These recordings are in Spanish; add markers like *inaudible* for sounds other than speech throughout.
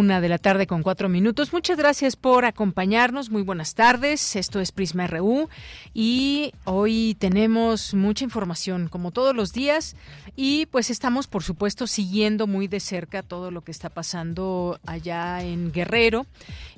Una de la tarde con cuatro minutos. Muchas gracias por acompañarnos. Muy buenas tardes. Esto es Prisma RU y hoy tenemos mucha información, como todos los días. Y pues estamos, por supuesto, siguiendo muy de cerca todo lo que está pasando allá en Guerrero,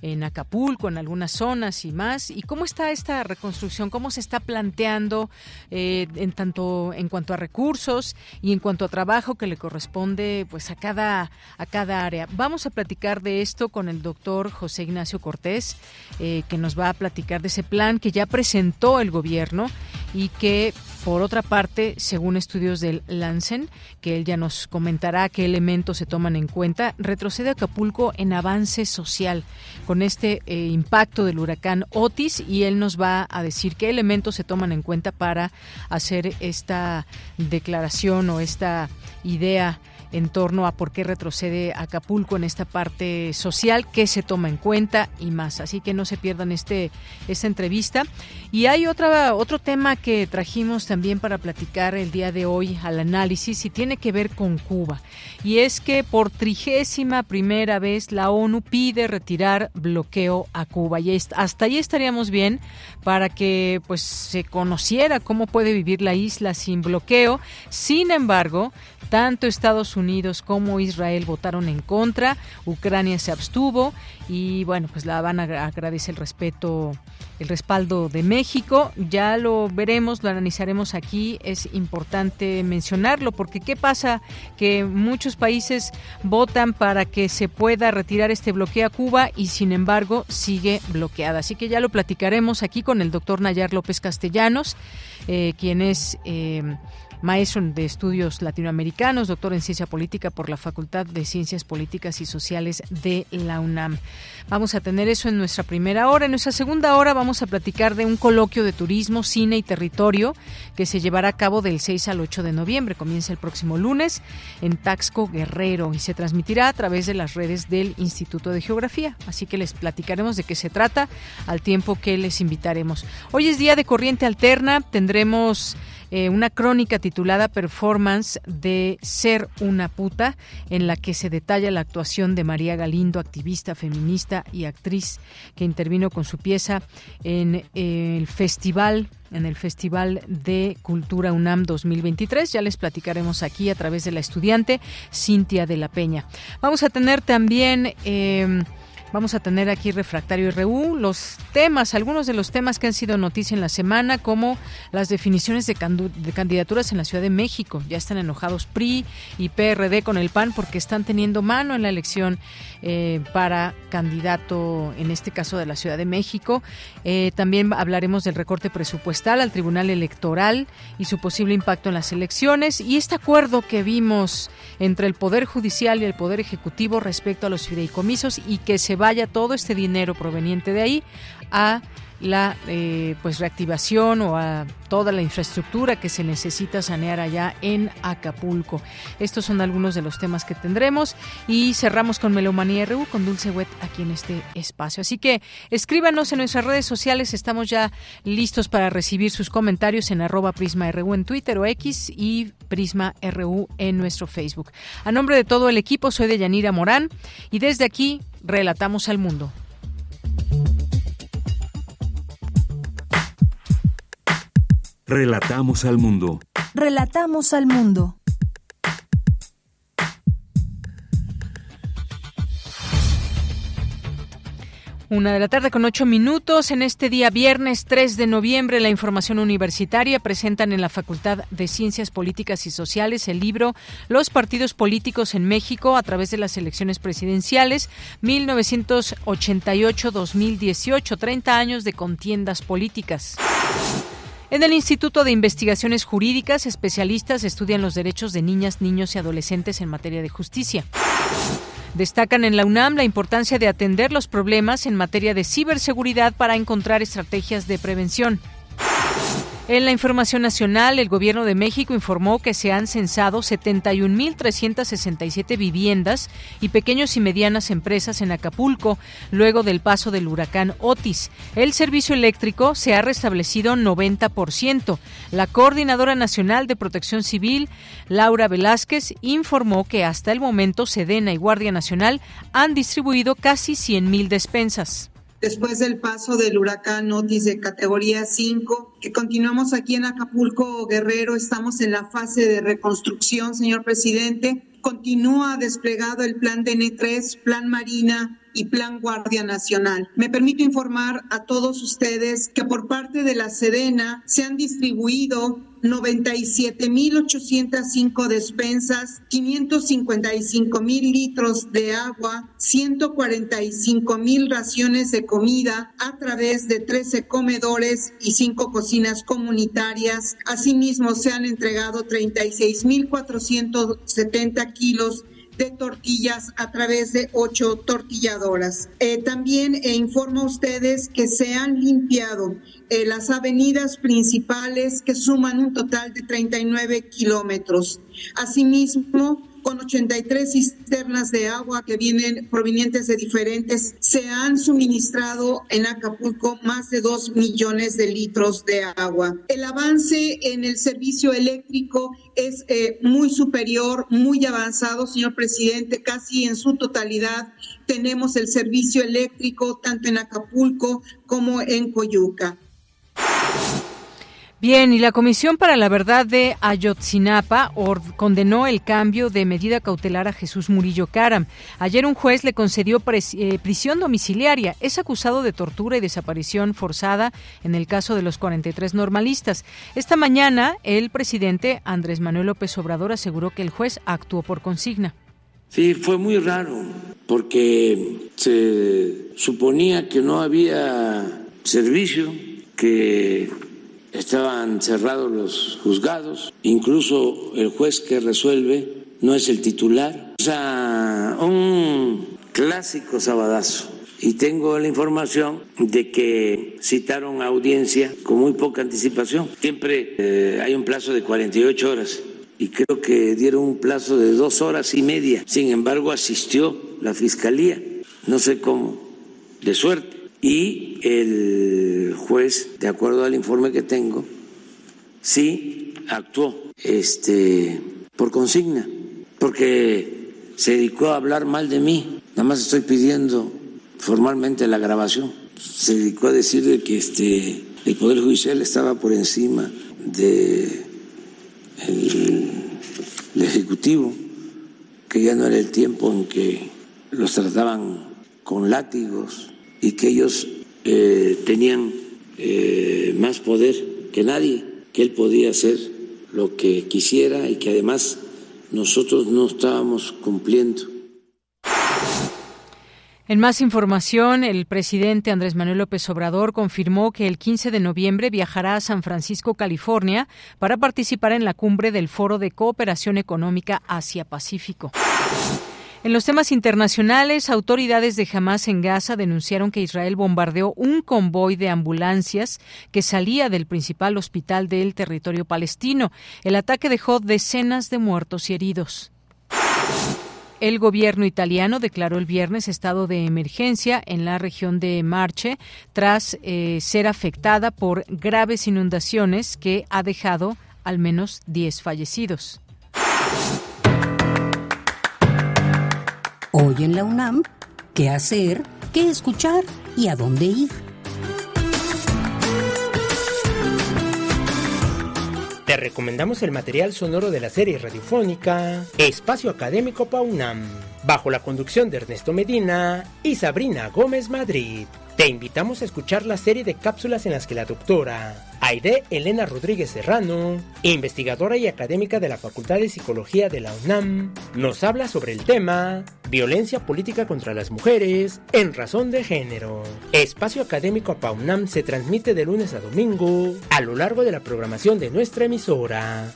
en Acapulco, en algunas zonas y más. Y cómo está esta reconstrucción, cómo se está planteando eh, en tanto en cuanto a recursos y en cuanto a trabajo que le corresponde pues a cada a cada área. Vamos a platicar de esto con el doctor José Ignacio Cortés, eh, que nos va a platicar de ese plan que ya presentó el gobierno y que, por otra parte, según estudios del Lancen, que él ya nos comentará qué elementos se toman en cuenta, retrocede Acapulco en avance social con este eh, impacto del huracán Otis y él nos va a decir qué elementos se toman en cuenta para hacer esta declaración o esta idea en torno a por qué retrocede Acapulco en esta parte social, qué se toma en cuenta y más. Así que no se pierdan este esta entrevista. Y hay otra otro tema que trajimos también para platicar el día de hoy al análisis y tiene que ver con Cuba. Y es que por trigésima primera vez la ONU pide retirar bloqueo a Cuba y hasta ahí estaríamos bien para que pues se conociera cómo puede vivir la isla sin bloqueo. Sin embargo, tanto Estados Unidos como Israel votaron en contra, Ucrania se abstuvo y bueno, pues La Habana agradece el respeto, el respaldo de México. Ya lo veremos, lo analizaremos aquí. Es importante mencionarlo porque ¿qué pasa? Que muchos países votan para que se pueda retirar este bloqueo a Cuba y sin embargo sigue bloqueada. Así que ya lo platicaremos aquí con el doctor Nayar López Castellanos, eh, quien es... Eh, maestro de estudios latinoamericanos, doctor en ciencia política por la Facultad de Ciencias Políticas y Sociales de la UNAM. Vamos a tener eso en nuestra primera hora. En nuestra segunda hora vamos a platicar de un coloquio de turismo, cine y territorio que se llevará a cabo del 6 al 8 de noviembre. Comienza el próximo lunes en Taxco Guerrero y se transmitirá a través de las redes del Instituto de Geografía. Así que les platicaremos de qué se trata al tiempo que les invitaremos. Hoy es día de corriente alterna. Tendremos eh, una crónica titulada Performance de Ser una puta, en la que se detalla la actuación de María Galindo, activista, feminista y actriz, que intervino con su pieza en eh, el festival en el Festival de Cultura UNAM 2023. Ya les platicaremos aquí a través de la estudiante Cintia de la Peña. Vamos a tener también eh, Vamos a tener aquí Refractario RU, los temas, algunos de los temas que han sido noticia en la semana, como las definiciones de, candidaturas en la Ciudad de México. Ya están enojados PRI y PRD con el PAN porque están teniendo mano en la elección eh, para candidato, en este caso de la Ciudad de México. Eh, también hablaremos del recorte presupuestal al Tribunal Electoral y su posible impacto en las elecciones y este acuerdo que vimos entre el Poder Judicial y el Poder Ejecutivo respecto a los fideicomisos y que se vaya todo este dinero proveniente de ahí a la eh, pues reactivación o a toda la infraestructura que se necesita sanear allá en Acapulco. Estos son algunos de los temas que tendremos y cerramos con Melomanía RU con Dulce Wet aquí en este espacio. Así que escríbanos en nuestras redes sociales, estamos ya listos para recibir sus comentarios en arroba Prisma RU en Twitter o X y Prisma RU en nuestro Facebook. A nombre de todo el equipo soy de Yanira Morán y desde aquí Relatamos al mundo. Relatamos al mundo. Relatamos al mundo. Una de la tarde con ocho minutos. En este día, viernes 3 de noviembre, la información universitaria presentan en la Facultad de Ciencias Políticas y Sociales el libro Los partidos políticos en México a través de las elecciones presidenciales 1988-2018, 30 años de contiendas políticas. En el Instituto de Investigaciones Jurídicas, especialistas estudian los derechos de niñas, niños y adolescentes en materia de justicia. Destacan en la UNAM la importancia de atender los problemas en materia de ciberseguridad para encontrar estrategias de prevención. En la información nacional, el Gobierno de México informó que se han censado 71.367 viviendas y pequeños y medianas empresas en Acapulco luego del paso del huracán Otis. El servicio eléctrico se ha restablecido 90%. La Coordinadora Nacional de Protección Civil, Laura Velázquez, informó que hasta el momento Sedena y Guardia Nacional han distribuido casi 100.000 despensas después del paso del huracán Otis de categoría 5, que continuamos aquí en Acapulco, Guerrero, estamos en la fase de reconstrucción, señor presidente. Continúa desplegado el plan DN3, plan Marina, y Plan Guardia Nacional. Me permito informar a todos ustedes que por parte de la Sedena se han distribuido 97.805 despensas, 555.000 litros de agua, 145.000 raciones de comida a través de 13 comedores y 5 cocinas comunitarias. Asimismo, se han entregado 36.470 kilos de tortillas a través de ocho tortilladoras. Eh, también eh, informo a ustedes que se han limpiado eh, las avenidas principales que suman un total de 39 kilómetros. Asimismo, con 83 cisternas de agua que vienen provenientes de diferentes, se han suministrado en Acapulco más de 2 millones de litros de agua. El avance en el servicio eléctrico es eh, muy superior, muy avanzado, señor presidente, casi en su totalidad tenemos el servicio eléctrico tanto en Acapulco como en Coyuca. Bien, y la Comisión para la Verdad de Ayotzinapa condenó el cambio de medida cautelar a Jesús Murillo Caram. Ayer un juez le concedió eh, prisión domiciliaria. Es acusado de tortura y desaparición forzada en el caso de los 43 normalistas. Esta mañana, el presidente Andrés Manuel López Obrador aseguró que el juez actuó por consigna. Sí, fue muy raro porque se suponía que no había servicio, que estaban cerrados los juzgados, incluso el juez que resuelve no es el titular. O sea, un clásico sabadazo. Y tengo la información de que citaron audiencia con muy poca anticipación. Siempre eh, hay un plazo de 48 horas y creo que dieron un plazo de dos horas y media. Sin embargo, asistió la fiscalía, no sé cómo, de suerte y el juez, de acuerdo al informe que tengo, sí actuó este, por consigna, porque se dedicó a hablar mal de mí. Nada más estoy pidiendo formalmente la grabación. Se dedicó a decir que este, el Poder Judicial estaba por encima del Ejecutivo, que ya no era el tiempo en que los trataban con látigos y que ellos eh, tenían eh, más poder que nadie, que él podía hacer lo que quisiera y que además nosotros no estábamos cumpliendo. En más información, el presidente Andrés Manuel López Obrador confirmó que el 15 de noviembre viajará a San Francisco, California, para participar en la cumbre del Foro de Cooperación Económica Asia-Pacífico. En los temas internacionales, autoridades de Hamas en Gaza denunciaron que Israel bombardeó un convoy de ambulancias que salía del principal hospital del territorio palestino. El ataque dejó decenas de muertos y heridos. El gobierno italiano declaró el viernes estado de emergencia en la región de Marche tras eh, ser afectada por graves inundaciones que ha dejado al menos 10 fallecidos. Hoy en la UNAM, ¿qué hacer? ¿Qué escuchar? ¿Y a dónde ir? te recomendamos el material sonoro de la serie radiofónica Espacio Académico Paunam, bajo la conducción de Ernesto Medina y Sabrina Gómez Madrid. Te invitamos a escuchar la serie de cápsulas en las que la doctora Aide Elena Rodríguez Serrano, investigadora y académica de la Facultad de Psicología de la UNAM, nos habla sobre el tema Violencia política contra las mujeres en razón de género. Espacio Académico PAUNAM se transmite de lunes a domingo a lo largo de la programación de nuestra emisora.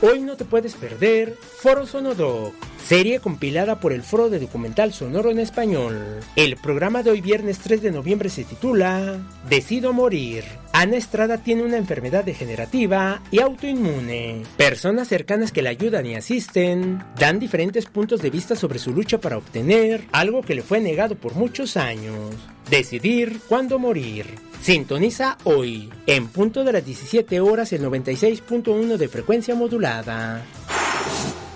Hoy no te puedes perder Foro Sonodoc, serie compilada por el Foro de Documental Sonoro en Español. El programa de hoy viernes 3 de noviembre se titula Decido morir. Ana Estrada tiene una enfermedad degenerativa y autoinmune. Personas cercanas que la ayudan y asisten dan diferentes puntos de vista sobre su lucha para obtener algo que le fue negado por muchos años. Decidir cuándo morir. Sintoniza hoy, en punto de las 17 horas, el 96.1 de frecuencia modulada.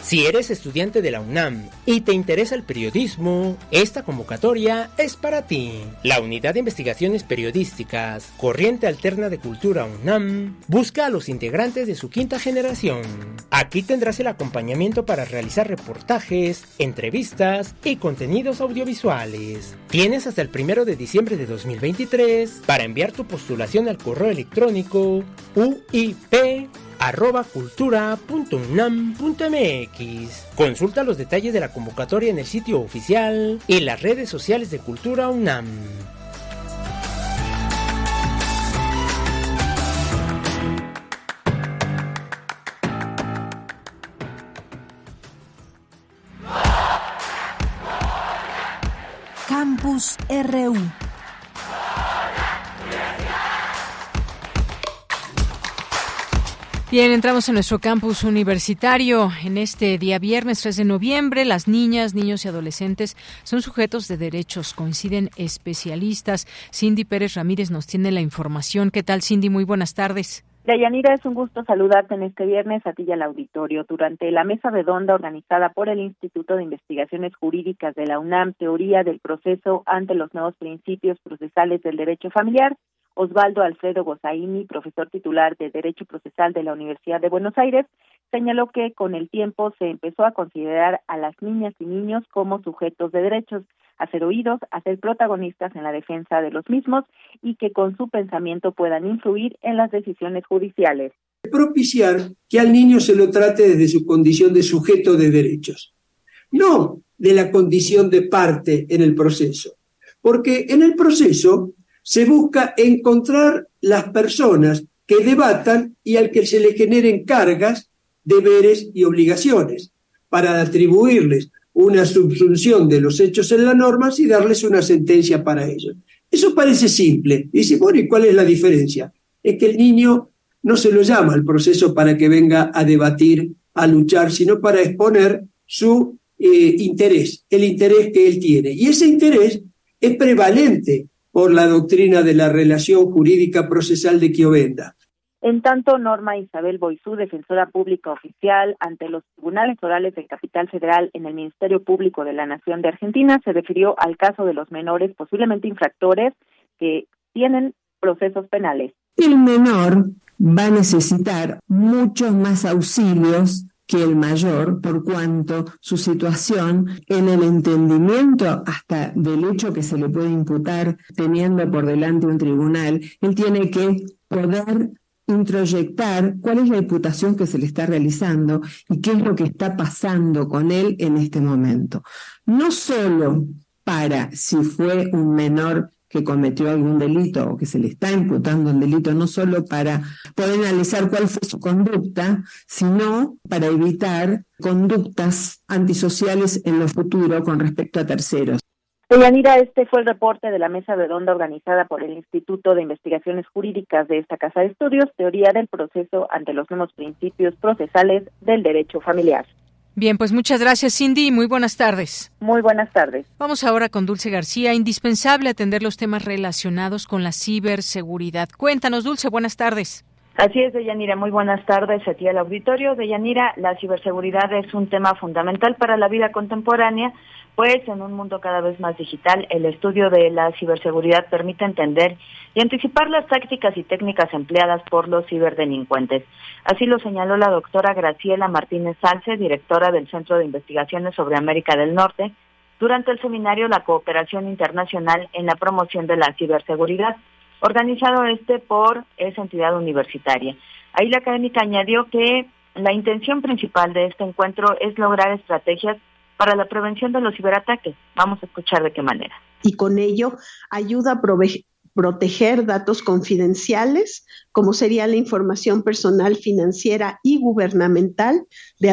Si eres estudiante de la UNAM y te interesa el periodismo, esta convocatoria es para ti. La Unidad de Investigaciones Periodísticas, Corriente Alterna de Cultura UNAM, busca a los integrantes de su quinta generación. Aquí tendrás el acompañamiento para realizar reportajes, entrevistas y contenidos audiovisuales. Tienes hasta el primero de diciembre de 2023 para enviar tu postulación al correo electrónico uip arroba cultura.unam.mx. Consulta los detalles de la convocatoria en el sitio oficial y las redes sociales de Cultura UNAM. Campus RU Bien, entramos en nuestro campus universitario. En este día viernes 3 de noviembre, las niñas, niños y adolescentes son sujetos de derechos, coinciden especialistas. Cindy Pérez Ramírez nos tiene la información. ¿Qué tal, Cindy? Muy buenas tardes. Deyanira, es un gusto saludarte en este viernes a ti y al auditorio. Durante la mesa redonda organizada por el Instituto de Investigaciones Jurídicas de la UNAM, Teoría del Proceso ante los Nuevos Principios Procesales del Derecho Familiar, Osvaldo Alfredo Gozaini, profesor titular de Derecho Procesal de la Universidad de Buenos Aires, señaló que con el tiempo se empezó a considerar a las niñas y niños como sujetos de derechos, a ser oídos, a ser protagonistas en la defensa de los mismos y que con su pensamiento puedan influir en las decisiones judiciales. Propiciar que al niño se lo trate desde su condición de sujeto de derechos, no de la condición de parte en el proceso, porque en el proceso se busca encontrar las personas que debatan y al que se le generen cargas, deberes y obligaciones, para atribuirles una subsunción de los hechos en las normas y darles una sentencia para ellos. Eso parece simple. Dice, bueno, ¿y cuál es la diferencia? Es que el niño no se lo llama al proceso para que venga a debatir, a luchar, sino para exponer su eh, interés, el interés que él tiene. Y ese interés es prevalente por la doctrina de la relación jurídica procesal de Kiovenda. En tanto, Norma Isabel Boisú, defensora pública oficial ante los tribunales orales del Capital Federal en el Ministerio Público de la Nación de Argentina, se refirió al caso de los menores posiblemente infractores que tienen procesos penales. El menor va a necesitar muchos más auxilios que el mayor, por cuanto su situación en el entendimiento hasta del hecho que se le puede imputar teniendo por delante un tribunal, él tiene que poder introyectar cuál es la imputación que se le está realizando y qué es lo que está pasando con él en este momento. No solo para si fue un menor que cometió algún delito o que se le está imputando un delito, no solo para poder analizar cuál fue su conducta, sino para evitar conductas antisociales en lo futuro con respecto a terceros. Yanira, este fue el reporte de la mesa redonda organizada por el Instituto de Investigaciones Jurídicas de esta Casa de Estudios, Teoría del Proceso ante los nuevos principios procesales del derecho familiar. Bien, pues muchas gracias Cindy y muy buenas tardes. Muy buenas tardes. Vamos ahora con Dulce García. Indispensable atender los temas relacionados con la ciberseguridad. Cuéntanos, Dulce, buenas tardes. Así es, Deyanira. Muy buenas tardes aquí al auditorio. Deyanira, la ciberseguridad es un tema fundamental para la vida contemporánea, pues en un mundo cada vez más digital, el estudio de la ciberseguridad permite entender y anticipar las tácticas y técnicas empleadas por los ciberdelincuentes. Así lo señaló la doctora Graciela Martínez Salce, directora del Centro de Investigaciones sobre América del Norte, durante el seminario La Cooperación Internacional en la Promoción de la Ciberseguridad organizado este por esa entidad universitaria. Ahí la académica añadió que la intención principal de este encuentro es lograr estrategias para la prevención de los ciberataques. Vamos a escuchar de qué manera. Y con ello ayuda a proteger datos confidenciales, como sería la información personal, financiera y gubernamental de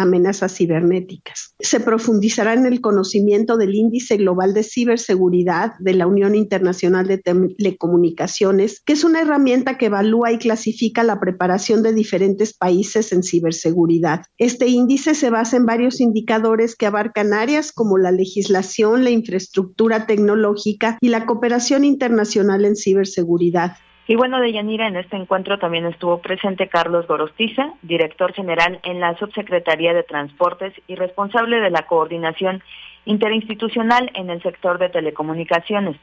amenazas cibernéticas. Se profundizará en el conocimiento del Índice Global de Ciberseguridad de la Unión Internacional de Telecomunicaciones, que es una herramienta que evalúa y clasifica la preparación de diferentes países en ciberseguridad. Este índice se basa en varios indicadores que abarcan áreas como la legislación, la infraestructura tecnológica y la cooperación internacional en ciberseguridad. Y bueno, de Yanira, en este encuentro también estuvo presente Carlos Gorostiza, director general en la Subsecretaría de Transportes y responsable de la coordinación interinstitucional en el sector de telecomunicaciones.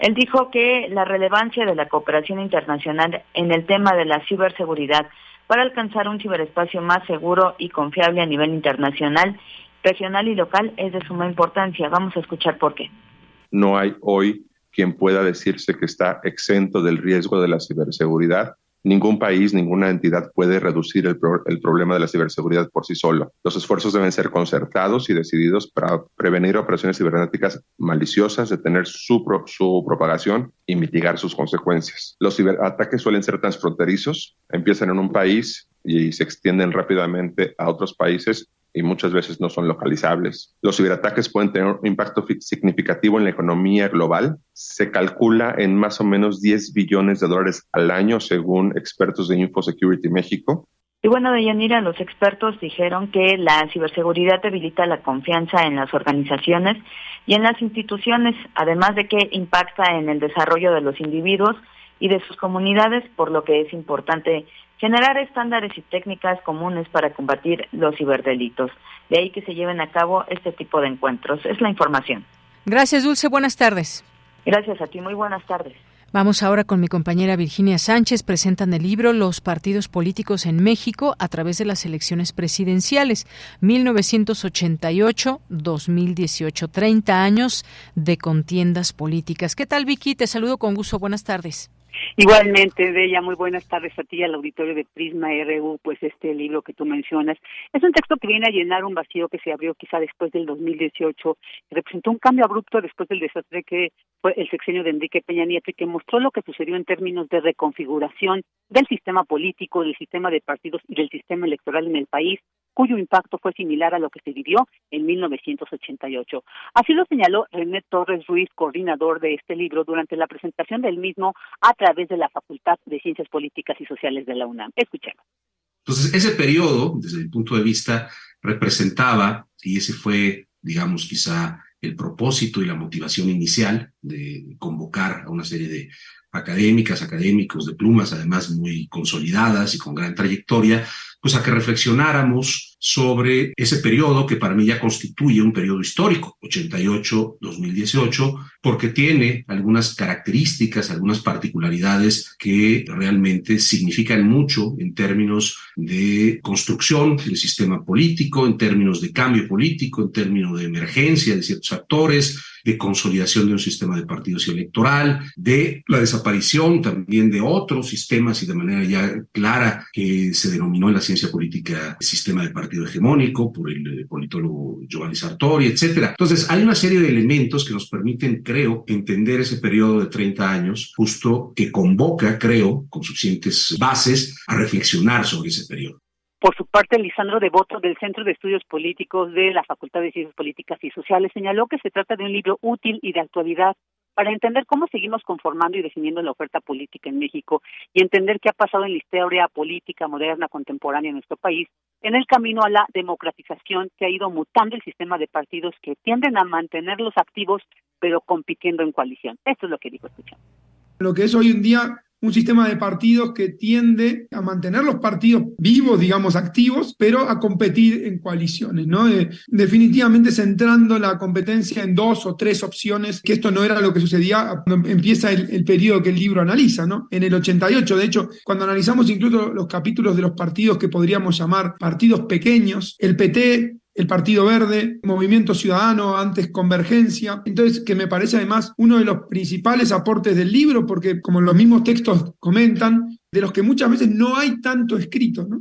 Él dijo que la relevancia de la cooperación internacional en el tema de la ciberseguridad para alcanzar un ciberespacio más seguro y confiable a nivel internacional, regional y local es de suma importancia. Vamos a escuchar por qué. No hay hoy quien pueda decirse que está exento del riesgo de la ciberseguridad. Ningún país, ninguna entidad puede reducir el, problema de la ciberseguridad por sí solo. Los esfuerzos deben ser concertados y decididos para prevenir operaciones cibernéticas maliciosas, detener su, su propagación y mitigar sus consecuencias. Los ciberataques suelen ser transfronterizos, empiezan en un país y se extienden rápidamente a otros países y muchas veces no son localizables. Los ciberataques pueden tener un impacto significativo en la economía global. Se calcula en más o menos 10 billones de dólares al año, según expertos de InfoSecurity México. Y bueno, Deyanira, los expertos dijeron que la ciberseguridad debilita la confianza en las organizaciones y en las instituciones, además de que impacta en el desarrollo de los individuos y de sus comunidades, por lo que es importante generar estándares y técnicas comunes para combatir los ciberdelitos. De ahí que se lleven a cabo este tipo de encuentros. Es la información. Gracias, Dulce. Buenas tardes. Gracias a ti. Muy buenas tardes. Vamos ahora con mi compañera Virginia Sánchez. Presentan el libro Los partidos políticos en México a través de las elecciones presidenciales 1988-2018. 30 años de contiendas políticas. ¿Qué tal, Vicky? Te saludo con gusto. Buenas tardes. Igualmente, Bella, muy buenas tardes a ti al auditorio de Prisma RU, pues este libro que tú mencionas. Es un texto que viene a llenar un vacío que se abrió quizá después del 2018, que representó un cambio abrupto después del desastre que fue el sexenio de Enrique Peña Nieto y que mostró lo que sucedió en términos de reconfiguración del sistema político, del sistema de partidos y del sistema electoral en el país, cuyo impacto fue similar a lo que se vivió en 1988. Así lo señaló René Torres Ruiz, coordinador de este libro, durante la presentación del mismo a través de la Facultad de Ciencias Políticas y Sociales de la UNAM. Escuchemos. Entonces, ese periodo, desde mi punto de vista, representaba, y ese fue, digamos, quizá el propósito y la motivación inicial de convocar a una serie de académicas, académicos de plumas, además muy consolidadas y con gran trayectoria, pues a que reflexionáramos sobre ese periodo que para mí ya constituye un periodo histórico, 88-2018, porque tiene algunas características, algunas particularidades que realmente significan mucho en términos de construcción del sistema político, en términos de cambio político, en términos de emergencia de ciertos actores, de consolidación de un sistema de partidos y electoral, de la desaparición también de otros sistemas y de manera ya clara que se denominó en la ciencia política sistema de partido hegemónico por el eh, politólogo Giovanni Sartori, etcétera. Entonces, hay una serie de elementos que nos permiten, creo, entender ese periodo de 30 años, justo que convoca, creo, con suficientes bases, a reflexionar sobre ese periodo. Por su parte, Lisandro Devoto, del Centro de Estudios Políticos de la Facultad de Ciencias Políticas y Sociales, señaló que se trata de un libro útil y de actualidad para entender cómo seguimos conformando y definiendo la oferta política en México y entender qué ha pasado en la historia política moderna contemporánea en nuestro país en el camino a la democratización que ha ido mutando el sistema de partidos que tienden a mantenerlos activos pero compitiendo en coalición. Esto es lo que dijo escuchando. Lo que es hoy en día un sistema de partidos que tiende a mantener los partidos vivos, digamos, activos, pero a competir en coaliciones, ¿no? Definitivamente centrando la competencia en dos o tres opciones, que esto no era lo que sucedía cuando empieza el, el periodo que el libro analiza, ¿no? En el 88, de hecho, cuando analizamos incluso los capítulos de los partidos que podríamos llamar partidos pequeños, el PT el Partido Verde, Movimiento Ciudadano, antes Convergencia. Entonces, que me parece además uno de los principales aportes del libro, porque como los mismos textos comentan, de los que muchas veces no hay tanto escrito, ¿no?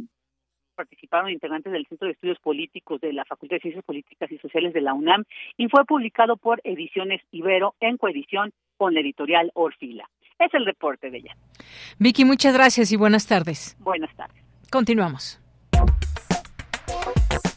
participaron integrantes del Centro de Estudios Políticos de la Facultad de Ciencias Políticas y Sociales de la UNAM y fue publicado por Ediciones Ibero en coedición con la editorial Orfila. Es el reporte de ella. Vicky, muchas gracias y buenas tardes. Buenas tardes. Continuamos.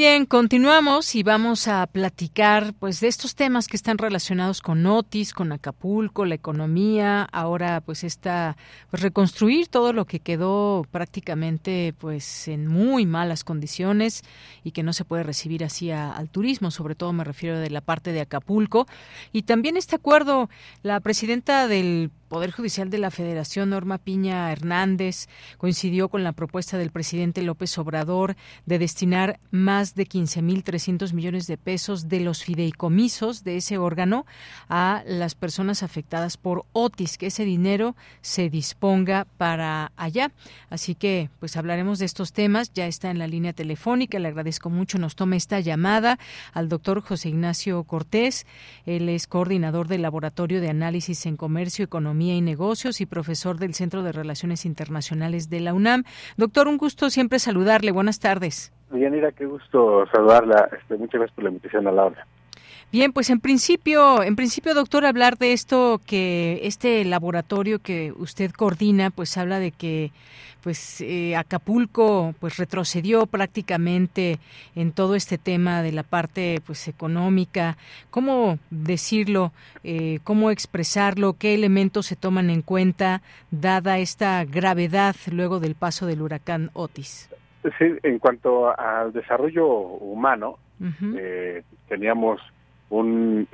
Bien, continuamos y vamos a platicar pues de estos temas que están relacionados con Otis, con Acapulco, la economía, ahora pues esta pues reconstruir todo lo que quedó prácticamente pues en muy malas condiciones y que no se puede recibir así al turismo, sobre todo me refiero de la parte de Acapulco. Y también este acuerdo la presidenta del Poder Judicial de la Federación, Norma Piña Hernández, coincidió con la propuesta del presidente López Obrador de destinar más de 15.300 millones de pesos de los fideicomisos de ese órgano a las personas afectadas por Otis, que ese dinero se disponga para allá. Así que, pues hablaremos de estos temas. Ya está en la línea telefónica. Le agradezco mucho. Nos toma esta llamada al doctor José Ignacio Cortés. Él es coordinador del Laboratorio de Análisis en Comercio, Economía y Negocios y profesor del Centro de Relaciones Internacionales de la UNAM. Doctor, un gusto siempre saludarle. Buenas tardes. Bien, qué gusto saludarla. Este, muchas gracias por la invitación a la hora. Bien, pues en principio, en principio, doctor, hablar de esto que este laboratorio que usted coordina, pues habla de que pues eh, Acapulco pues retrocedió prácticamente en todo este tema de la parte pues económica. Cómo decirlo eh, cómo expresarlo qué elementos se toman en cuenta dada esta gravedad luego del paso del huracán Otis sí en cuanto al desarrollo humano eh, teníamos un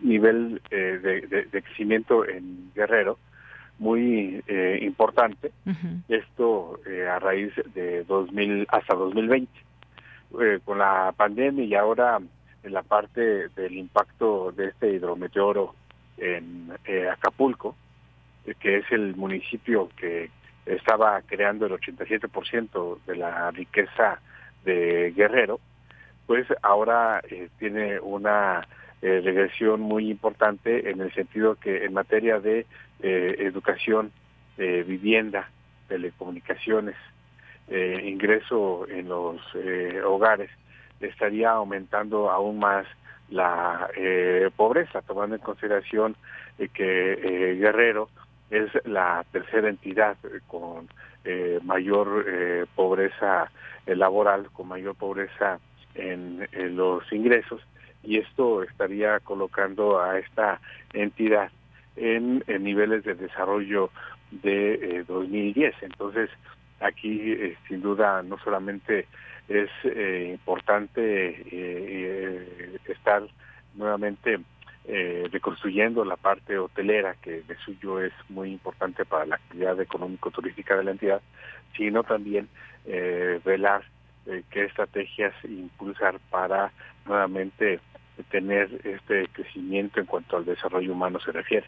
nivel de crecimiento en Guerrero muy eh, importante, esto eh, a raíz de 2000 hasta 2020. Eh, con la pandemia y ahora en la parte del impacto de este hidrometeoro en Acapulco, que es el municipio que estaba creando el 87% de la riqueza de Guerrero, pues ahora tiene una regresión muy importante en el sentido que en materia de eh, educación, eh, vivienda, telecomunicaciones, eh, ingreso en los hogares, estaría aumentando aún más la pobreza, tomando en consideración que Guerrero es la tercera entidad con mayor pobreza laboral, con mayor pobreza en, los ingresos, y esto estaría colocando a esta entidad en, niveles de desarrollo de 2010. Eh, Entonces, aquí eh, sin duda no solamente es eh, importante estar nuevamente reconstruyendo la parte hotelera, que de suyo es muy importante para la actividad económico-turística de la entidad, sino también velar qué estrategias impulsar para nuevamente tener este crecimiento en cuanto al desarrollo humano se refiere.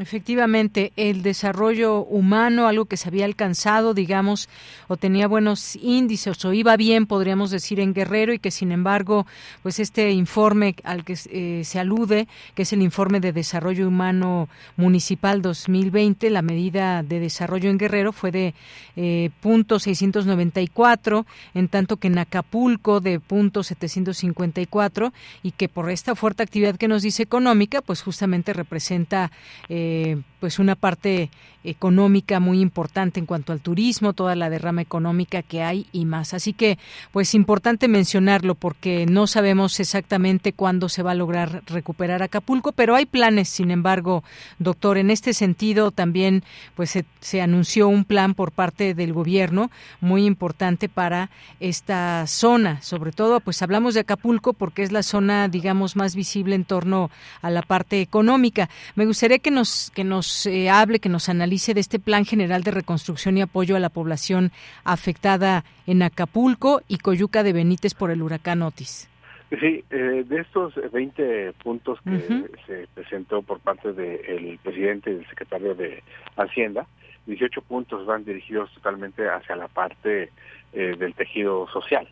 Efectivamente, el desarrollo humano, algo que se había alcanzado, digamos, o tenía buenos índices, o iba bien, podríamos decir, en Guerrero, y que sin embargo, pues este informe al que eh, se alude, que es el informe de desarrollo humano municipal 2020, la medida de desarrollo en Guerrero fue de eh, punto 694, en tanto que en Acapulco de punto 754, y que por esta fuerte actividad que nos dice económica, pues justamente representa eh, eh, pues una parte económica muy importante en cuanto al turismo, toda la derrama económica que hay y más. Así que, pues importante mencionarlo porque no sabemos exactamente cuándo se va a lograr recuperar Acapulco, pero hay planes, sin embargo, doctor, en este sentido también pues se, anunció un plan por parte del gobierno muy importante para esta zona, sobre todo pues hablamos de Acapulco porque es la zona digamos más visible en torno a la parte económica. Me gustaría que nos que nos eh, hable, que nos analice de este plan general de reconstrucción y apoyo a la población afectada en Acapulco y Coyuca de Benítez por el huracán Otis. Sí, eh, de estos 20 puntos que se presentó por parte del presidente y del secretario de Hacienda, 18 puntos van dirigidos totalmente hacia la parte eh, del tejido social.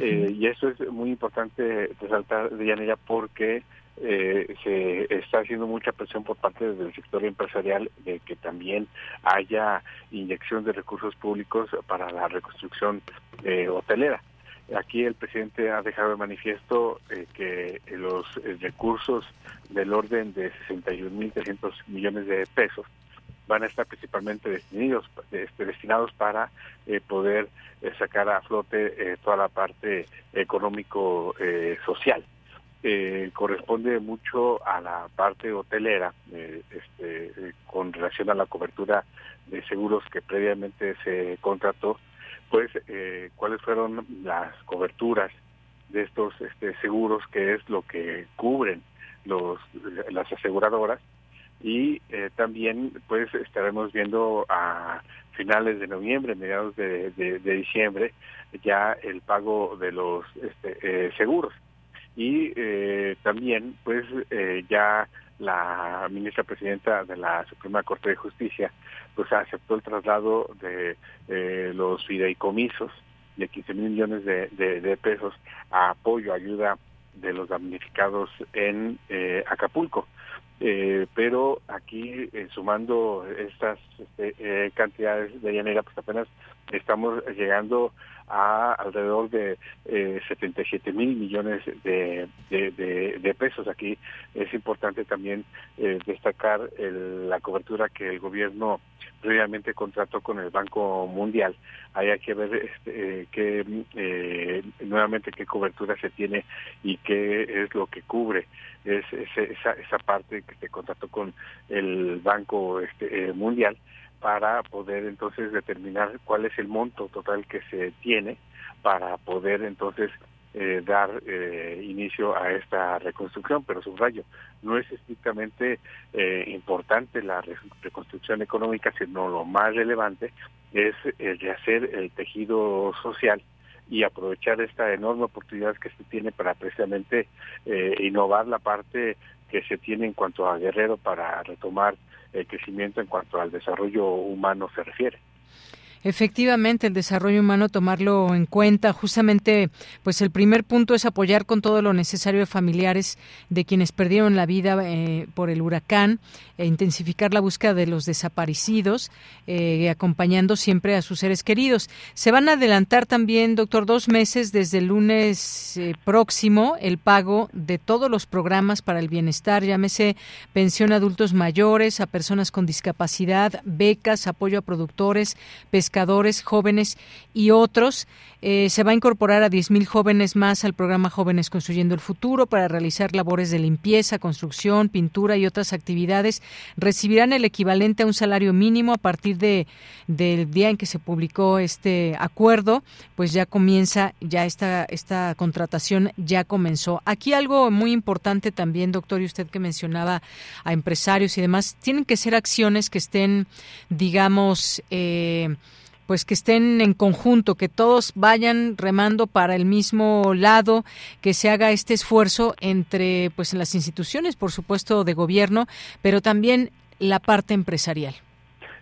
Eh, y eso es muy importante resaltar, Yanira, porque eh, se está haciendo mucha presión por parte del sector empresarial de que también haya inyección de recursos públicos para la reconstrucción eh, hotelera. Aquí el presidente ha dejado de manifiesto eh, que los recursos del orden de 61.300 millones de pesos van a estar principalmente destinados, este, destinados para poder sacar a flote toda la parte económico-social eh, corresponde mucho a la parte hotelera eh, este, eh, con relación a la cobertura de seguros que previamente se contrató, pues eh, cuáles fueron las coberturas de estos este, seguros, que es lo que cubren los las aseguradoras. Y también pues estaremos viendo a finales de noviembre, mediados de, de, diciembre, ya el pago de los este, seguros y eh, también pues eh, ya la ministra presidenta de la Suprema Corte de Justicia pues aceptó el traslado de eh, los fideicomisos de 15 mil millones de, de, pesos a apoyo, ayuda de los damnificados en Acapulco. pero aquí sumando estas este, cantidades de llanera pues apenas estamos llegando a alrededor de eh, 77 mil millones de, de, pesos. Aquí es importante también eh, destacar la cobertura que el gobierno previamente contrató con el Banco Mundial. Hay que ver este, eh, qué, eh, nuevamente qué cobertura se tiene y qué es lo que cubre es, esa, esa parte que se contrató con el Banco este, Mundial para poder entonces determinar cuál es el monto total que se tiene para poder entonces eh, dar eh, inicio a esta reconstrucción, pero subrayo, no es estrictamente eh, importante la reconstrucción económica, sino lo más relevante es el de hacer el tejido social y aprovechar esta enorme oportunidad que se tiene para precisamente innovar la parte que se tiene en cuanto a Guerrero para retomar el crecimiento en cuanto al desarrollo humano se refiere. Efectivamente, el desarrollo humano tomarlo en cuenta. Justamente, pues el primer punto es apoyar con todo lo necesario a familiares de quienes perdieron la vida eh, por el huracán, e intensificar la búsqueda de los desaparecidos, eh, acompañando siempre a sus seres queridos. Se van a adelantar también, doctor, dos meses desde el lunes eh, próximo el pago de todos los programas para el bienestar, llámese pensión a adultos mayores, a personas con discapacidad, becas, apoyo a productores, pescadores jóvenes y otros. Eh, se va a incorporar a 10.000 jóvenes más al programa Jóvenes Construyendo el Futuro para realizar labores de limpieza, construcción, pintura y otras actividades. Recibirán el equivalente a un salario mínimo a partir de del día en que se publicó este acuerdo, pues ya comienza, ya esta, esta contratación ya comenzó. Aquí algo muy importante también, doctor, y usted que mencionaba a empresarios y demás, tienen que ser acciones que estén, digamos, eh, pues que estén en conjunto, que todos vayan remando para el mismo lado, que se haga este esfuerzo entre pues en las instituciones, por supuesto, de gobierno, pero también la parte empresarial.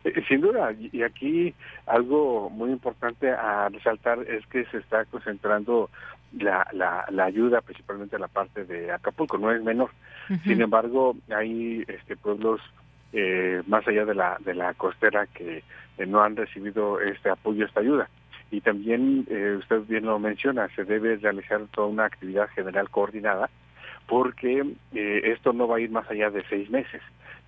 Eh, sin duda, y aquí algo muy importante a resaltar es que se está concentrando la, la, ayuda principalmente en la parte de Acapulco, no es menor. Sin embargo, hay este, pueblos eh, más allá de la, de la costera que eh, no han recibido este apoyo, esta ayuda. Y también, eh, usted bien lo menciona, se debe realizar toda una actividad general coordinada porque eh, esto no va a ir más allá de seis meses.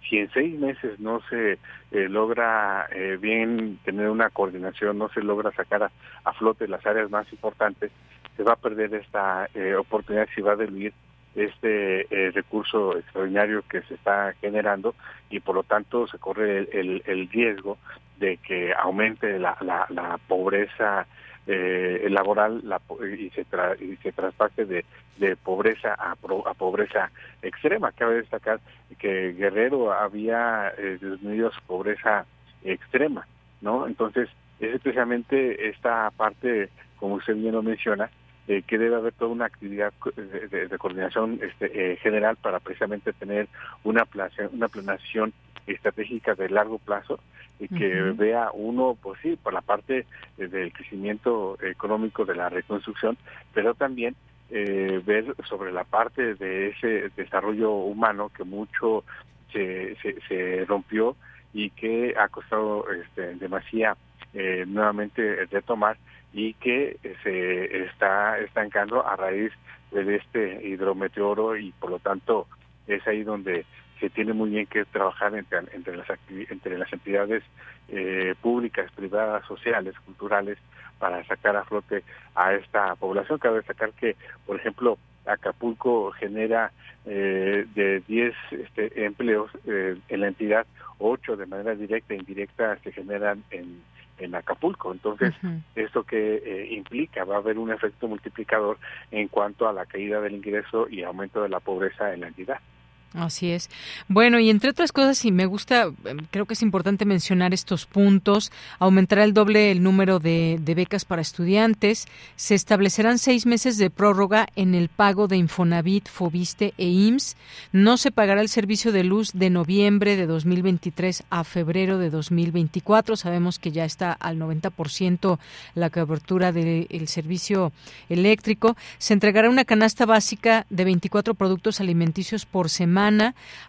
Si en seis meses no se logra bien tener una coordinación, no se logra sacar a, flote las áreas más importantes, se va a perder esta oportunidad, se va a diluir este recurso extraordinario que se está generando y por lo tanto se corre el, riesgo de que aumente la, la, la pobreza eh, laboral la, y, se y se traspase de, de pobreza a, a pobreza extrema. Cabe destacar que Guerrero había eh, disminuido su pobreza extrema, ¿no? Entonces, es especialmente esta parte, como usted bien lo menciona, eh, que debe haber toda una actividad de, coordinación este, eh, general para precisamente tener una, una planación estratégica de largo plazo y que vea uno, pues sí, por la parte eh, del crecimiento económico de la reconstrucción, pero también eh, ver sobre la parte de ese desarrollo humano que mucho se, se, rompió y que ha costado este, demasiado eh, nuevamente retomar y que se está estancando a raíz de este hidrometeoro y por lo tanto es ahí donde se tiene muy bien que trabajar entre, entre, las, entre las entidades eh, públicas, privadas, sociales, culturales, para sacar a flote a esta población. Cabe destacar que, por ejemplo, Acapulco genera eh, de 10 este, empleos eh, en la entidad, 8 de manera directa e indirecta se generan en, en Acapulco. Entonces, esto que implica va a haber un efecto multiplicador en cuanto a la caída del ingreso y aumento de la pobreza en la entidad. Así es. Bueno, y entre otras cosas, y me gusta, em, creo que es importante mencionar estos puntos, aumentará el doble el número de, becas para estudiantes, se establecerán seis meses de prórroga en el pago de Infonavit, Fobiste e IMSS, no se pagará el servicio de luz de noviembre de 2023 a febrero de 2024, sabemos que ya está al 90% la cobertura del servicio eléctrico, se entregará una canasta básica de 24 productos alimenticios por semana,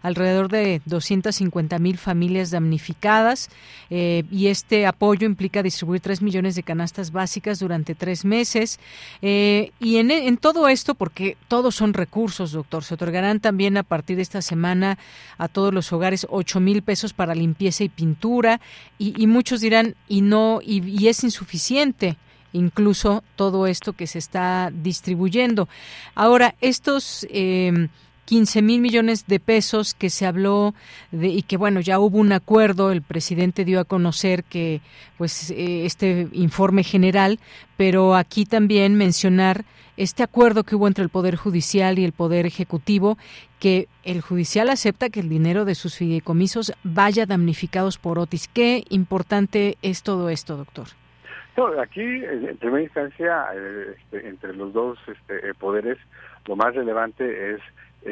alrededor de 250 mil familias damnificadas eh, y este apoyo implica distribuir 3 millones de canastas básicas durante tres meses. Eh, y en, todo esto, porque todos son recursos, doctor, se otorgarán también a partir de esta semana a todos los hogares 8 mil pesos para limpieza y pintura y, muchos dirán, y no, y, es insuficiente incluso todo esto que se está distribuyendo. Ahora, estos eh, 15 mil millones de pesos que se habló de, y que bueno ya hubo un acuerdo el presidente dio a conocer que pues eh, este informe general pero aquí también mencionar este acuerdo que hubo entre el poder judicial y el poder ejecutivo que el judicial acepta que el dinero de sus fideicomisos vaya damnificados por Otis. Qué importante es todo esto doctor. Aquí en primera instancia eh, este, entre los dos este, poderes lo más relevante es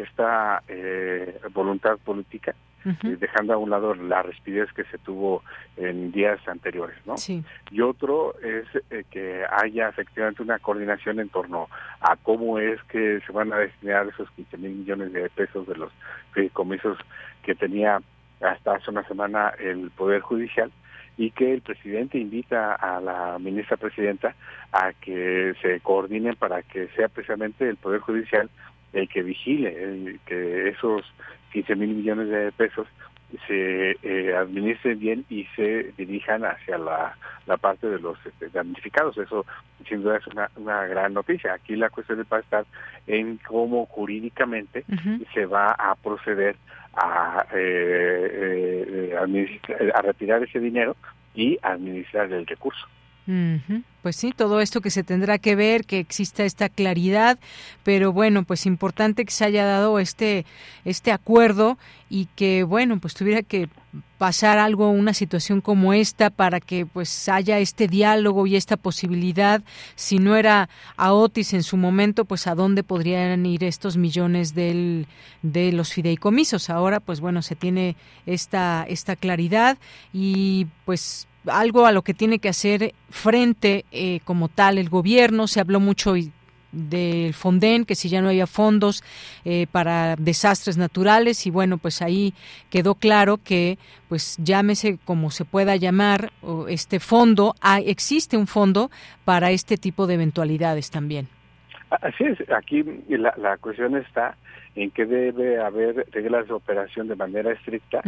esta eh, voluntad política, eh, dejando a un lado la respidez que se tuvo en días anteriores, ¿no? Y otro es eh, que haya efectivamente una coordinación en torno a cómo es que se van a destinar esos 15 mil millones de pesos de los fideicomisos que tenía hasta hace una semana el Poder Judicial y que el presidente invita a la ministra presidenta a que se coordinen para que sea precisamente el Poder Judicial el que vigile que esos 15 mil millones de pesos se eh, administren bien y se dirijan hacia la, la parte de los este, damnificados. Eso sin duda es una, una gran noticia. Aquí la cuestión va a estar en cómo jurídicamente se va a proceder a, eh, eh, a retirar ese dinero y administrar el recurso. Pues sí, todo esto que se tendrá que ver, que exista esta claridad, pero bueno, pues importante que se haya dado este este acuerdo y que bueno, pues tuviera que pasar algo, una situación como esta para que pues haya este diálogo y esta posibilidad, si no era a Otis en su momento, pues a dónde podrían ir estos millones del, de los fideicomisos. Ahora pues bueno, se tiene esta esta claridad y pues algo a lo que tiene que hacer frente eh, como tal el gobierno. Se habló mucho del Fonden, que si ya no había fondos eh, para desastres naturales y bueno, pues ahí quedó claro que pues llámese como se pueda llamar este fondo, ah, existe un fondo para este tipo de eventualidades también. Así es, aquí la, la cuestión está en que debe haber reglas de operación de manera estricta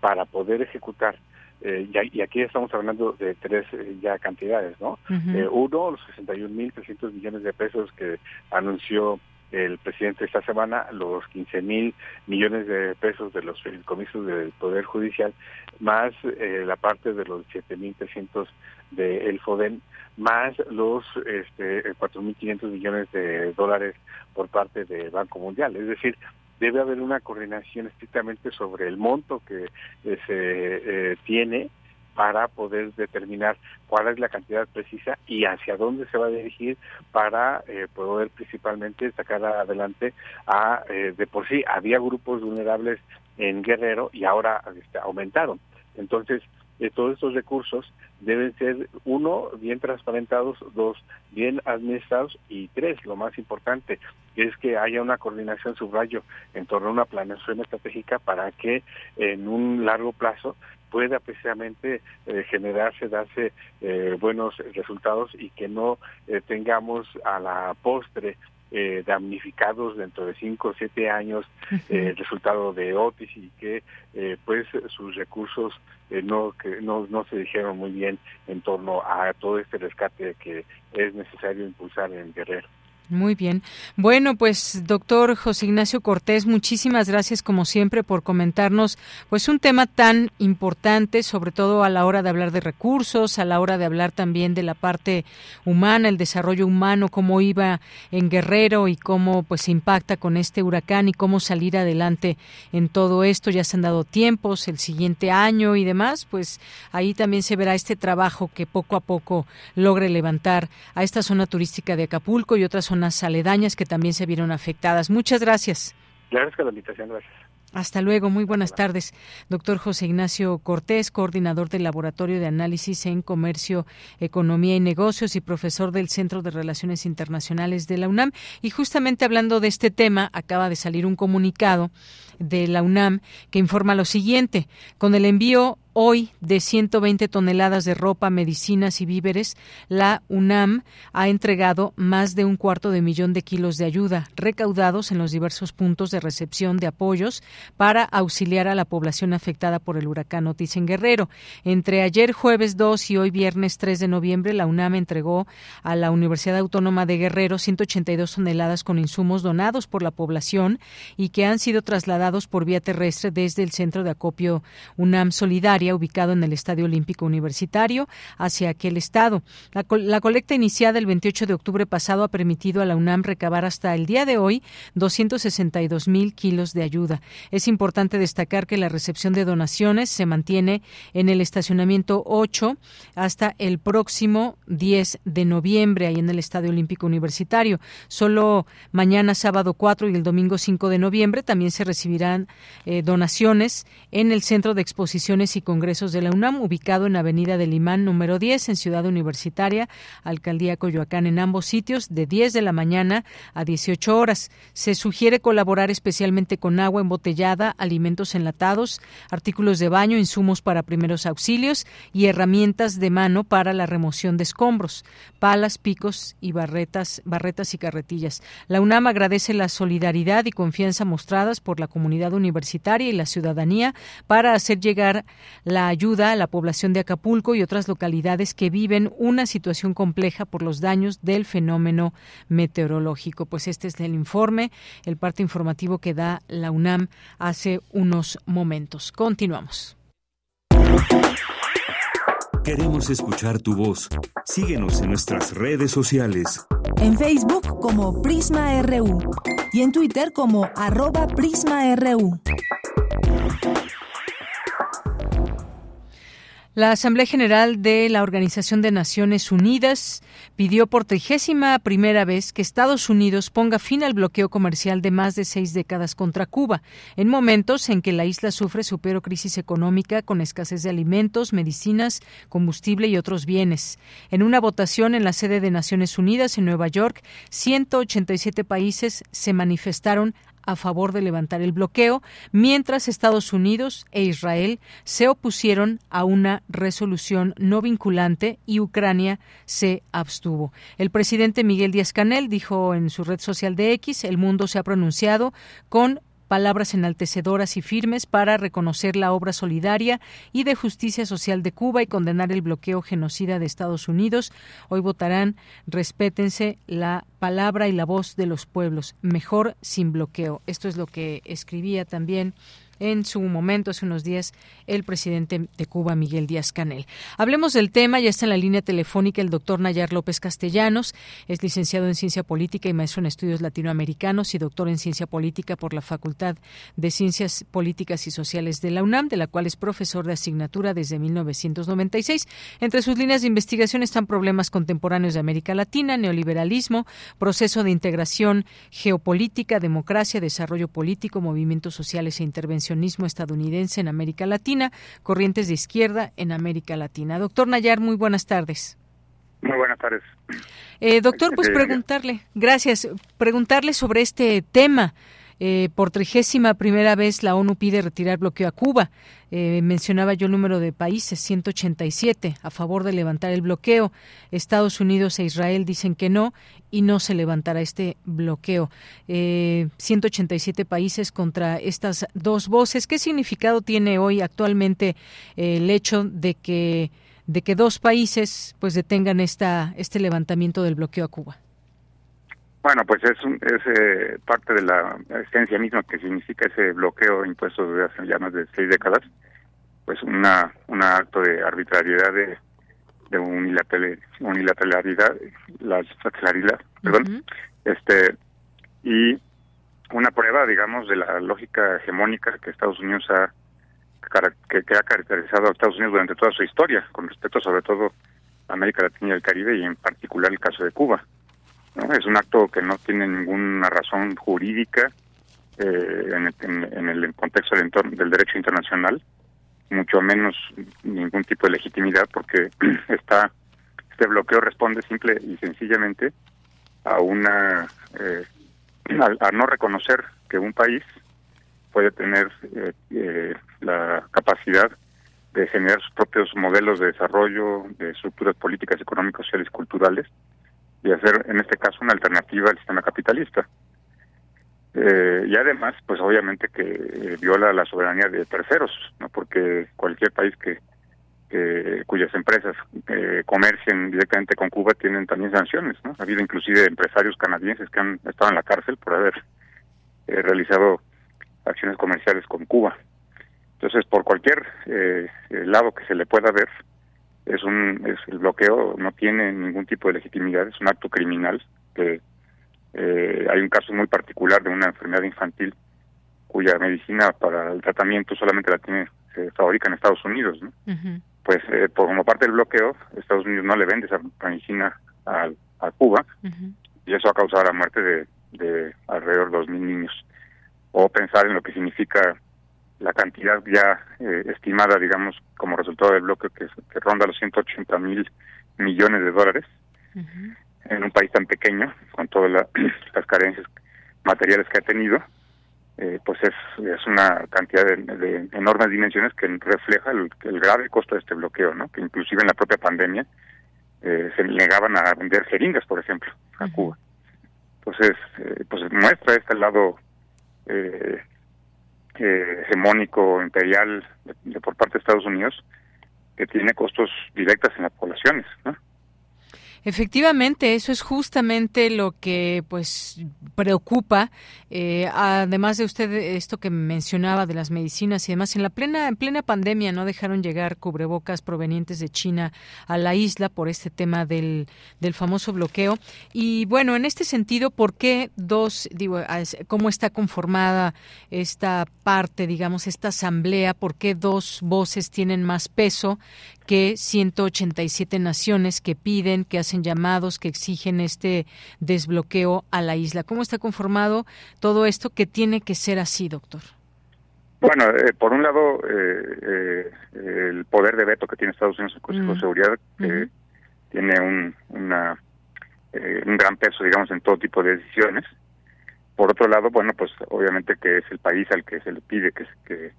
para poder ejecutar. Eh, y, aquí estamos hablando de tres eh, ya cantidades, ¿no? eh, uno, los 61.300 millones de pesos que anunció el presidente esta semana, los 15 mil millones de pesos de los comisos del Poder Judicial, más eh, la parte de los 7.300 del FODEN, más los este, 4.500 millones de dólares por parte del Banco Mundial. Es decir, debe haber una coordinación estrictamente sobre el monto que eh, se eh, tiene para poder determinar cuál es la cantidad precisa y hacia dónde se va a dirigir para eh, poder principalmente sacar adelante a de por sí había grupos vulnerables en Guerrero y ahora este, aumentaron. Entonces de todos estos recursos deben ser, uno, bien transparentados, dos, bien administrados y tres, lo más importante, es que haya una coordinación subrayo en torno a una planeación estratégica para que en un largo plazo pueda precisamente eh, generarse, darse eh, buenos resultados y que no eh, tengamos a la postre eh, damnificados dentro de cinco o siete años eh, resultado de Otis y que eh, pues sus recursos eh, no que no, no se dijeron muy bien en torno a todo este rescate que es necesario impulsar en Guerrero. Muy bien. Bueno, pues doctor José Ignacio Cortés, muchísimas gracias como siempre por comentarnos pues un tema tan importante, sobre todo a la hora de hablar de recursos, a la hora de hablar también de la parte humana, el desarrollo humano, cómo iba en Guerrero y cómo pues se impacta con este huracán y cómo salir adelante en todo esto. Ya se han dado tiempos, el siguiente año y demás, pues ahí también se verá este trabajo que poco a poco logre levantar a esta zona turística de Acapulco y otras zonas aledañas que también se vieron afectadas. Muchas gracias. Gracias la invitación, gracias. Hasta luego, muy buenas tardes. Doctor José Ignacio Cortés, coordinador del Laboratorio de Análisis en Comercio, Economía y Negocios y profesor del Centro de Relaciones Internacionales de la UNAM. Y justamente hablando de este tema, acaba de salir un comunicado de la UNAM que informa lo siguiente. Con el envío hoy de 120 toneladas de ropa, medicinas y víveres, la UNAM ha entregado más de un cuarto de millón de kilos de ayuda recaudados en los diversos puntos de recepción de apoyos para auxiliar a la población afectada por el huracán Otis en Guerrero. Entre ayer jueves 2 y hoy viernes 3 de noviembre, la UNAM entregó a la Universidad Autónoma de Guerrero 182 toneladas con insumos donados por la población y que han sido trasladados por vía terrestre desde el centro de acopio UNAM Solidaria ubicado en el Estadio Olímpico Universitario hacia aquel estado. La, colecta iniciada el 28 de octubre pasado ha permitido a la UNAM recabar hasta el día de hoy 262 mil kilos de ayuda. Es importante destacar que la recepción de donaciones se mantiene en el estacionamiento 8 hasta el próximo 10 de noviembre, ahí en el Estadio Olímpico Universitario. Solo mañana, sábado 4 y el domingo 5 de noviembre también se recibirán eh, donaciones en el Centro de Exposiciones y Congresos de la UNAM, ubicado en Avenida del Imán número 10, en Ciudad Universitaria, Alcaldía Coyoacán, en ambos sitios, de 10 de la mañana a 18 horas. Se sugiere colaborar especialmente con agua embotellada, alimentos enlatados, artículos de baño, insumos para primeros auxilios y herramientas de mano para la remoción de escombros, palas, picos y barretas, barretas y carretillas. La UNAM agradece la solidaridad y confianza mostradas por la comunidad universitaria y la ciudadanía para hacer llegar la ayuda a la población de Acapulco y otras localidades que viven una situación compleja por los daños del fenómeno meteorológico. Pues este es el informe, el parte informativo que da la UNAM hace unos momentos. Continuamos. Queremos escuchar tu voz. Síguenos en nuestras redes sociales. En Facebook como Prisma RU y en Twitter como arroba PrismaRU. La Asamblea General de la Organización de Naciones Unidas pidió por trigésima primera vez que Estados Unidos ponga fin al bloqueo comercial de más de seis décadas contra Cuba, en momentos en que la isla sufre su peor crisis económica con escasez de alimentos, medicinas, combustible y otros bienes. En una votación en la sede de Naciones Unidas en Nueva York, 187 países se manifestaron a favor de levantar el bloqueo, mientras Estados Unidos e Israel se opusieron a una resolución no vinculante y Ucrania se abstuvo. El presidente Miguel Díaz Canel dijo en su red social de X, el mundo se ha pronunciado con palabras enaltecedoras y firmes para reconocer la obra solidaria y de justicia social de Cuba y condenar el bloqueo genocida de Estados Unidos. Hoy votarán respétense la palabra y la voz de los pueblos, mejor sin bloqueo. Esto es lo que escribía también en su momento, hace unos días, el presidente de Cuba, Miguel Díaz Canel. Hablemos del tema, ya está en la línea telefónica el doctor Nayar López Castellanos, es licenciado en Ciencia Política y maestro en Estudios Latinoamericanos y doctor en Ciencia Política por la Facultad de Ciencias Políticas y Sociales de la UNAM, de la cual es profesor de asignatura desde 1996. Entre sus líneas de investigación están problemas contemporáneos de América Latina, neoliberalismo, proceso de integración geopolítica, democracia, desarrollo político, movimientos sociales e intervención estadounidense en América Latina, corrientes de izquierda en América Latina. Doctor Nayar, muy buenas tardes. Muy buenas tardes. Eh, doctor, pues preguntarle, gracias, preguntarle sobre este tema. Eh, por trigésima primera vez la ONU pide retirar bloqueo a Cuba. Eh, mencionaba yo el número de países, 187, a favor de levantar el bloqueo. Estados Unidos e Israel dicen que no y no se levantará este bloqueo. Eh, 187 países contra estas dos voces. ¿Qué significado tiene hoy actualmente eh, el hecho de que de que dos países pues detengan esta este levantamiento del bloqueo a Cuba? Bueno, pues es, es eh, parte de la esencia misma que significa ese bloqueo impuesto desde hace ya más de seis décadas, pues una un acto de arbitrariedad de, de unilateralidad, la perdón, este y una prueba, digamos, de la lógica hegemónica que Estados Unidos ha que, que ha caracterizado a Estados Unidos durante toda su historia, con respecto sobre todo a América Latina y el Caribe y en particular el caso de Cuba. Es un acto que no tiene ninguna razón jurídica eh, en, el, contexto del, del derecho internacional, mucho menos ningún tipo de legitimidad, porque *clears throat* está este bloqueo responde simple y sencillamente a una eh, a, no reconocer que un país puede tener eh, la capacidad de generar sus propios modelos de desarrollo, de estructuras políticas, económicas, sociales culturales, y hacer en este caso una alternativa al sistema capitalista. Eh, y además, pues obviamente que eh, viola la soberanía de terceros, no porque cualquier país que, cuyas empresas eh, comercien directamente con Cuba tienen también sanciones, ¿no? Ha habido inclusive empresarios canadienses que han estado en la cárcel por haber realizado acciones comerciales con Cuba. Entonces, por cualquier lado que se le pueda ver, es un es el bloqueo no tiene ningún tipo de legitimidad es un acto criminal que eh, hay un caso muy particular de una enfermedad infantil cuya medicina para el tratamiento solamente la tiene se fabrica en Estados Unidos ¿no? pues eh, por como parte del bloqueo Estados Unidos no le vende esa medicina a, a Cuba y eso ha causado la muerte de, de alrededor de dos mil niños. O pensar en lo que significa la cantidad ya eh, estimada, digamos, como resultado del bloque que, ronda los 180 mil millones de dólares en un país tan pequeño, con todas *clears throat* las carencias materiales que ha tenido, eh, pues es, es una cantidad de, enormes dimensiones que refleja el, grave costo de este bloqueo, ¿no? Que inclusive en la propia pandemia eh, se negaban a vender jeringas, por ejemplo, a Cuba. Entonces, pues muestra este lado eh, hegemónico imperial de, por parte de Estados Unidos que tiene costos directos en las poblaciones, ¿no? Efectivamente, eso es justamente lo que pues preocupa. Eh, además de usted esto que mencionaba de las medicinas y demás, en la plena en plena pandemia no dejaron llegar cubrebocas provenientes de China a la isla por este tema del, del famoso bloqueo. Y bueno, en este sentido, ¿por qué dos digo cómo está conformada esta parte, digamos, esta asamblea? ¿Por qué dos voces tienen más peso que 187 naciones que piden, que hacen llamados, que exigen este desbloqueo a la isla. ¿Cómo está conformado todo esto que tiene que ser así, doctor? Bueno, eh, por un lado, eh, eh, el poder de veto que tiene Estados Unidos en el Consejo de mm. Seguridad, que tiene un, una, un gran peso, digamos, en todo tipo de decisiones. por otro lado, bueno, pues obviamente que es el país al que se le pide que, que,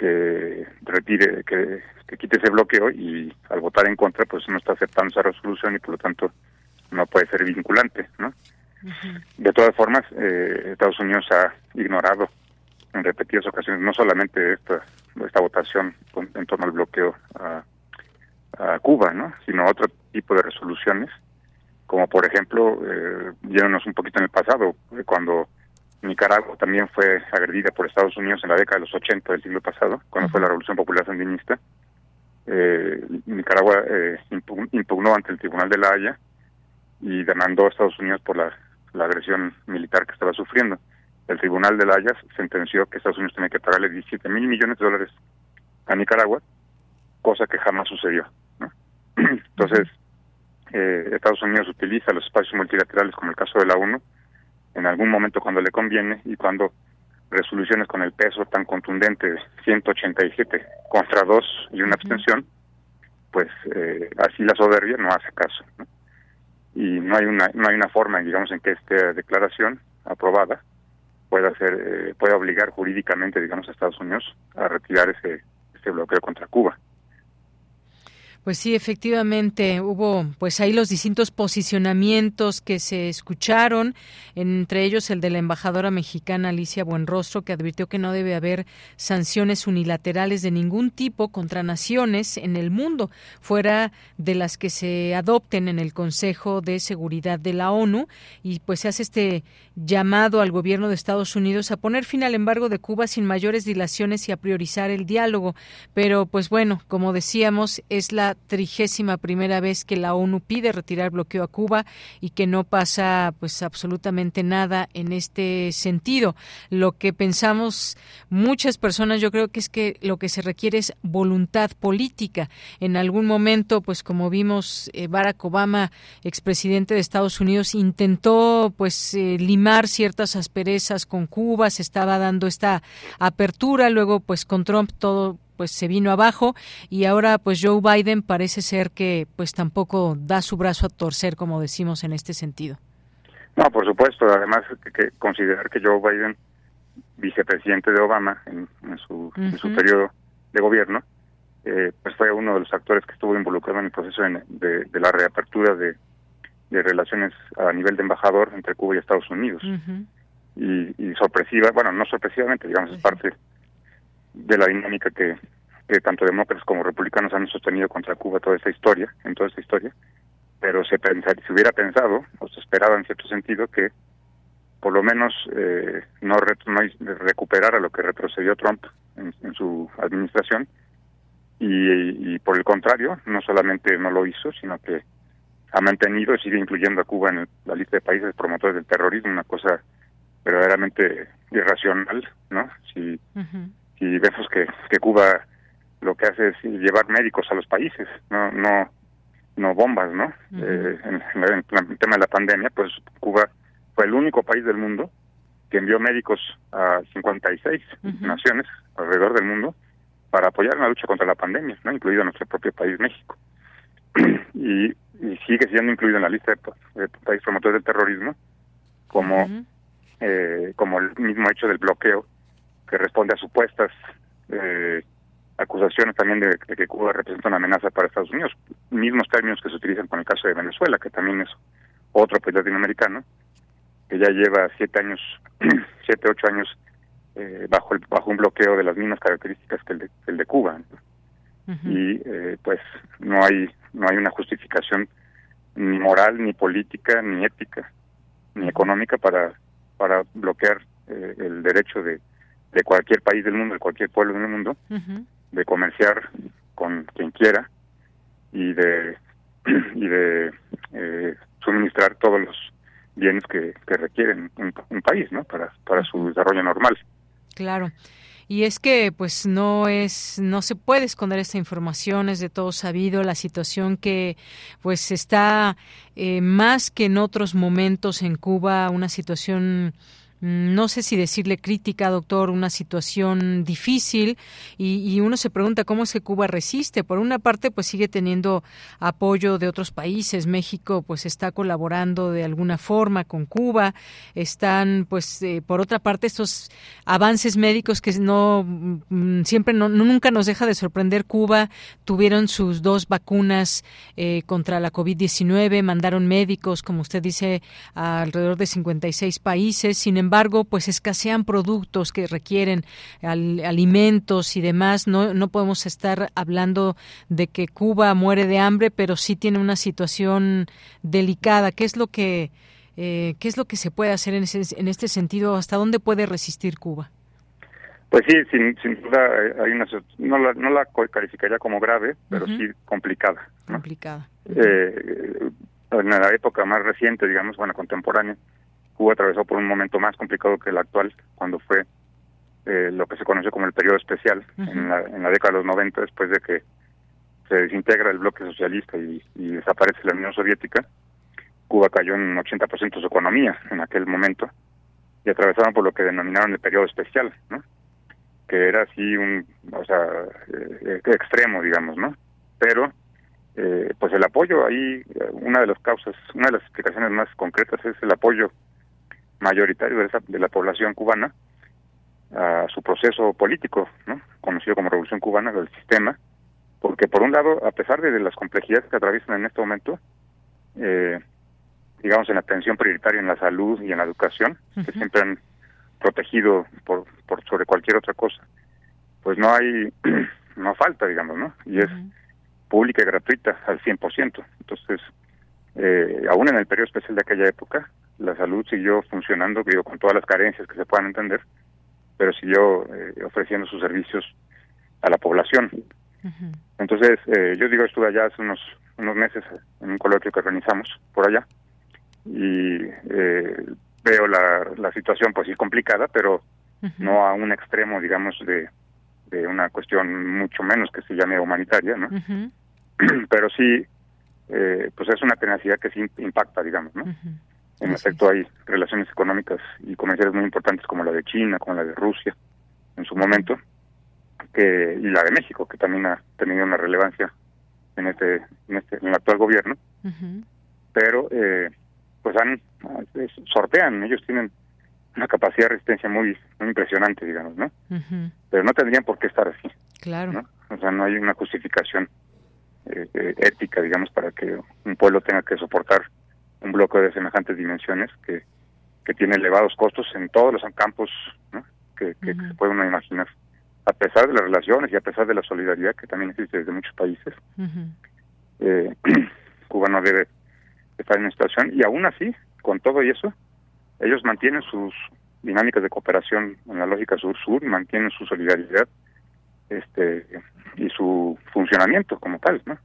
que retire, que, que quite ese bloqueo y al votar en contra, pues no está aceptando esa resolución y por lo tanto no puede ser vinculante, ¿no? De todas formas, eh, Estados Unidos ha ignorado en repetidas ocasiones no solamente esta esta votación en torno al bloqueo a, a Cuba, ¿no? Sino otro tipo de resoluciones, como por ejemplo, eh, yéndonos un poquito en el pasado, eh, cuando Nicaragua también fue agredida por Estados Unidos en la década de los 80 del siglo pasado, cuando fue la Revolución Popular Sandinista. Eh, Nicaragua eh, impugnó ante el Tribunal de la Haya y demandó a Estados Unidos por la, la agresión militar que estaba sufriendo. El Tribunal de la Haya sentenció que Estados Unidos tenía que pagarle 17 mil millones de dólares a Nicaragua, cosa que jamás sucedió. ¿no? *clears throat* Entonces, eh, Estados Unidos utiliza los espacios multilaterales, como el caso de la ONU, en algún momento cuando le conviene y cuando resoluciones con el peso tan contundente de 187 contra 2 y una abstención, pues eh, así la soberbia no hace caso. ¿no? y no hay una no hay una forma digamos en que esta declaración aprobada pueda hacer eh, pueda obligar jurídicamente digamos a Estados Unidos a retirar ese ese bloqueo contra Cuba pues sí, efectivamente hubo pues ahí los distintos posicionamientos que se escucharon, entre ellos el de la embajadora mexicana Alicia Buenrostro que advirtió que no debe haber sanciones unilaterales de ningún tipo contra naciones en el mundo fuera de las que se adopten en el Consejo de Seguridad de la ONU y pues se hace este llamado al gobierno de Estados Unidos a poner fin al embargo de Cuba sin mayores dilaciones y a priorizar el diálogo, pero pues bueno, como decíamos, es la trigésima primera vez que la ONU pide retirar bloqueo a Cuba y que no pasa pues absolutamente nada en este sentido. Lo que pensamos muchas personas yo creo que es que lo que se requiere es voluntad política. En algún momento pues como vimos eh, Barack Obama, expresidente de Estados Unidos, intentó pues eh, limar ciertas asperezas con Cuba, se estaba dando esta apertura, luego pues con Trump todo pues se vino abajo y ahora pues Joe Biden parece ser que pues tampoco da su brazo a torcer como decimos en este sentido. No, por supuesto, además que, que considerar que Joe Biden vicepresidente de Obama en, en su, en su periodo de gobierno, eh, pues fue uno de los actores que estuvo involucrado en el proceso de, de, de la reapertura de, de, relaciones a nivel de embajador entre Cuba y Estados Unidos. y, y, sorpresiva, bueno, no sorpresivamente, digamos, es parte de la dinámica que, tanto demócratas como republicanos han sostenido contra Cuba toda esta historia, en toda esta historia, pero se, se hubiera pensado, o se esperaba en cierto sentido, que por lo menos eh, no, re, no recuperara lo que retrocedió Trump en, su administración, y, y, por el contrario, no solamente no lo hizo, sino que ha mantenido y sigue incluyendo a Cuba en la lista de países promotores del terrorismo, una cosa verdaderamente irracional, ¿no? Si. Si vemos que, que Cuba lo que hace es llevar médicos a los países, no no no bombas, ¿no? Uh -huh. eh, en, en, en, el tema de la pandemia, pues Cuba fue el único país del mundo que envió médicos a 56 uh -huh. naciones alrededor del mundo para apoyar en la lucha contra la pandemia, ¿no? incluido nuestro propio país, México. *clears throat* y, y, sigue siendo incluido en la lista de, de países promotores del terrorismo como, uh -huh. eh, como el mismo hecho del bloqueo que responde a supuestas eh, acusaciones también de, de, que Cuba representa una amenaza para Estados Unidos, mismos términos que se utilizan con el caso de Venezuela, que también es otro país latinoamericano, que ya lleva siete años, *clears throat* siete, ocho años eh, bajo el, bajo un bloqueo de las mismas características que el de, el de Cuba uh -huh. y eh, pues no hay no hay una justificación ni moral ni política ni ética ni económica para para bloquear eh, el derecho de, de cualquier país del mundo de cualquier pueblo del mundo uh -huh. de comerciar con quien quiera y de *clears throat* y de eh, suministrar todos los bienes que, que requieren un, un, país no para para su desarrollo normal Claro. Y es que pues no es no se puede esconder esta información, es de todo sabido la situación que pues está eh, más que en otros momentos en Cuba una situación no sé si decirle crítica, doctor, una situación difícil y, uno se pregunta cómo es que Cuba resiste. Por una parte, pues sigue teniendo apoyo de otros países. México, pues está colaborando de alguna forma con Cuba. Están, pues, eh, por otra parte, estos avances médicos que no mm, siempre, no, nunca nos deja de sorprender. Cuba tuvieron sus dos vacunas eh, contra la COVID-19, mandaron médicos, como usted dice, a alrededor de 56 países. Sin embargo, embargo, pues escasean productos que requieren alimentos y demás. No, no podemos estar hablando de que Cuba muere de hambre, pero sí tiene una situación delicada. ¿Qué es lo que, eh, qué es lo que se puede hacer en, en este sentido? ¿Hasta dónde puede resistir Cuba? Pues sí, sin, duda eh, hay una, no la, no la calificaría como grave, pero sí complicada. Complicada. Eh, en la época más reciente, digamos, bueno, contemporánea, Cuba atravesó por un momento más complicado que el actual, cuando fue eh, lo que se conoce como el periodo especial, en, la, en la década de los 90, después de que se desintegra el bloque socialista y, desaparece la Unión Soviética. Cuba cayó en un 80% de su economía en aquel momento y atravesaron por lo que denominaron el periodo especial, ¿no? que era así un, o sea, eh, extremo, digamos, ¿no? Pero, eh, pues el apoyo ahí, una de las causas, una de las explicaciones más concretas es el apoyo mayoritario de, de la población cubana a su proceso político, ¿no? conocido como Revolución Cubana del sistema, porque por un lado, a pesar de las complejidades que atraviesan en este momento, eh, digamos en la atención prioritaria en la salud y en la educación, que siempre han protegido por, por sobre cualquier otra cosa, pues no hay, *clears throat* no falta, digamos, ¿no? Y es pública y gratuita al 100%. Entonces, eh, aún en el periodo especial de aquella época, la salud siguió funcionando, digo, con todas las carencias que se puedan entender, pero siguió eh, ofreciendo sus servicios a la población. Entonces, eh, yo digo, estuve allá hace unos, unos meses en un coloquio que organizamos por allá y eh, veo la, la situación pues sí complicada, pero no a un extremo, digamos, de, de una cuestión mucho menos que se llame humanitaria, ¿no? *clears throat* pero sí, pues es una tenacidad que sí impacta, digamos, ¿no? En efecto, hay relaciones económicas y comerciales muy importantes como la de China, como la de Rusia en su momento, que y la de México, que también ha tenido una relevancia en este en este en el actual gobierno. Pero eh, pues han sortean, ellos tienen una capacidad de resistencia muy, muy impresionante, digamos, ¿no? Pero no tendrían por qué estar así. Claro. O sea, no hay una justificación eh, eh, ética, digamos, para que un pueblo tenga que soportar un bloque de semejantes dimensiones que, que tiene elevados costos en todos los campos que, se puede uno imaginar. A pesar de las relaciones y a pesar de la solidaridad que también existe desde muchos países, eh, *clears throat* Cuba no debe estar en una situación. Y aún así, con todo y eso, ellos mantienen sus dinámicas de cooperación en la lógica sur-sur, mantienen su solidaridad este y su funcionamiento como tal, ¿no?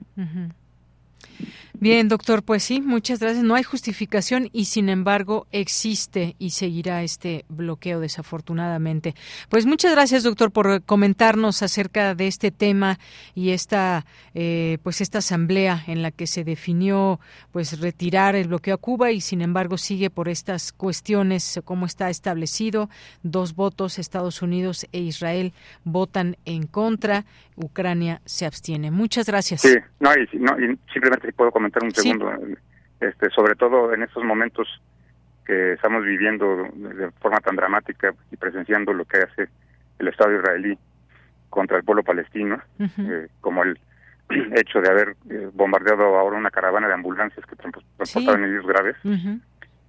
Bien, doctor, pues sí, muchas gracias. No hay justificación y sin embargo existe y seguirá este bloqueo desafortunadamente. Pues muchas gracias, doctor, por comentarnos acerca de este tema y esta, eh, pues esta asamblea en la que se definió, pues retirar el bloqueo a Cuba y sin embargo sigue por estas cuestiones como está establecido. Dos votos, Estados Unidos e Israel votan en contra, Ucrania se abstiene. Muchas gracias. Sí, no, no, y simplemente puedo comentar un segundo, este, sobre todo en estos momentos que estamos viviendo de forma tan dramática y presenciando lo que hace el Estado israelí contra el pueblo palestino, eh, como el *clears throat* hecho de haber eh, bombardeado ahora una caravana de ambulancias que transportaban heridos graves,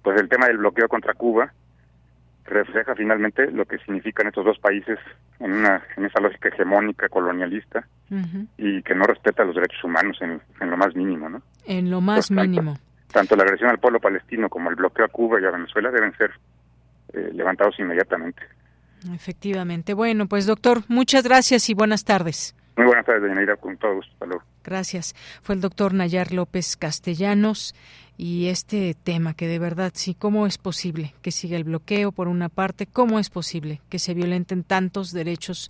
pues el tema del bloqueo contra Cuba refleja finalmente lo que significan estos dos países en una en esa lógica hegemónica colonialista y que no respeta los derechos humanos en, en lo más mínimo, ¿no? En lo más pues, mínimo. Tanto, la agresión al pueblo palestino como el bloqueo a Cuba y a Venezuela deben ser eh, levantados inmediatamente. Efectivamente. Bueno, pues doctor, muchas gracias y buenas tardes. Muy buenas tardes, Yanira, con todo gusto. Hasta Gracias. Fue el doctor Nayar López Castellanos y este tema que de verdad sí, ¿cómo es posible que siga el bloqueo por una parte? ¿Cómo es posible que se violenten tantos derechos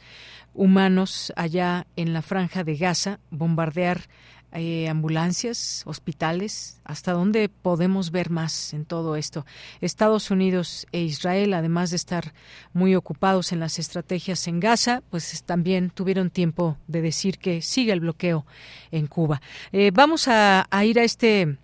humanos allá en la franja de Gaza, bombardear eh, ambulancias, hospitales, hasta dónde podemos ver más en todo esto. Estados Unidos e Israel, además de estar muy ocupados en las estrategias en Gaza, pues también tuvieron tiempo de decir que sigue el bloqueo en Cuba. Eh, vamos a ir a este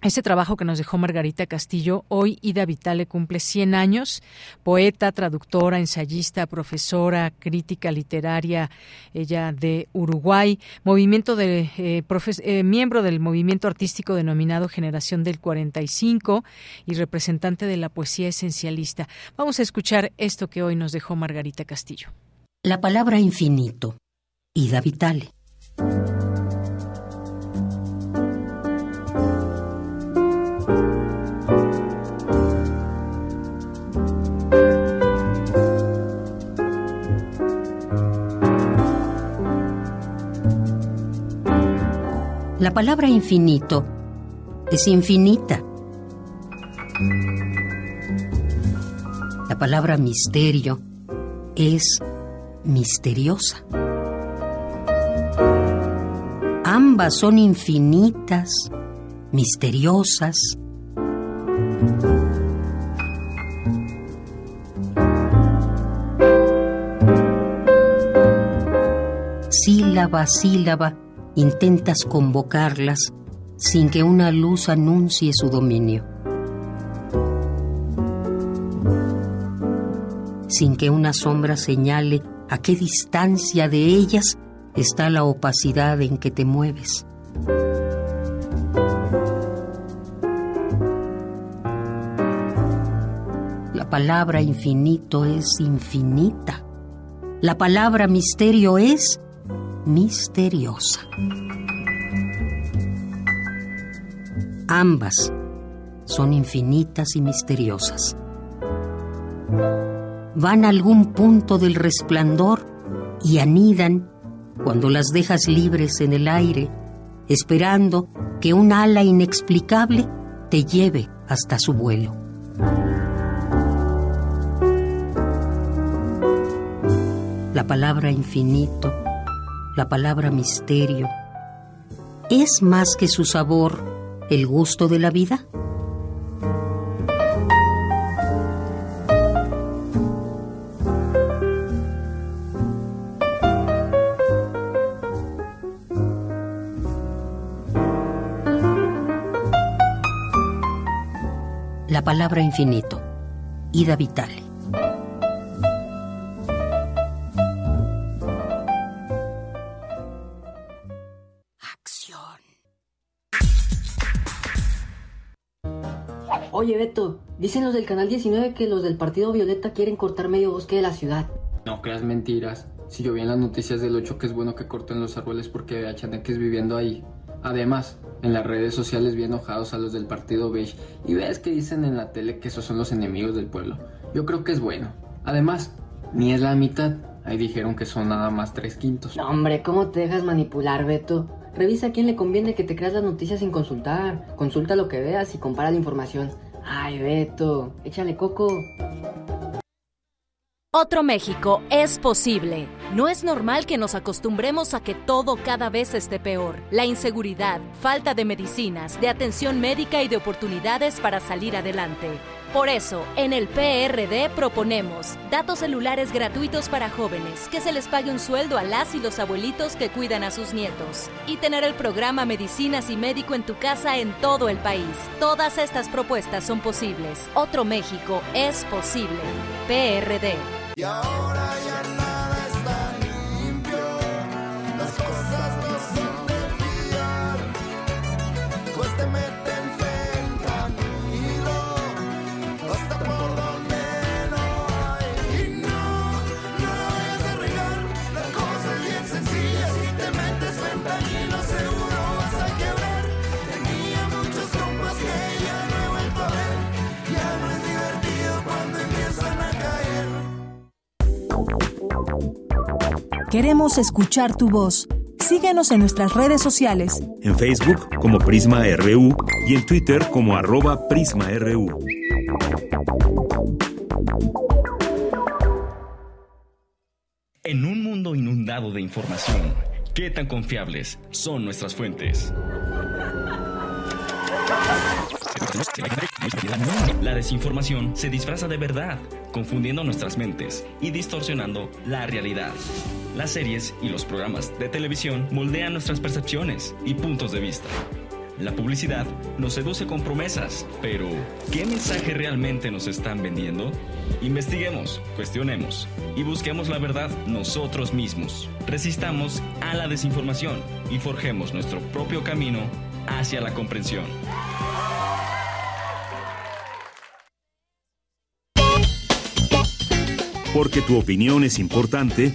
ese trabajo que nos dejó Margarita Castillo, hoy Ida Vitale cumple 100 años, poeta, traductora, ensayista, profesora, crítica literaria, ella de Uruguay, movimiento de, eh, eh, miembro del movimiento artístico denominado Generación del 45 y representante de la poesía esencialista. Vamos a escuchar esto que hoy nos dejó Margarita Castillo. La palabra infinito, Ida Vitale. La palabra infinito es infinita. La palabra misterio es misteriosa. Ambas son infinitas, misteriosas. Sílaba, sílaba intentas convocarlas sin que una luz anuncie su dominio, sin que una sombra señale a qué distancia de ellas está la opacidad en que te mueves. La palabra infinito es infinita. La palabra misterio es misteriosa. Ambas son infinitas y misteriosas. Van a algún punto del resplandor y anidan cuando las dejas libres en el aire, esperando que un ala inexplicable te lleve hasta su vuelo. La palabra infinito la palabra misterio, ¿es más que su sabor el gusto de la vida? La palabra infinito, Ida Vitale. Beto, dicen los del Canal 19 que los del Partido Violeta quieren cortar medio bosque de la ciudad. No creas mentiras. Si yo vi en las noticias del 8 que es bueno que corten los árboles porque vea chaneques viviendo ahí. Además, en las redes sociales vi enojados a los del Partido Beige y ves que dicen en la tele que esos son los enemigos del pueblo. Yo creo que es bueno. Además, ni es la mitad. Ahí dijeron que son nada más tres quintos. No, hombre, ¿cómo te dejas manipular, Beto? Revisa a quién le conviene que te creas las noticias sin consultar. Consulta lo que veas y compara la información. Ay, Beto, échale coco. Otro México es posible. No es normal que nos acostumbremos a que todo cada vez esté peor. La inseguridad, falta de medicinas, de atención médica y de oportunidades para salir adelante. Por eso, en el PRD proponemos datos celulares gratuitos para jóvenes, que se les pague un sueldo a las y los abuelitos que cuidan a sus nietos, y tener el programa Medicinas y Médico en tu casa en todo el país. Todas estas propuestas son posibles. Otro México es posible. PRD. Queremos escuchar tu voz. Síguenos en nuestras redes sociales. En Facebook como Prisma RU y en Twitter como arroba PrismaRU. En un mundo inundado de información, ¿Qué tan confiables son nuestras fuentes? La desinformación se disfraza de verdad, confundiendo nuestras mentes y distorsionando la realidad. Las series y los programas de televisión moldean nuestras percepciones y puntos de vista. La publicidad nos seduce con promesas, pero ¿qué mensaje realmente nos están vendiendo? Investiguemos, cuestionemos y busquemos la verdad nosotros mismos. Resistamos a la desinformación y forjemos nuestro propio camino hacia la comprensión. Porque tu opinión es importante,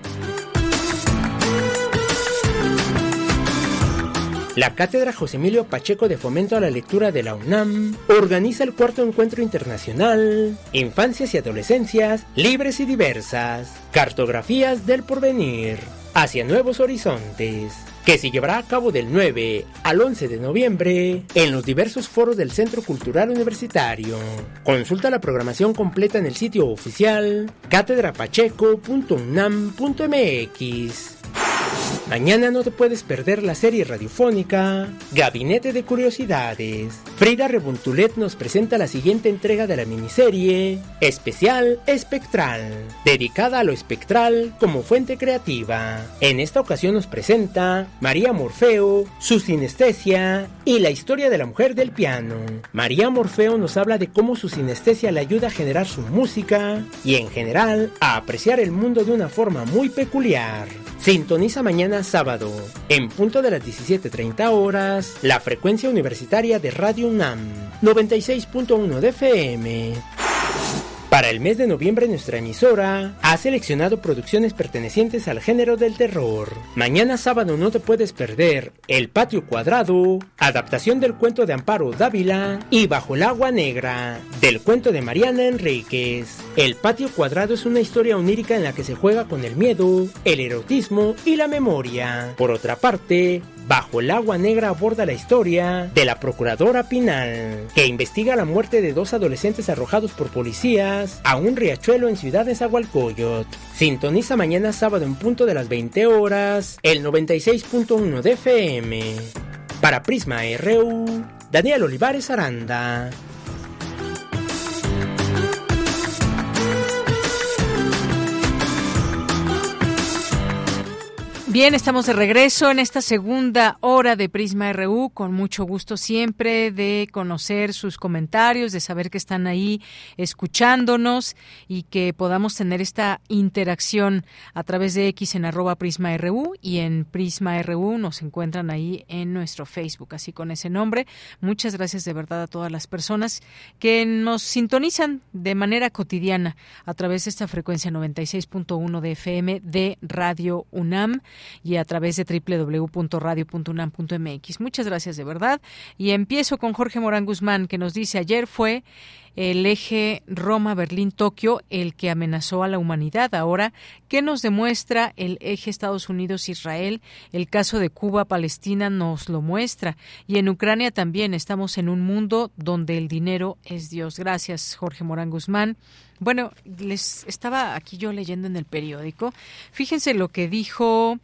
La Cátedra José Emilio Pacheco de Fomento a la Lectura de la UNAM organiza el cuarto encuentro internacional Infancias y Adolescencias Libres y Diversas, Cartografías del Porvenir, hacia Nuevos Horizontes, que se llevará a cabo del 9 al 11 de noviembre en los diversos foros del Centro Cultural Universitario. Consulta la programación completa en el sitio oficial catedrapacheco.unam.mx. Mañana no te puedes perder la serie radiofónica Gabinete de Curiosidades. Frida Rebuntulet nos presenta la siguiente entrega de la miniserie Especial Espectral, dedicada a lo espectral como fuente creativa. En esta ocasión nos presenta María Morfeo, su sinestesia y la historia de la mujer del piano. María Morfeo nos habla de cómo su sinestesia le ayuda a generar su música y en general a apreciar el mundo de una forma muy peculiar. Sintoniza mañana sábado, en punto de las 17.30 horas, la frecuencia universitaria de Radio UNAM, 96.1 de FM. Para el mes de noviembre nuestra emisora ha seleccionado producciones pertenecientes al género del terror. Mañana sábado no te puedes perder El Patio Cuadrado, adaptación del cuento de Amparo Dávila y Bajo el Agua Negra, del cuento de Mariana Enríquez. El Patio Cuadrado es una historia onírica en la que se juega con el miedo, el erotismo y la memoria. Por otra parte, Bajo el agua negra aborda la historia de la procuradora Pinal, que investiga la muerte de dos adolescentes arrojados por policías a un riachuelo en Ciudad de Zagualcoyot. Sintoniza mañana sábado en punto de las 20 horas el 96.1 de FM. Para Prisma RU, Daniel Olivares Aranda. Bien, estamos de regreso en esta segunda hora de Prisma RU, con mucho gusto siempre de conocer sus comentarios, de saber que están ahí escuchándonos y que podamos tener esta interacción a través de X en arroba Prisma RU y en Prisma RU nos encuentran ahí en nuestro Facebook, así con ese nombre. Muchas gracias de verdad a todas las personas que nos sintonizan de manera cotidiana a través de esta frecuencia 96.1 de FM de Radio UNAM y a través de www.radio.unam.mx. Muchas gracias de verdad. Y empiezo con Jorge Morán Guzmán, que nos dice ayer fue el eje Roma-Berlín-Tokio el que amenazó a la humanidad. Ahora, ¿qué nos demuestra el eje Estados Unidos-Israel? El caso de Cuba-Palestina nos lo muestra. Y en Ucrania también estamos en un mundo donde el dinero es Dios. Gracias, Jorge Morán Guzmán. Bueno, les estaba aquí yo leyendo en el periódico. Fíjense lo que dijo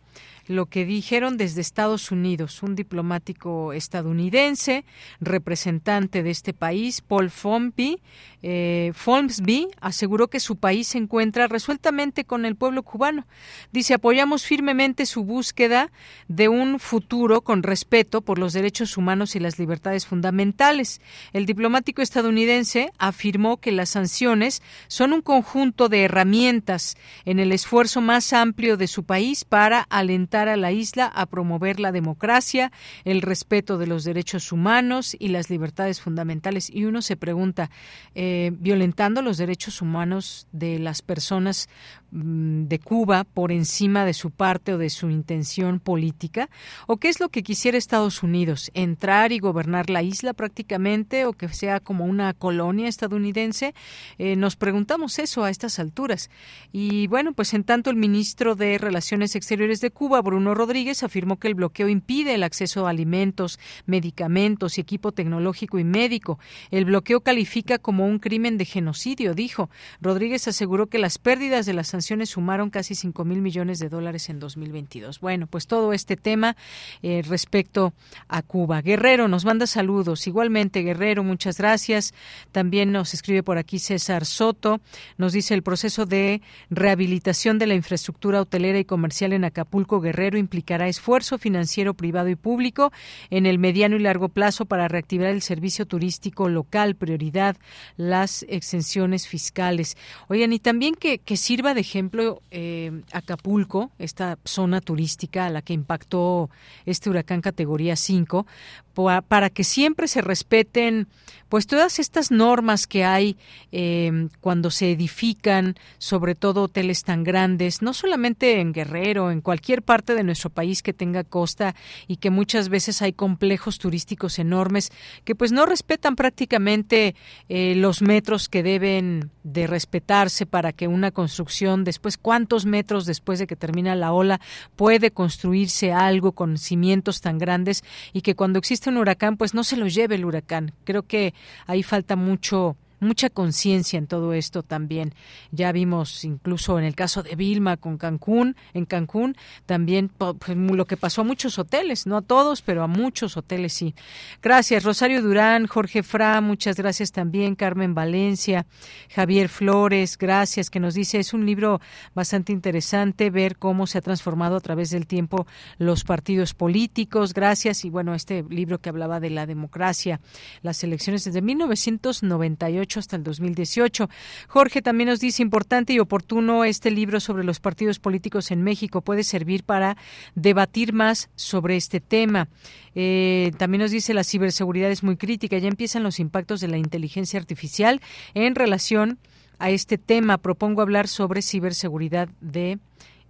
lo que dijeron desde Estados Unidos, un diplomático estadounidense, representante de este país, Paul Fomby, eh, Folmsby, aseguró que su país se encuentra resueltamente con el pueblo cubano. Dice, apoyamos firmemente su búsqueda de un futuro con respeto por los derechos humanos y las libertades fundamentales. El diplomático estadounidense afirmó que las sanciones son un conjunto de herramientas en el esfuerzo más amplio de su país para alentar a la isla a promover la democracia, el respeto de los derechos humanos y las libertades fundamentales. Y uno se pregunta, eh, violentando los derechos humanos de las personas de Cuba por encima de su parte o de su intención política? ¿O qué es lo que quisiera Estados Unidos? ¿Entrar y gobernar la isla prácticamente o que sea como una colonia estadounidense? Eh, nos preguntamos eso a estas alturas. Y bueno, pues en tanto el ministro de Relaciones Exteriores de Cuba, Bruno Rodríguez, afirmó que el bloqueo impide el acceso a alimentos, medicamentos y equipo tecnológico y médico. El bloqueo califica como un crimen de genocidio, dijo. Rodríguez aseguró que las pérdidas de las sanciones sumaron casi 5 mil millones de dólares en 2022. Bueno, pues todo este tema eh, respecto a Cuba. Guerrero nos manda saludos. Igualmente, Guerrero, muchas gracias. También nos escribe por aquí César Soto. Nos dice el proceso de rehabilitación de la infraestructura hotelera y comercial en Acapulco Guerrero implicará esfuerzo financiero privado y público en el mediano y largo plazo para reactivar el servicio turístico local, prioridad las exenciones fiscales. Oigan, y también que, que sirva de ejemplo eh, Acapulco, esta zona turística a la que impactó este huracán categoría 5, para que siempre se respeten pues todas estas normas que hay eh, cuando se edifican, sobre todo hoteles tan grandes, no solamente en Guerrero, en cualquier parte de nuestro país que tenga costa y que muchas veces hay complejos turísticos enormes que pues no respetan prácticamente eh, los metros que deben de respetarse para que una construcción después cuántos metros después de que termina la ola puede construirse algo con cimientos tan grandes y que cuando existe un huracán pues no se lo lleve el huracán. Creo que ahí falta mucho mucha conciencia en todo esto también. Ya vimos incluso en el caso de Vilma con Cancún, en Cancún, también pues, lo que pasó a muchos hoteles, no a todos, pero a muchos hoteles sí. Gracias, Rosario Durán, Jorge Fra, muchas gracias también, Carmen Valencia, Javier Flores, gracias, que nos dice, es un libro bastante interesante ver cómo se ha transformado a través del tiempo los partidos políticos, gracias, y bueno, este libro que hablaba de la democracia, las elecciones desde 1998 hasta el 2018. Jorge también nos dice importante y oportuno este libro sobre los partidos políticos en México puede servir para debatir más sobre este tema. Eh, también nos dice la ciberseguridad es muy crítica. Ya empiezan los impactos de la inteligencia artificial en relación a este tema. Propongo hablar sobre ciberseguridad de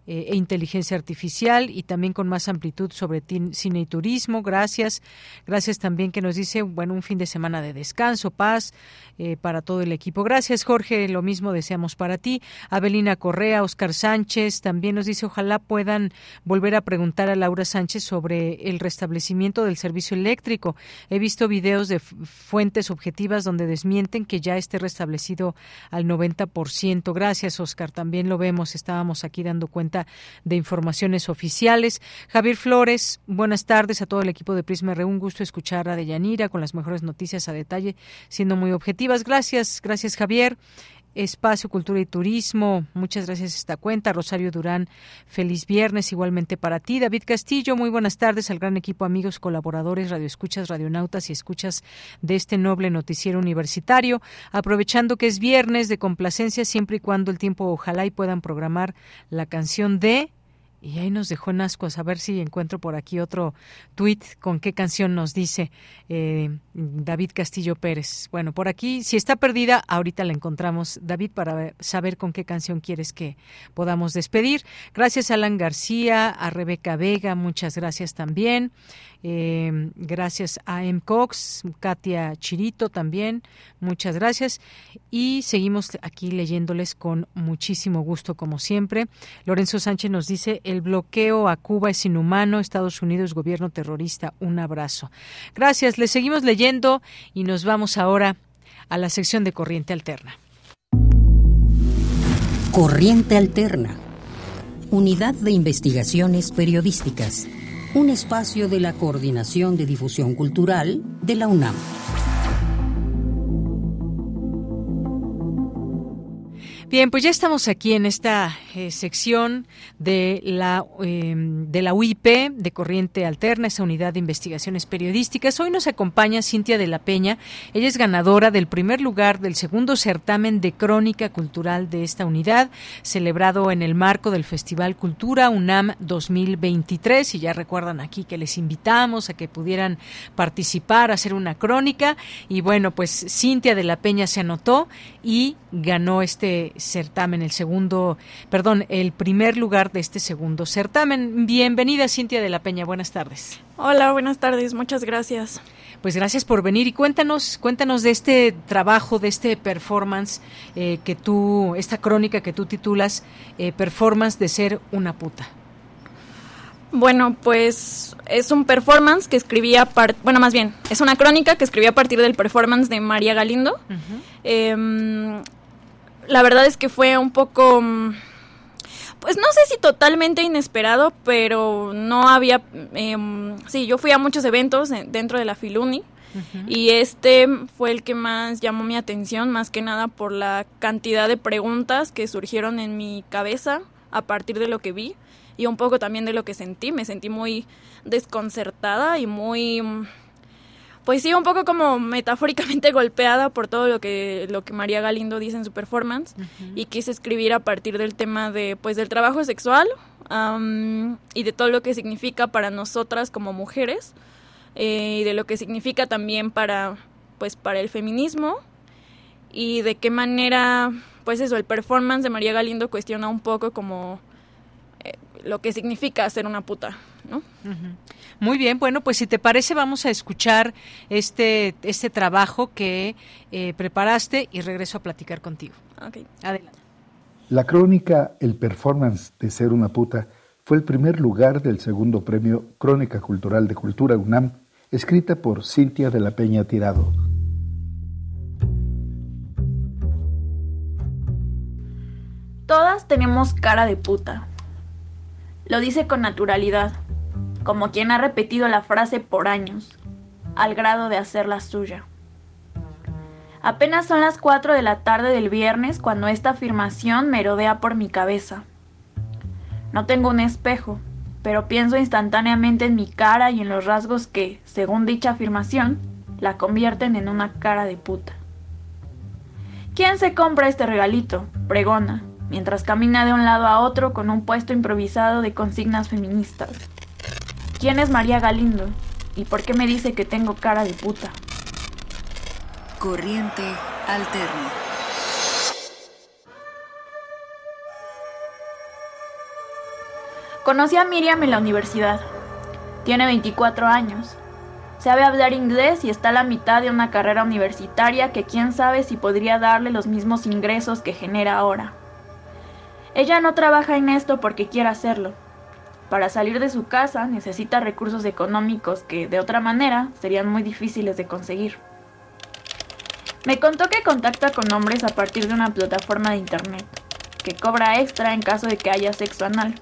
e inteligencia artificial y también con más amplitud sobre cine y turismo. Gracias. Gracias también que nos dice, bueno, un fin de semana de descanso, paz eh, para todo el equipo. Gracias, Jorge. Lo mismo deseamos para ti. Abelina Correa, Oscar Sánchez también nos dice, ojalá puedan volver a preguntar a Laura Sánchez sobre el restablecimiento del servicio eléctrico. He visto videos de fuentes objetivas donde desmienten que ya esté restablecido al 90%. Gracias, Oscar. También lo vemos. Estábamos aquí dando cuenta de informaciones oficiales. Javier Flores, buenas tardes a todo el equipo de Prisma R. Un gusto escuchar a Deyanira con las mejores noticias a detalle, siendo muy objetivas. Gracias, gracias Javier. Espacio Cultura y Turismo. Muchas gracias esta cuenta. Rosario Durán, feliz viernes igualmente para ti. David Castillo, muy buenas tardes al gran equipo, amigos, colaboradores, radioescuchas, radionautas y escuchas de este noble noticiero universitario. Aprovechando que es viernes de complacencia, siempre y cuando el tiempo ojalá y puedan programar la canción de y ahí nos dejó en ascuas. A ver si encuentro por aquí otro tuit con qué canción nos dice eh, David Castillo Pérez. Bueno, por aquí, si está perdida, ahorita la encontramos, David, para saber con qué canción quieres que podamos despedir. Gracias Alan García, a Rebeca Vega, muchas gracias también. Eh, gracias a M. Cox, Katia Chirito también, muchas gracias. Y seguimos aquí leyéndoles con muchísimo gusto, como siempre. Lorenzo Sánchez nos dice, el bloqueo a Cuba es inhumano, Estados Unidos, gobierno terrorista, un abrazo. Gracias, le seguimos leyendo y nos vamos ahora a la sección de Corriente Alterna. Corriente Alterna, Unidad de Investigaciones Periodísticas un espacio de la Coordinación de Difusión Cultural de la UNAM. Bien, pues ya estamos aquí en esta eh, sección de la, em, de la UIP, de Corriente Alterna, esa unidad de investigaciones periodísticas. Hoy nos acompaña Cintia de la Peña. Ella es ganadora del primer lugar del segundo certamen de crónica cultural de esta unidad, celebrado en el marco del Festival Cultura UNAM 2023. Y ya recuerdan aquí que les invitamos a que pudieran participar, hacer una crónica. Y bueno, pues Cintia de la Peña se anotó y ganó este certamen, el segundo, perdón, el primer lugar de este segundo certamen. Bienvenida Cintia de la Peña, buenas tardes. Hola, buenas tardes, muchas gracias. Pues gracias por venir y cuéntanos, cuéntanos de este trabajo, de este performance eh, que tú, esta crónica que tú titulas eh, Performance de ser una puta. Bueno, pues es un performance que escribí a bueno, más bien, es una crónica que escribí a partir del performance de María Galindo. La verdad es que fue un poco, mm, pues no sé si totalmente inesperado, pero no había, em, sí, yo fui a muchos eventos dentro de la Filuni. Y este fue el que más llamó mi atención, más que nada por la cantidad de preguntas que surgieron en mi cabeza a partir de lo que vi y un poco también de lo que sentí. Me sentí muy desconcertada y muy, pues sí, un poco como metafóricamente *laughs* golpeada por todo lo que, lo que María Galindo dice en su performance y quise escribir a partir del tema de, pues, del trabajo sexual y de todo lo que significa para nosotras como mujeres eh, y de lo que significa también para, pues, para el feminismo y de qué manera, pues eso, el performance de María Galindo cuestiona un poco como lo que significa ser una puta, ¿no? Muy bien, bueno, pues si te parece vamos a escuchar este, este trabajo que eh, preparaste y regreso a platicar contigo. Ok. Adelante. La crónica El performance de ser una puta fue el primer lugar del segundo premio Crónica Cultural de Cultura UNAM, escrita por Cintia de la Peña Tirado. Todas tenemos cara de puta. Lo dice con naturalidad, como quien ha repetido la frase por años, al grado de hacerla suya. Apenas son las 4 de la tarde del viernes cuando esta afirmación merodea por mi cabeza. No tengo un espejo, pero pienso instantáneamente en mi cara y en los rasgos que, según dicha afirmación, la convierten en una cara de puta. ¿Quién se compra este regalito? Pregona, mientras camina de un lado a otro con un puesto improvisado de consignas feministas. ¿Quién es María Galindo? ¿Y por qué me dice que tengo cara de puta? Corriente alterna. Conocí a Miriam en la universidad. Tiene 24 años. Sabe hablar inglés y está a la mitad de una carrera universitaria que quién sabe si podría darle los mismos ingresos que genera ahora. Ella no trabaja en esto porque quiera hacerlo. Para salir de su casa necesita recursos económicos que, de otra manera, serían muy difíciles de conseguir. Me contó que contacta con hombres a partir de una plataforma de internet, que cobra extra en caso de que haya sexo anal.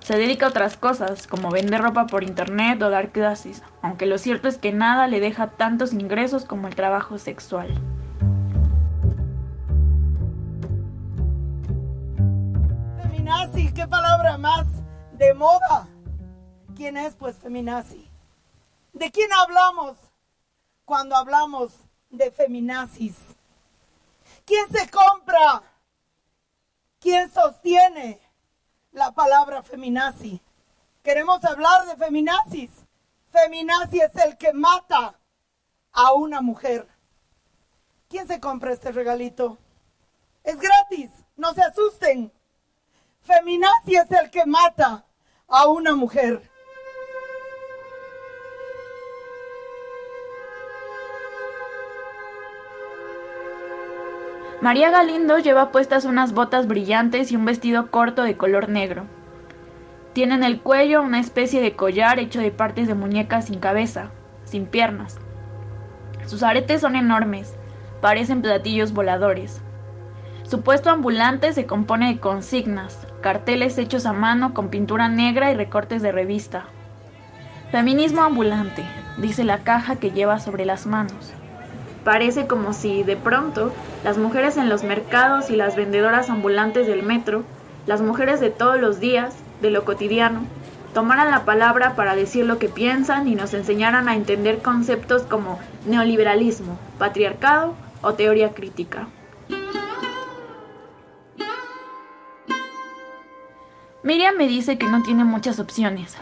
Se dedica a otras cosas, como vender ropa por internet o dar clases, aunque lo cierto es que nada le deja tantos ingresos como el trabajo sexual. Feminazi, qué palabra más de moda. ¿Quién es pues feminazi? ¿De quién hablamos cuando hablamos de feminazis? ¿Quién se compra? ¿Quién sostiene la palabra feminazi? Queremos hablar de feminazis. Feminazi es el que mata a una mujer. ¿Quién se compra este regalito? Es gratis, no se asusten. Feminazi es el que mata a una mujer. María Galindo lleva puestas unas botas brillantes y un vestido corto de color negro. Tiene en el cuello una especie de collar hecho de partes de muñecas sin cabeza, sin piernas. Sus aretes son enormes, parecen platillos voladores. Su puesto ambulante se compone de consignas, carteles hechos a mano con pintura negra y recortes de revista. Feminismo ambulante, dice la caja que lleva sobre las manos. Parece como si, de pronto, las mujeres en los mercados y las vendedoras ambulantes del metro, las mujeres de todos los días, de lo cotidiano, tomaran la palabra para decir lo que piensan y nos enseñaran a entender conceptos como neoliberalismo, patriarcado o teoría crítica. Miriam me dice que no tiene muchas opciones.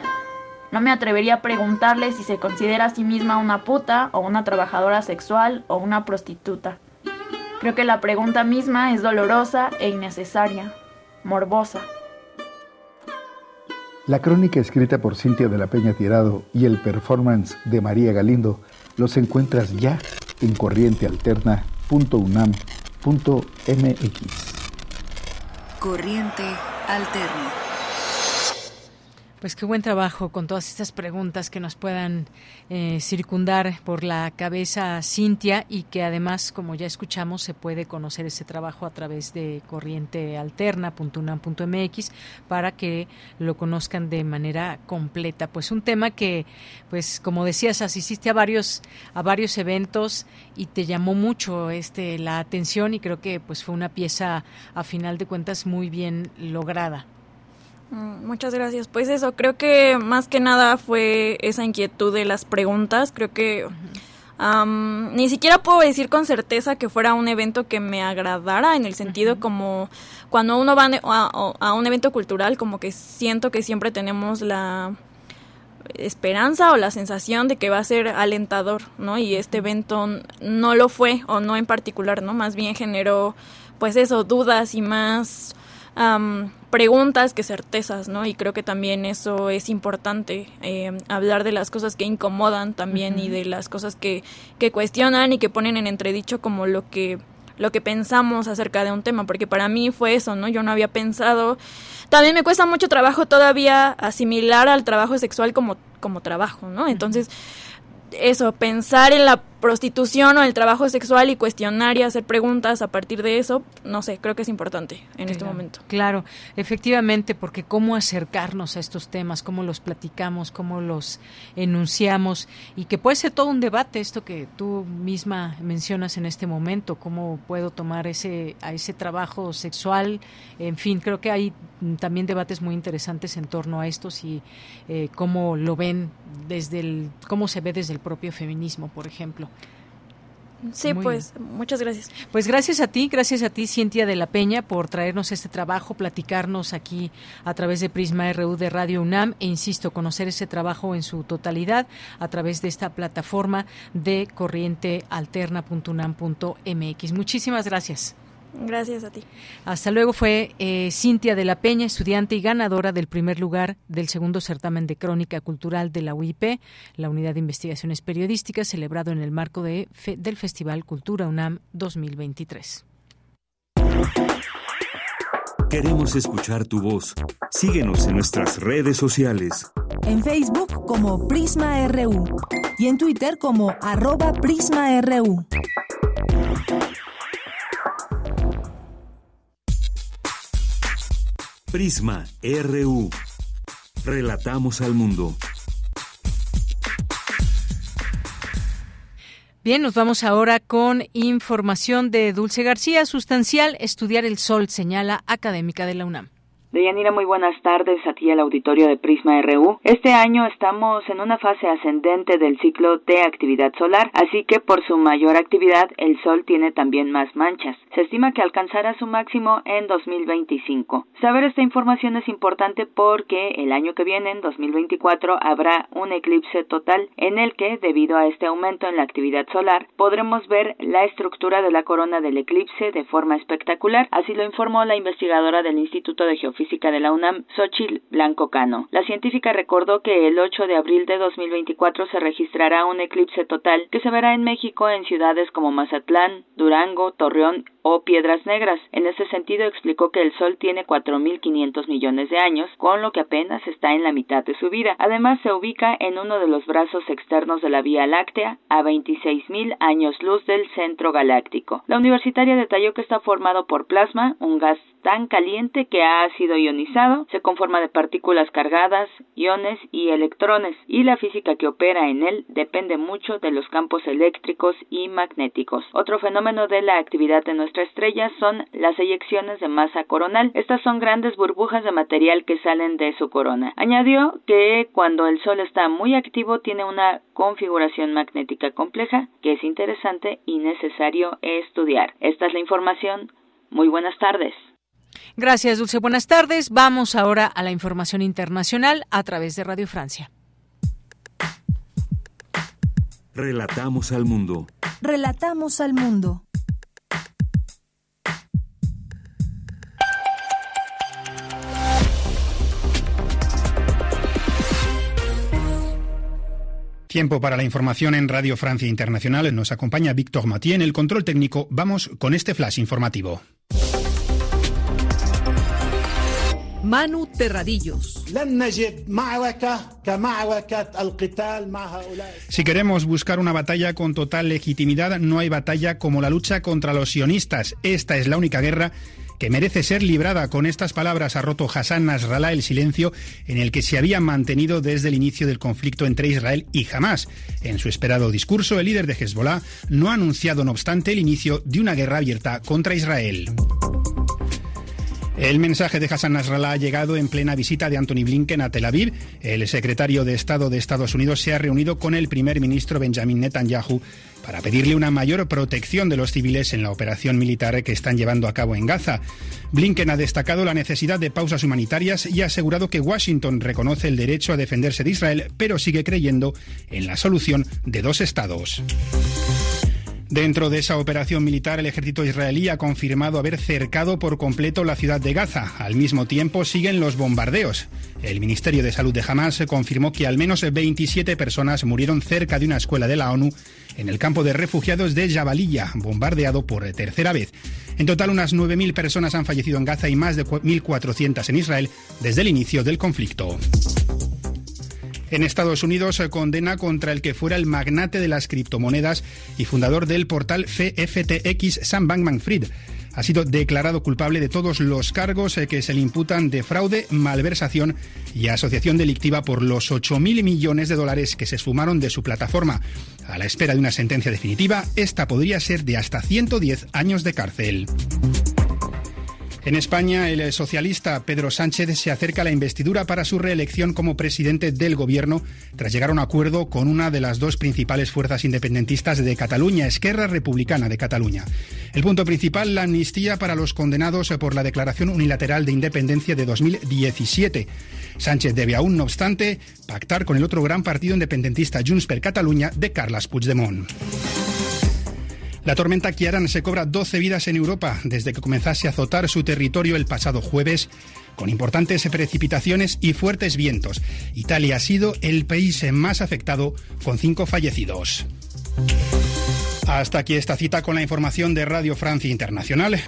No me atrevería a preguntarle si se considera a sí misma una puta o una trabajadora sexual o una prostituta. Creo que la pregunta misma es dolorosa e innecesaria, morbosa. La crónica escrita por Cintia de la Peña Tirado y el performance de María Galindo los encuentras ya en corrientealterna.unam.mx. Corriente Alterna. Pues qué buen trabajo con todas estas preguntas que nos puedan eh, circundar por la cabeza Cintia y que además, como ya escuchamos, se puede conocer ese trabajo a través de corrientealterna.unam.mx para que lo conozcan de manera completa. Pues un tema que, pues como decías, asististe a varios a varios eventos y te llamó mucho este la atención y creo que pues fue una pieza a final de cuentas muy bien lograda. Mm, Muchas gracias. Pues eso, creo que más que nada fue esa inquietud de las preguntas. Creo que ni siquiera puedo decir con certeza que fuera un evento que me agradara, en el sentido como cuando uno va a, a un evento cultural, como que siento que siempre tenemos la esperanza o la sensación de que va a ser alentador, ¿no? Y este evento no lo fue, o no en particular, ¿no? Más bien generó, pues eso, dudas y más am, preguntas que certezas, ¿no? Y creo que también eso es importante, eh, hablar de las cosas que incomodan también y de las cosas que, que cuestionan y que ponen en entredicho como lo que lo que pensamos acerca de un tema, porque para mí fue eso, ¿no? Yo no había pensado. También me cuesta mucho trabajo todavía asimilar al trabajo sexual como, como trabajo, ¿no? Entonces, eso, pensar en la prostitución o el trabajo sexual y cuestionar y hacer preguntas a partir de eso, no sé, creo que es importante en este Claro, momento. Claro, efectivamente, porque cómo acercarnos a estos temas, cómo los platicamos, cómo los enunciamos y que puede ser todo un debate esto que tú misma mencionas en este momento, cómo puedo tomar ese a ese trabajo sexual, en fin, creo que hay también debates muy interesantes en torno a estos y eh, cómo lo ven desde el cómo se ve desde el propio feminismo, por ejemplo. Sí, Muy pues, muchas gracias. Pues gracias a ti, gracias a ti, Cintia de la Peña, por traernos este trabajo, platicarnos aquí a través de Prisma RU de Radio UNAM e insisto, conocer ese trabajo en su totalidad a través de esta plataforma de corrientealterna.unam.mx. Muchísimas gracias. Gracias a ti. Hasta luego fue eh, Cintia de la Peña, estudiante y ganadora del primer lugar del segundo certamen de crónica cultural de la UIP, la Unidad de Investigaciones Periodísticas, celebrado en el marco de, fe- del Festival Cultura UNAM 2023. Queremos escuchar tu voz. Síguenos en nuestras redes sociales. En Facebook como Prisma RU y en Twitter como arroba PrismaRU. Prisma RU. Relatamos al mundo. Bien, nos vamos ahora con información de Dulce García. Sustancial, estudiar el sol, señala académica de la UNAM. Deyanira, muy buenas tardes a ti al auditorio de Prisma RU. Este año estamos en una fase ascendente del ciclo de actividad solar, así que por su mayor actividad el Sol tiene también más manchas. Se estima que alcanzará su máximo en 2025. Saber esta información es importante porque el año que viene, en 2024, habrá un eclipse total en el que, debido a este aumento en la actividad solar, podremos ver la estructura de la corona del eclipse de forma espectacular, así lo informó la investigadora del Instituto de Geofísica de la UNAM, Xochitl Blanco Cano. La científica recordó que el 8 de abril de 2024 se registrará un eclipse total que se verá en México en ciudades como Mazatlán, Durango, Torreón o Piedras Negras. En ese sentido explicó que el Sol tiene 4.500 millones de años, con lo que apenas está en la mitad de su vida. Además se ubica en uno de los brazos externos de la Vía Láctea, a 26.000 años luz del centro galáctico. La universitaria detalló que está formado por plasma, un gas tan caliente que ha sido ionizado, se conforma de partículas cargadas, iones y electrones, y la física que opera en él depende mucho de los campos eléctricos y magnéticos. Otro fenómeno de la actividad de nuestra estrella son las eyecciones de masa coronal. Estas son grandes burbujas de material que salen de su corona. Añadió que cuando el Sol está muy activo tiene una configuración magnética compleja que es interesante y necesario estudiar. Esta es la información. Muy buenas tardes. Gracias, Dulce. Buenas tardes. Vamos ahora a la información internacional a través de Radio Francia. Relatamos al mundo. Relatamos al mundo. Tiempo para la información en Radio Francia Internacional. Nos acompaña Víctor Matí en el control técnico. Vamos con este flash informativo. Manu Terradillos. Si queremos buscar una batalla con total legitimidad, no hay batalla como la lucha contra los sionistas. Esta es la única guerra que merece ser librada. Con estas palabras ha roto Hassan Nasrallah el silencio en el que se había mantenido desde el inicio del conflicto entre Israel y Hamas. En su esperado discurso, el líder de Hezbollah no ha anunciado, no obstante, el inicio de una guerra abierta contra Israel. El mensaje de Hassan Nasrallah ha llegado en plena visita de Anthony Blinken a Tel Aviv. El secretario de Estado de Estados Unidos se ha reunido con el primer ministro Benjamin Netanyahu para pedirle una mayor protección de los civiles en la operación militar que están llevando a cabo en Gaza. Blinken ha destacado la necesidad de pausas humanitarias y ha asegurado que Washington reconoce el derecho a defenderse de Israel, pero sigue creyendo en la solución de dos estados. Dentro de esa operación militar, el ejército israelí ha confirmado haber cercado por completo la ciudad de Gaza. Al mismo tiempo, siguen los bombardeos. El Ministerio de Salud de Hamas confirmó que al menos 27 personas murieron cerca de una escuela de la ONU en el campo de refugiados de Jabalilla, bombardeado por tercera vez. En total, unas 9.000 personas han fallecido en Gaza y más de 1.400 en Israel desde el inicio del conflicto. En Estados Unidos se condena contra el que fuera el magnate de las criptomonedas y fundador del portal FTX, Sam Bankman-Fried. Ha sido declarado culpable de todos los cargos eh, que se le imputan de fraude, malversación y asociación delictiva por los 8.000 millones de dólares que se esfumaron de su plataforma. A la espera de una sentencia definitiva, esta podría ser de hasta 110 años de cárcel. En España, el socialista Pedro Sánchez se acerca a la investidura para su reelección como presidente del gobierno tras llegar a un acuerdo con una de las dos principales fuerzas independentistas de Cataluña, Esquerra Republicana de Cataluña. El punto principal, la amnistía para los condenados por la declaración unilateral de independencia de 2017. Sánchez debe aún, no obstante, pactar con el otro gran partido independentista Junts per Catalunya de Carles Puigdemont. La tormenta Kiaran se cobra 12 vidas en Europa desde que comenzase a azotar su territorio el pasado jueves con importantes precipitaciones y fuertes vientos. Italia ha sido el país más afectado con cinco fallecidos. Hasta aquí esta cita con la información de Radio Francia Internacional.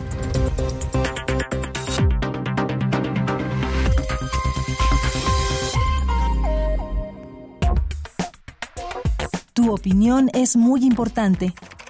Tu opinión es muy importante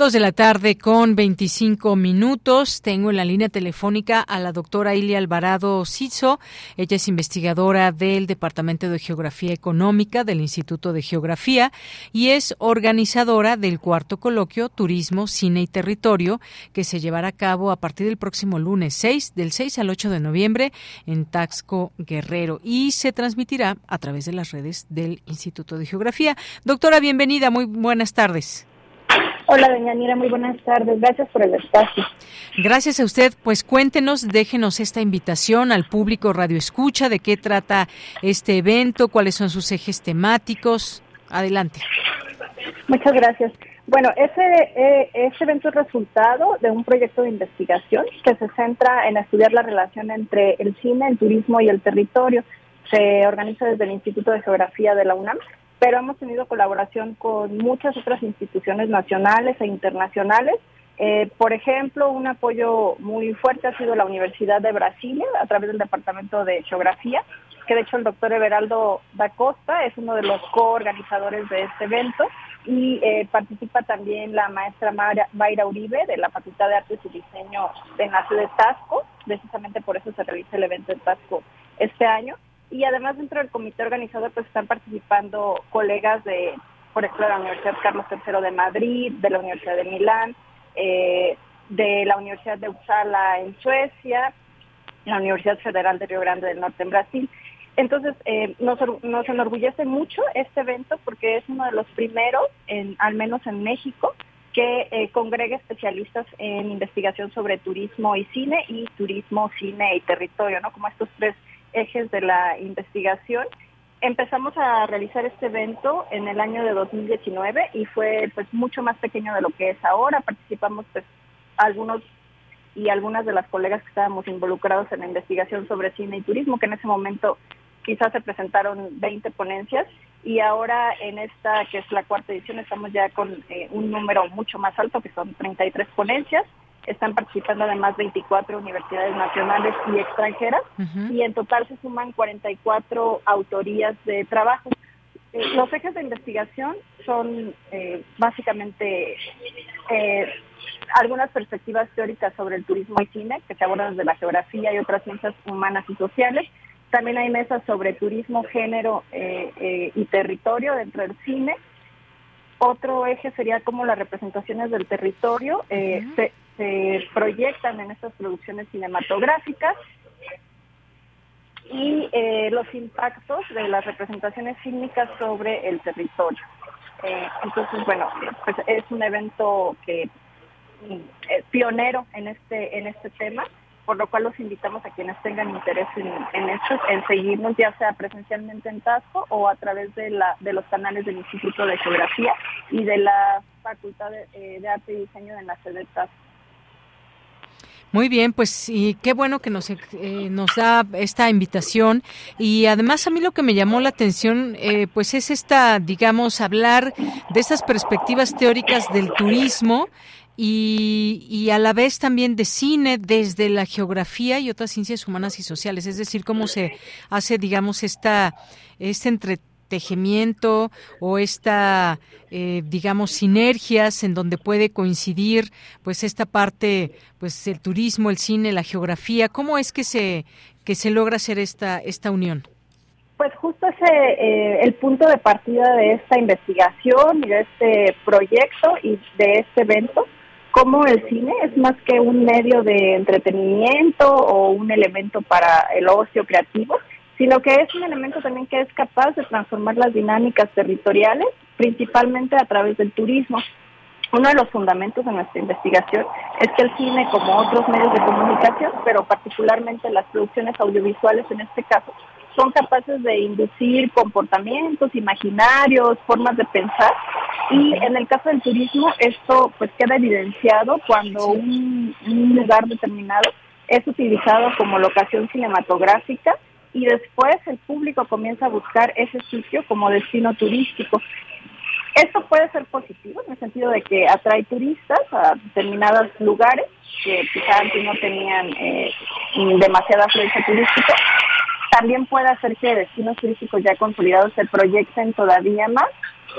Dos de la tarde con 25 minutos. Tengo en la línea telefónica a la doctora Ilia Alvarado Cizo. Ella es investigadora del Departamento de Geografía Económica del Instituto de Geografía y es organizadora del cuarto coloquio Turismo, Cine y Territorio que se llevará a cabo a partir del próximo lunes 6, del 6 al 8 de noviembre en Taxco Guerrero y se transmitirá a través de las redes del Instituto de Geografía. Doctora, bienvenida. Muy buenas tardes. Hola, doña Nira, muy buenas tardes. Gracias por el espacio. Gracias a usted. Pues cuéntenos, déjenos esta invitación al público Radio Escucha, de qué trata este evento, cuáles son sus ejes temáticos. Adelante. Muchas gracias. Bueno, ese, eh, ese evento es resultado de un proyecto de investigación que se centra en estudiar la relación entre el cine, el turismo y el territorio. Se organiza desde el Instituto de Geografía de la UNAM pero hemos tenido colaboración con muchas otras instituciones nacionales e internacionales. Eh, por ejemplo, un apoyo muy fuerte ha sido la Universidad de Brasilia a través del Departamento de Geografía, que de hecho el doctor Everaldo da Costa es uno de los coorganizadores de este evento y eh, participa también la maestra Mayra Uribe de la Facultad de Artes y Diseño de la de Tasco, precisamente por eso se realiza el evento en Tasco este año y además dentro del comité organizador pues están participando colegas de, por ejemplo, de la Universidad Carlos III de Madrid, de la Universidad de Milán, eh, de la Universidad de Uppsala en Suecia, la Universidad Federal de Río Grande del Norte en Brasil. Entonces, eh, nos, nos enorgullece mucho este evento porque es uno de los primeros, en, al menos en México, que eh, congrega especialistas en investigación sobre turismo y cine y turismo, cine y territorio, ¿no? Como estos tres ejes de la investigación. Empezamos a realizar este evento en el año de 2019 y fue pues mucho más pequeño de lo que es ahora. Participamos pues algunos y algunas de las colegas que estábamos involucrados en la investigación sobre cine y turismo, que en ese momento quizás se presentaron 20 ponencias y ahora en esta, que es la cuarta edición, estamos ya con eh, un número mucho más alto, que son 33 ponencias. Están participando además 24 universidades nacionales y extranjeras y en total se suman 44 autorías de trabajo. Eh, los ejes de investigación son eh, básicamente eh, algunas perspectivas teóricas sobre el turismo y cine que se abordan desde la geografía y otras ciencias humanas y sociales. También hay mesas sobre turismo, género y territorio dentro del cine. Otro eje sería cómo las representaciones del territorio se, se proyectan en estas producciones cinematográficas y eh, los impactos de las representaciones fílmicas sobre el territorio. Eh, entonces, bueno, pues es un evento que mm, pionero en este en este tema, por lo cual los invitamos a quienes tengan interés en, esto, en seguirnos ya sea presencialmente en Tasco o a través de la de los canales del Instituto de Geografía y de la Facultad de, eh, Arte y Diseño de la sede de Tasco. Muy bien, pues y qué bueno que nos, eh, nos da esta invitación. Y además a mí lo que me llamó la atención eh, pues es esta, digamos, hablar de estas perspectivas teóricas del turismo y, y, a la vez también de cine desde la geografía y otras ciencias humanas y sociales, es decir, cómo se hace, digamos, esta, este entre tejimiento o esta, eh, digamos, sinergias en donde puede coincidir, pues esta parte, pues el turismo, el cine, la geografía. ¿Cómo es que se que se logra hacer esta esta unión? Pues justo ese eh, el punto de partida de esta investigación y de este proyecto y de este evento como el cine es más que un medio de entretenimiento o un elemento para el ocio creativo, sino que es un elemento también que es capaz de transformar las dinámicas territoriales, principalmente a través del turismo. Uno de los fundamentos de nuestra investigación es que el cine, como otros medios de comunicación, pero particularmente las producciones audiovisuales en este caso, son capaces de inducir comportamientos, imaginarios, formas de pensar. Y en el caso del turismo, esto pues queda evidenciado cuando un, un lugar determinado es utilizado como locación cinematográfica y después el público comienza a buscar ese sitio como destino turístico. Esto puede ser positivo en el sentido de que atrae turistas a determinados lugares que quizá antes no tenían eh, demasiada afluencia turística. También puede hacer que destinos turísticos ya consolidados se proyecten todavía más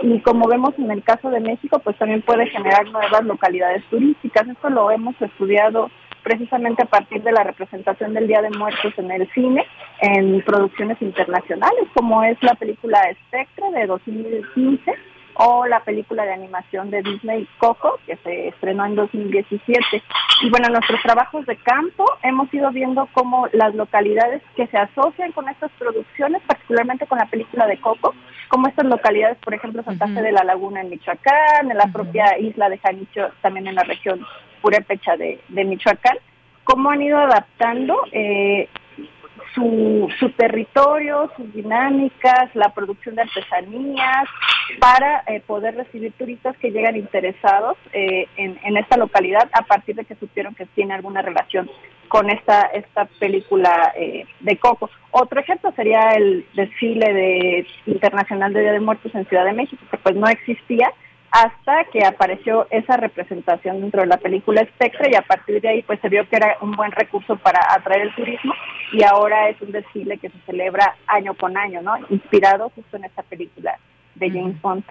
y como vemos en el caso de México, pues también puede generar nuevas localidades turísticas. Esto lo hemos estudiado precisamente a partir de la representación del Día de Muertos en el cine, en producciones internacionales, como es la película Spectre de 2015 o la película de animación de Disney Coco, que se estrenó en 2017. Y bueno, nuestros trabajos de campo hemos ido viendo cómo las localidades que se asocian con estas producciones, particularmente con la película de Coco, como estas localidades, por ejemplo, Santa Fe de la Laguna en Michoacán, en la propia isla de Janicho, también en la región purépecha de, de Michoacán, cómo han ido adaptando eh, su, su territorio, sus dinámicas, la producción de artesanías, para eh, poder recibir turistas que llegan interesados eh, en, en, esta localidad a partir de que supieron que tiene alguna relación con esta esta película eh, de Coco. Otro ejemplo sería el desfile de internacional de Día de Muertos en Ciudad de México, que pues no existía hasta que apareció esa representación dentro de la película Spectre y a partir de ahí pues se vio que era un buen recurso para atraer el turismo y ahora es un desfile que se celebra año con año, ¿no? Inspirado justo en esta película de James Bond.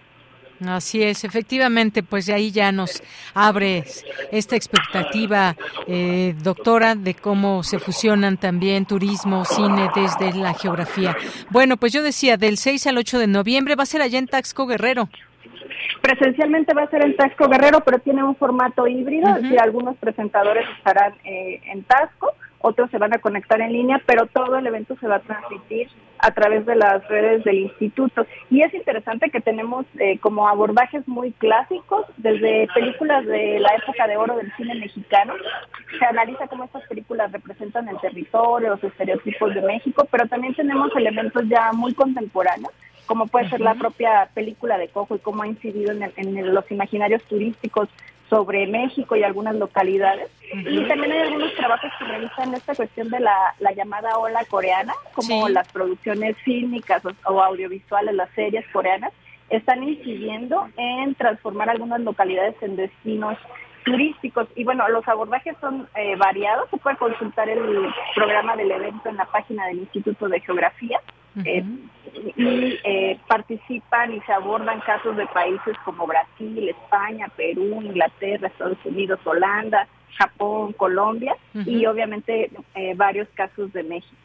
Así es, efectivamente, pues de ahí ya nos abre esta expectativa, eh, doctora, de cómo se fusionan también turismo, cine desde la geografía. Bueno, pues yo decía, del 6 al 8 de noviembre va a ser allá en Taxco Guerrero. Presencialmente va a ser en Tasco Guerrero, pero tiene un formato híbrido, es decir, algunos presentadores estarán eh, en Tasco, otros se van a conectar en línea, pero todo el evento se va a transmitir a través de las redes del instituto. Y es interesante que tenemos eh, como abordajes muy clásicos, desde películas de la época de oro del cine mexicano, se analiza cómo estas películas representan el territorio, los estereotipos de México, pero también tenemos elementos ya muy contemporáneos como puede ser la propia película de Cojo y cómo ha incidido en, en los imaginarios turísticos sobre México y algunas localidades. Y también hay algunos trabajos que realizan esta cuestión de la, la llamada ola coreana, como las producciones fílmicas o, o audiovisuales, las series coreanas, están incidiendo en transformar algunas localidades en destinos turísticos. Y bueno, los abordajes son eh, variados. Se puede consultar el programa del evento en la página del Instituto de Geografía. Eh, y eh, participan y se abordan casos de países como Brasil, España, Perú, Inglaterra, Estados Unidos, Holanda, Japón, Colombia y obviamente eh, varios casos de México.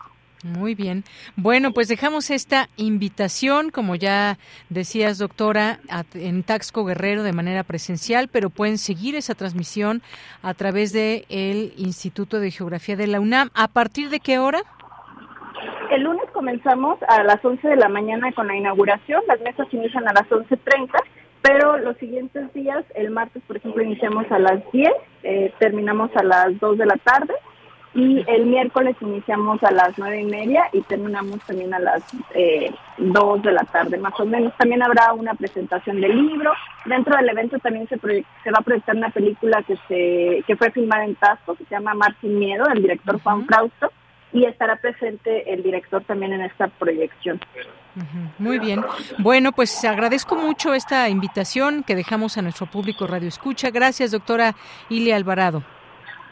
Muy bien. Bueno, pues dejamos esta invitación, como ya decías, doctora, a- en Taxco Guerrero de manera presencial, pero pueden seguir esa transmisión a través de el Instituto de Geografía de la UNAM. ¿A partir de qué hora? El lunes comenzamos a las 11 de la mañana con la inauguración, las mesas inician a las 11.30, pero los siguientes días, el martes, por ejemplo, iniciamos a las 10, eh, terminamos a las 2 de la tarde, y el miércoles iniciamos a las nueve y media y terminamos también a las eh, 2 de la tarde, más o menos. También habrá una presentación del libro. Dentro del evento también se, va a proyectar una película que, se, que fue filmada en Tasco, que se llama Mar sin Miedo, del director Juan Frausto, y estará presente el director también en esta proyección. Muy bien. Bueno, pues agradezco mucho esta invitación que dejamos a nuestro público Radio Escucha. Gracias, doctora Ilia Alvarado.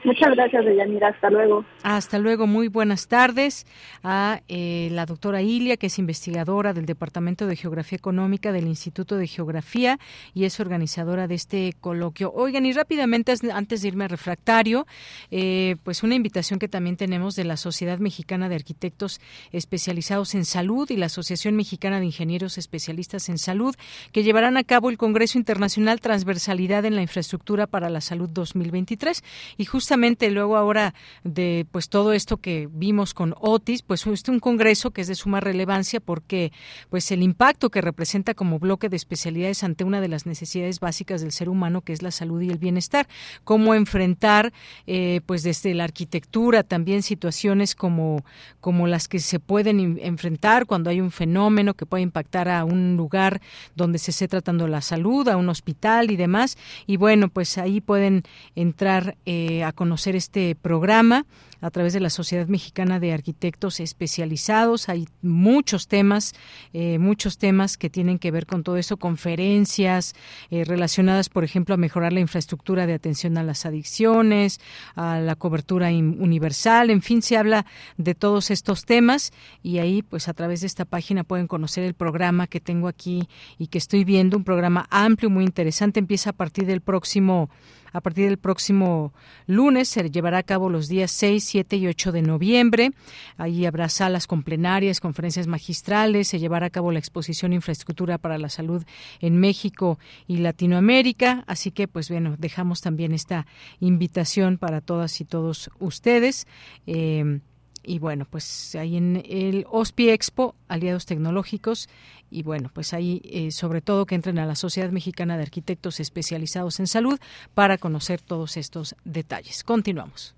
Muchas gracias, Deyanira. Hasta luego. Hasta luego, muy buenas tardes a eh, la doctora Ilia, que es investigadora del Departamento de Geografía Económica del Instituto de Geografía y es organizadora de este coloquio. Oigan, y rápidamente, antes de irme a refractario, eh, pues una invitación que también tenemos de la Sociedad Mexicana de Arquitectos Especializados en Salud y la Asociación Mexicana de Ingenieros Especialistas en Salud, que llevarán a cabo el Congreso Internacional Transversalidad en la Infraestructura para la Salud 2023. Y justamente luego ahora de pues todo esto que vimos con Otis, pues es un congreso que es de suma relevancia porque pues el impacto que representa como bloque de especialidades ante una de las necesidades básicas del ser humano que es la salud y el bienestar, cómo enfrentar eh, pues desde la arquitectura también situaciones como como las que se pueden enfrentar cuando hay un fenómeno que puede impactar a un lugar donde se esté tratando la salud, a un hospital y demás. Y bueno, pues ahí pueden entrar eh, a este programa a través de la Sociedad Mexicana de Arquitectos Especializados. Hay muchos temas, eh, muchos temas que tienen que ver con todo eso, conferencias eh, relacionadas, por ejemplo, a mejorar la infraestructura de atención a las adicciones, a la cobertura universal, en fin, se habla de todos estos temas y ahí, pues a través de esta página pueden conocer el programa que tengo aquí y que estoy viendo, un programa amplio, muy interesante, empieza a partir del próximo a partir del próximo lunes se llevará a cabo los días 6, 7 y 8 de noviembre. Ahí habrá salas con plenarias, conferencias magistrales, se llevará a cabo la exposición Infraestructura para la Salud en México y Latinoamérica. Así que, pues bueno, dejamos también esta invitación para todas y todos ustedes. Eh, y bueno, pues ahí en el OSPI Expo, Aliados Tecnológicos, y bueno, pues ahí eh, sobre todo que entren a la Sociedad Mexicana de Arquitectos Especializados en Salud para conocer todos estos detalles. Continuamos.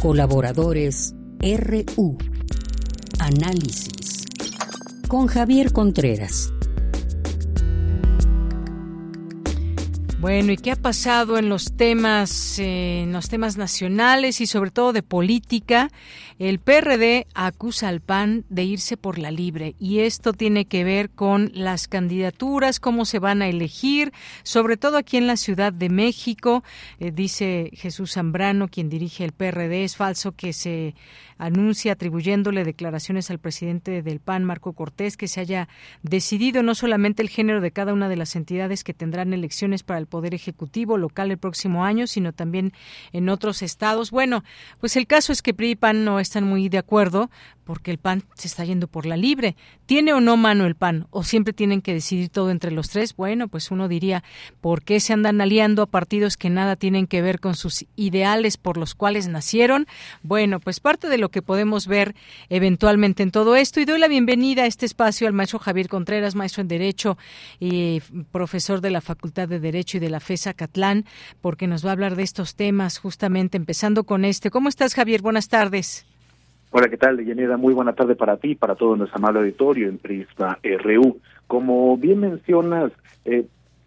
Colaboradores RU. Análisis. Con Javier Contreras. Bueno, ¿y qué ha pasado en los temas, eh, en los temas nacionales y sobre todo de política? El PRD acusa al PAN de irse por la libre y esto tiene que ver con las candidaturas, cómo se van a elegir, sobre todo aquí en la Ciudad de México. Eh, dice Jesús Zambrano, quien dirige el PRD, es falso que se anuncia atribuyéndole declaraciones al presidente del PAN, Marco Cortés, que se haya decidido no solamente el género de cada una de las entidades que tendrán elecciones para el Poder Ejecutivo local el próximo año, sino también en otros estados. Bueno, pues el caso es que PRI PAN no están muy de acuerdo porque el PAN se está yendo por la libre. ¿Tiene o no mano el PAN? ¿O siempre tienen que decidir todo entre los tres? Bueno, pues uno diría, ¿por qué se andan aliando a partidos que nada tienen que ver con sus ideales por los cuales nacieron? Bueno, pues parte de lo que podemos ver eventualmente en todo esto. Y doy la bienvenida a este espacio al maestro Javier Contreras, maestro en Derecho y profesor de la Facultad de Derecho y de la FESA Catlán, porque nos va a hablar de estos temas justamente empezando con este. ¿Cómo estás, Javier? Buenas tardes. Hola, ¿qué tal, Yaneda? Muy buena tarde para ti y para todo nuestro amable auditorio en Prisma RU. Como bien mencionas, eh,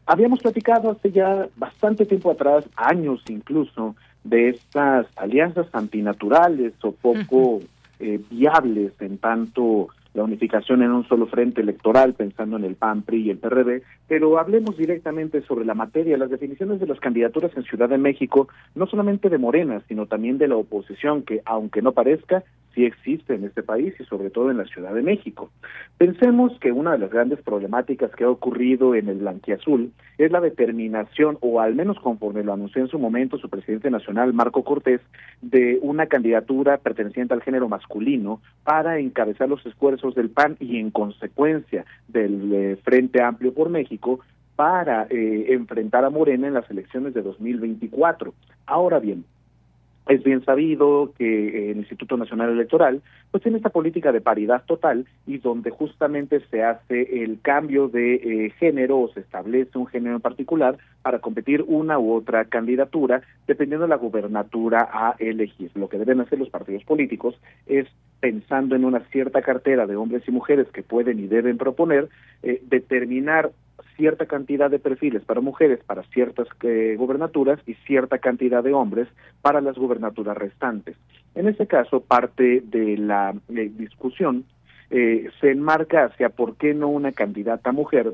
Habíamos platicado hace ya bastante tiempo atrás, años incluso, de estas alianzas antinaturales o poco eh, viables en tanto la unificación en un solo frente electoral, pensando en el PAN, PRI y el PRD, pero hablemos directamente sobre la materia, las definiciones de las candidaturas en Ciudad de México, no solamente de Morena, sino también de la oposición, que aunque no parezca, sí existe en este país y sobre todo en la Ciudad de México. Pensemos que una de las grandes problemáticas que ha ocurrido en el blanquiazul es la determinación, o al menos conforme lo anunció en su momento su presidente nacional, Marco Cortés, de una candidatura perteneciente al género masculino para encabezar los esfuerzos del PAN y en consecuencia del eh, Frente Amplio por México para eh, enfrentar a Morena en las elecciones de 2024. Ahora bien, es bien sabido que eh, el Instituto Nacional Electoral pues tiene esta política de paridad total y donde justamente se hace el cambio de eh, género o se establece un género en particular para competir una u otra candidatura dependiendo de la gubernatura a elegir. Lo que deben hacer los partidos políticos es pensando en una cierta cartera de hombres y mujeres que pueden y deben proponer, eh, determinar cierta cantidad de perfiles para mujeres para ciertas eh, gobernaturas y cierta cantidad de hombres para las gubernaturas restantes. En este caso, parte de la eh, discusión eh, se enmarca hacia por qué no una candidata mujer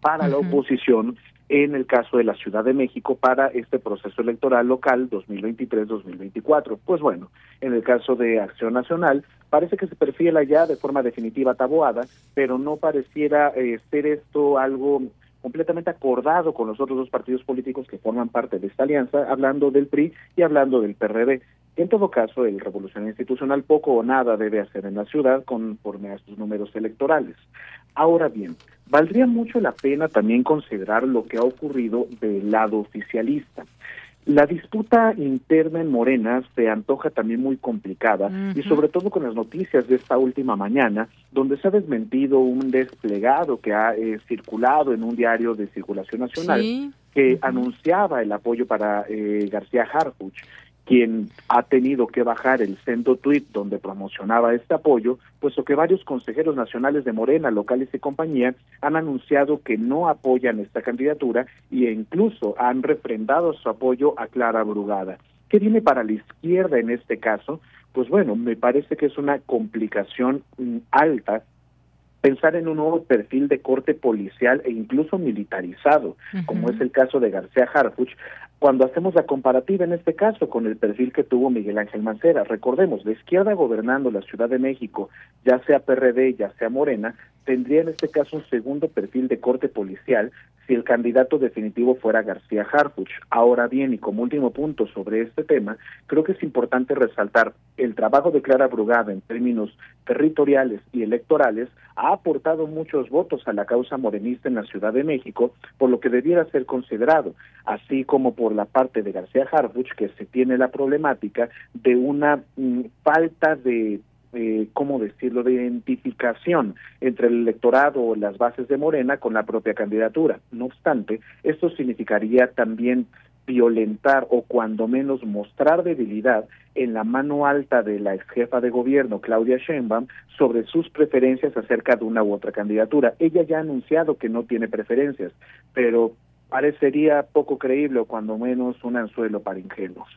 para la oposición en el caso de la Ciudad de México para este proceso electoral local 2023-2024. Pues bueno, en el caso de Acción Nacional, parece que se perfila ya de forma definitiva taboada, pero no pareciera eh, ser esto algo completamente acordado con los otros dos partidos políticos que forman parte de esta alianza, hablando del PRI y hablando del PRD. En todo caso, el revolucionario institucional poco o nada debe hacer en la ciudad conforme a sus números electorales. Ahora bien, valdría mucho la pena también considerar lo que ha ocurrido del lado oficialista. La disputa interna en Morena se antoja también muy complicada y sobre todo con las noticias de esta última mañana, donde se ha desmentido un desplegado que ha eh, circulado en un diario de circulación nacional que anunciaba el apoyo para eh, García Harfuch quien ha tenido que bajar el sendo tweet donde promocionaba este apoyo, puesto que varios consejeros nacionales de Morena, locales y compañía han anunciado que no apoyan esta candidatura e incluso han refrendado su apoyo a Clara Brugada. ¿Qué viene para la izquierda en este caso? Pues bueno, me parece que es una complicación mm, alta pensar en un nuevo perfil de corte policial e incluso militarizado, como es el caso de García Harfuch, cuando hacemos la comparativa en este caso con el perfil que tuvo Miguel Ángel Mancera. Recordemos, la izquierda gobernando la Ciudad de México, ya sea PRD, ya sea Morena, tendría en este caso un segundo perfil de corte policial si el candidato definitivo fuera García Harfuch. Ahora bien, y como último punto sobre este tema, creo que es importante resaltar el trabajo de Clara Brugada en términos territoriales y electorales ha aportado muchos votos a la causa morenista en la Ciudad de México, por lo que debiera ser considerado, así como por la parte de García Harfuch, que se tiene la problemática de una mm, falta de eh, ¿cómo decirlo?, de identificación entre el electorado o las bases de Morena con la propia candidatura. No obstante, esto significaría también violentar o cuando menos mostrar debilidad en la mano alta de la ex jefa de gobierno Claudia Sheinbaum sobre sus preferencias acerca de una u otra candidatura. Ella ya ha anunciado que no tiene preferencias, pero parecería poco creíble cuando menos un anzuelo para ingenuos.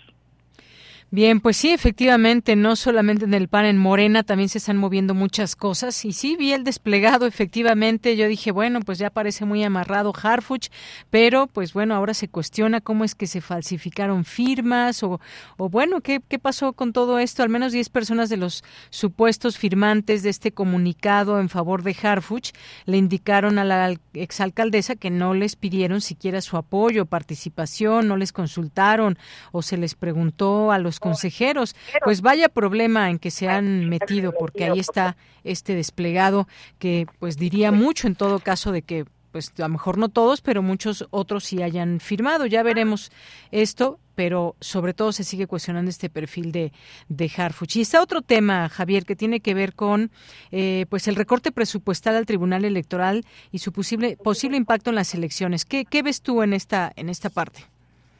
Bien, pues sí, efectivamente, no solamente en el PAN, en Morena también se están moviendo muchas cosas. Y sí, vi el desplegado, efectivamente. Yo dije, bueno, pues ya parece muy amarrado Harfuch, pero pues bueno, ahora se cuestiona cómo es que se falsificaron firmas o, o bueno, ¿qué, ¿qué pasó con todo esto? Al menos 10 personas de los supuestos firmantes de este comunicado en favor de Harfuch le indicaron a la exalcaldesa que no les pidieron siquiera su apoyo, participación, no les consultaron o se les preguntó a los consejeros. Pues vaya problema en que se han metido, porque ahí está este desplegado que pues diría mucho en todo caso de que pues a lo mejor no todos, pero muchos otros sí hayan firmado. Ya veremos esto, pero sobre todo se sigue cuestionando este perfil de, de Harfuch. Y está otro tema, Javier, que tiene que ver con eh, pues el recorte presupuestal al Tribunal Electoral y su posible, posible impacto en las elecciones. ¿Qué, qué ves tú en esta, en esta parte?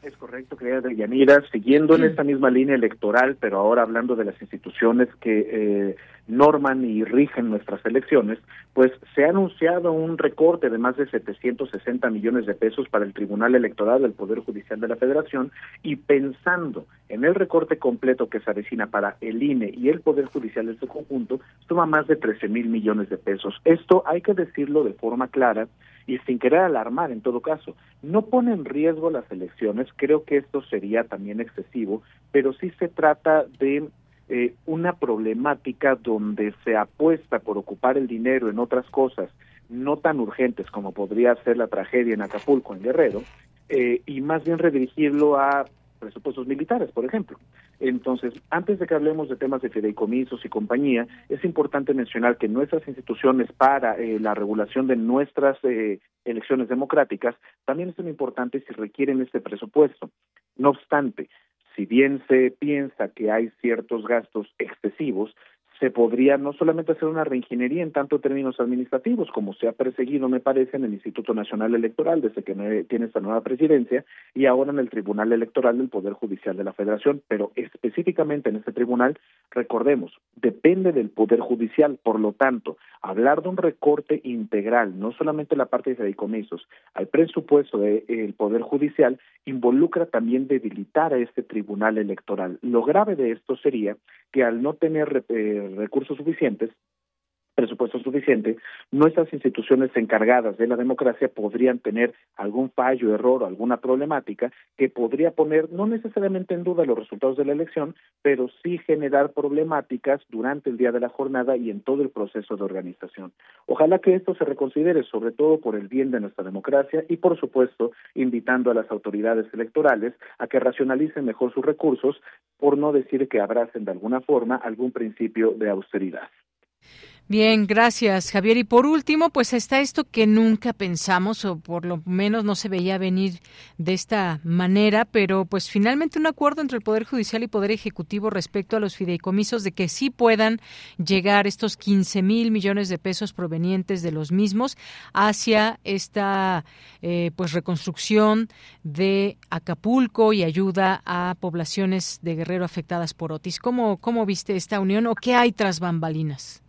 Es correcto, querida Deyanira, siguiendo en esta misma línea electoral, pero ahora hablando de las instituciones que eh, norman y rigen nuestras elecciones, pues se ha anunciado un recorte de más de 760 millones de pesos para el Tribunal Electoral del Poder Judicial de la Federación y pensando en el recorte completo que se avecina para el INE y el Poder Judicial en su conjunto, suma más de 13 mil millones de pesos. Esto hay que decirlo de forma clara y sin querer alarmar en todo caso. No pone en riesgo las elecciones, creo que esto sería también excesivo, pero sí se trata de eh, una problemática donde se apuesta por ocupar el dinero en otras cosas no tan urgentes como podría ser la tragedia en Acapulco, en Guerrero, eh, y más bien redirigirlo a presupuestos militares, por ejemplo. Entonces, antes de que hablemos de temas de fideicomisos y compañía, es importante mencionar que nuestras instituciones para eh, la regulación de nuestras eh, elecciones democráticas también son importantes y requieren este presupuesto. No obstante, si bien se piensa que hay ciertos gastos excesivos, se podría no solamente hacer una reingeniería en tanto términos administrativos, como se ha perseguido, me parece, en el Instituto Nacional Electoral desde que tiene esta nueva presidencia, y ahora en el Tribunal Electoral del Poder Judicial de la Federación, pero específicamente en este tribunal, recordemos, depende del Poder Judicial, por lo tanto, hablar de un recorte integral, no solamente la parte de fideicomisos, al presupuesto del Poder Judicial, involucra también debilitar a este Tribunal Electoral. Lo grave de esto sería que al no tener eh, recursos suficientes, presupuesto suficiente, nuestras instituciones encargadas de la democracia podrían tener algún fallo, error o alguna problemática que podría poner no necesariamente en duda los resultados de la elección, pero sí generar problemáticas durante el día de la jornada y en todo el proceso de organización. Ojalá que esto se reconsidere, sobre todo por el bien de nuestra democracia y, por supuesto, invitando a las autoridades electorales a que racionalicen mejor sus recursos, por no decir que abracen de alguna forma algún principio de austeridad. Bien, gracias Javier. Y por último, pues está esto que nunca pensamos o por lo menos no se veía venir de esta manera, pero pues finalmente un acuerdo entre el Poder Judicial y Poder Ejecutivo respecto a los fideicomisos de que sí puedan llegar estos 15 mil millones de pesos provenientes de los mismos hacia esta eh, pues reconstrucción de Acapulco y ayuda a poblaciones de Guerrero afectadas por Otis. ¿Cómo, cómo viste esta unión o qué hay tras bambalinas?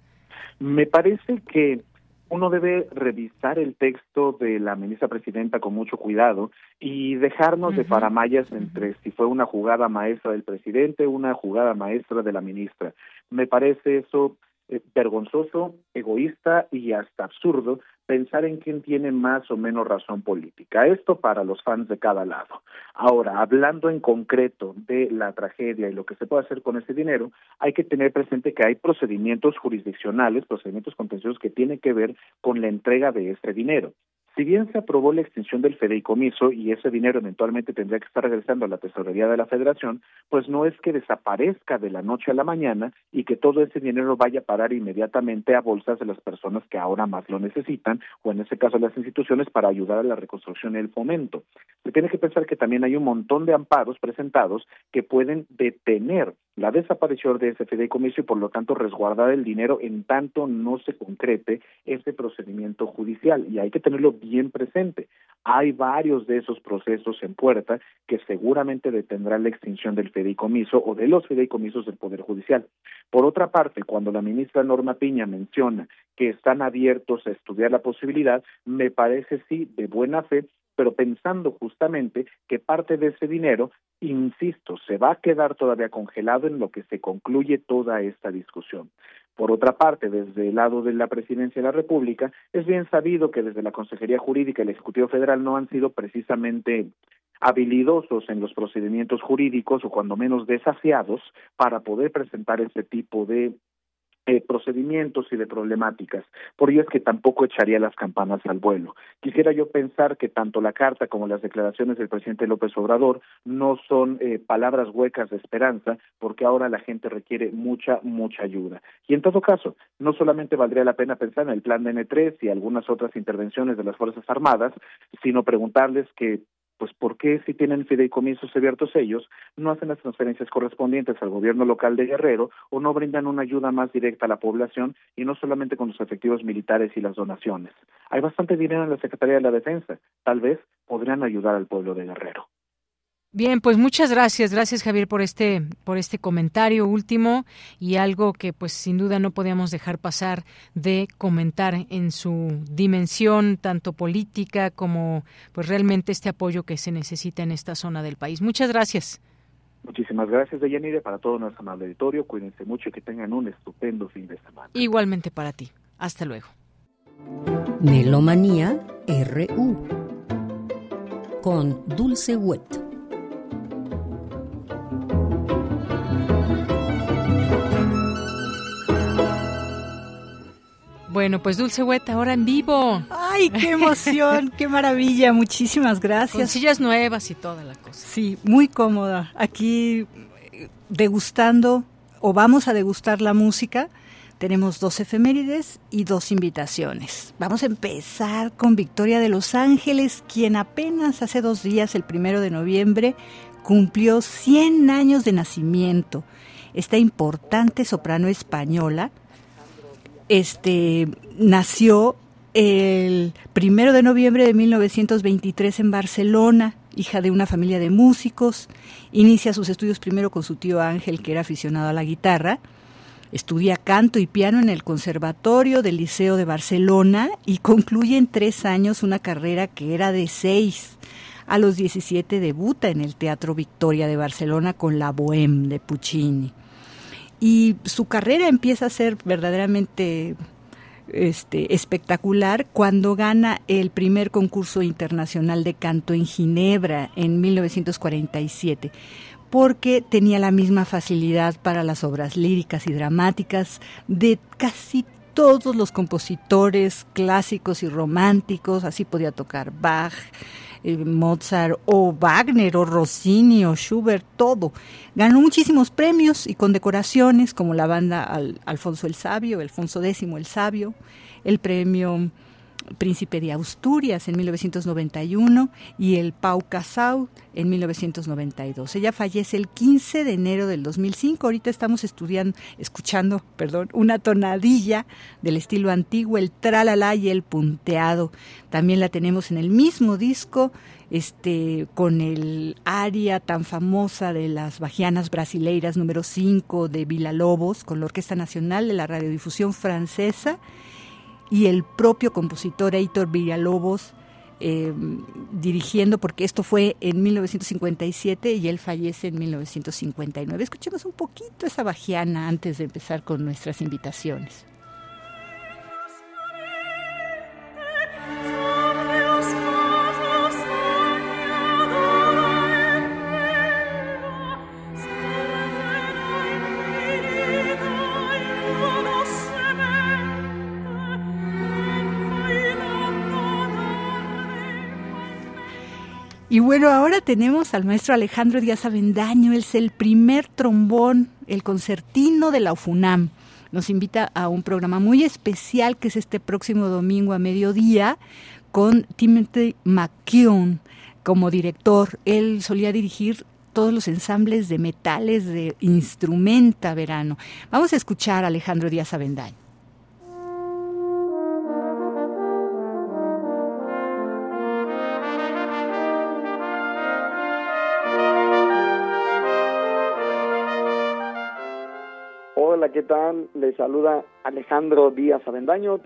Me parece que uno debe revisar el texto de la ministra presidenta con mucho cuidado y dejarnos de paramayas entre si fue una jugada maestra del presidente o una jugada maestra de la ministra. Me parece eso eh, vergonzoso, egoísta y hasta absurdo pensar en quién tiene más o menos razón política. Esto para los fans de cada lado. Ahora, hablando en concreto de la tragedia y lo que se puede hacer con ese dinero, hay que tener presente que hay procedimientos jurisdiccionales, procedimientos contenciosos que tienen que ver con la entrega de este dinero. Si bien se aprobó la extinción del fideicomiso y ese dinero eventualmente tendría que estar regresando a la tesorería de la federación, pues no es que desaparezca de la noche a la mañana y que todo ese dinero vaya a parar inmediatamente a bolsas de las personas que ahora más lo necesitan, o en ese caso las instituciones, para ayudar a la reconstrucción y el fomento. Se tiene que pensar que también hay un montón de amparos presentados que pueden detener la desaparición de ese fideicomiso y por lo tanto resguardar el dinero en tanto no se concrete ese procedimiento judicial y hay que tenerlo presente. Hay varios de esos procesos en puerta que seguramente detendrán la extinción del fideicomiso o de los fideicomisos del Poder Judicial. Por otra parte, cuando la ministra Norma Piña menciona que están abiertos a estudiar la posibilidad, me parece sí de buena fe pero pensando justamente que parte de ese dinero, insisto, se va a quedar todavía congelado en lo que se concluye toda esta discusión. Por otra parte, desde el lado de la Presidencia de la República, es bien sabido que desde la Consejería Jurídica y el Ejecutivo Federal no han sido precisamente habilidosos en los procedimientos jurídicos o cuando menos desafiados para poder presentar ese tipo de eh, procedimientos y de problemáticas. Por ello es que tampoco echaría las campanas al vuelo. Quisiera yo pensar que tanto la carta como las declaraciones del presidente López Obrador no son eh, palabras huecas de esperanza, porque ahora la gente requiere mucha, mucha ayuda. Y en todo caso, no solamente valdría la pena pensar en el plan de N3 y algunas otras intervenciones de las Fuerzas Armadas, sino preguntarles que pues ¿por qué si tienen fideicomisos abiertos ellos no hacen las transferencias correspondientes al gobierno local de Guerrero o no brindan una ayuda más directa a la población y no solamente con los efectivos militares y las donaciones? Hay bastante dinero en la Secretaría de la Defensa, tal vez podrían ayudar al pueblo de Guerrero. Bien, pues muchas gracias, gracias Javier por este por este comentario último y algo que pues sin duda no podíamos dejar pasar de comentar en su dimensión tanto política como pues realmente este apoyo que se necesita en esta zona del país. Muchas gracias. Muchísimas gracias, Deyanire, para todo nuestro amable auditorio. Cuídense mucho y que tengan un estupendo fin de semana. Igualmente para ti. Hasta luego. Melomanía RU con Dulce Wet. Bueno, pues Dulce Wet ahora en vivo. ¡Ay, qué emoción! *laughs* ¡Qué maravilla! Muchísimas gracias. Con sillas nuevas y toda la cosa. Sí, muy cómoda. Aquí degustando o vamos a degustar la música. Tenemos dos efemérides y dos invitaciones. Vamos a empezar con Victoria de Los Ángeles, quien apenas hace dos días, el primero de noviembre, cumplió 100 años de nacimiento. Esta importante soprano española este, nació el primero de noviembre de 1923 en Barcelona, hija de una familia de músicos. Inicia sus estudios primero con su tío Ángel, que era aficionado a la guitarra. Estudia canto y piano en el Conservatorio del Liceo de Barcelona y concluye en tres años una carrera que era de seis. A los 17 debuta en el Teatro Victoria de Barcelona con La Bohème de Puccini y su carrera empieza a ser verdaderamente este, espectacular cuando gana el primer concurso internacional de canto en Ginebra en 1947 porque tenía la misma facilidad para las obras líricas y dramáticas de casi todos los compositores clásicos y románticos, así podía tocar Bach, eh, Mozart o Wagner o Rossini o Schubert, todo. Ganó muchísimos premios y condecoraciones como la banda Alfonso el Sabio, Alfonso X el Sabio, el premio Príncipe de Asturias en 1991 y el Pau Casau en 1992. Ella fallece el 15 de enero del 2005. Ahorita estamos estudiando, escuchando, perdón, una tonadilla del estilo antiguo, el tralala y el punteado. También la tenemos en el mismo disco este con el aria tan famosa de las Bajianas Brasileiras número 5 de Vila Lobos con la Orquesta Nacional de la Radiodifusión Francesa y el propio compositor Heitor Villalobos eh, dirigiendo, porque esto fue en 1957 y él fallece en 1959. Escuchemos un poquito esa bajiana antes de empezar con nuestras invitaciones. Y bueno, ahora tenemos al maestro Alejandro Díaz Avendaño, él es el primer trombón, el concertino de la UFUNAM. Nos invita a un programa muy especial que es este próximo domingo a mediodía con Timothy McKeown como director. Él solía dirigir todos los ensambles de metales de instrumenta verano. Vamos a escuchar a Alejandro Díaz Avendaño. ¿Qué tal? Le saluda Alejandro Díaz Avendaño.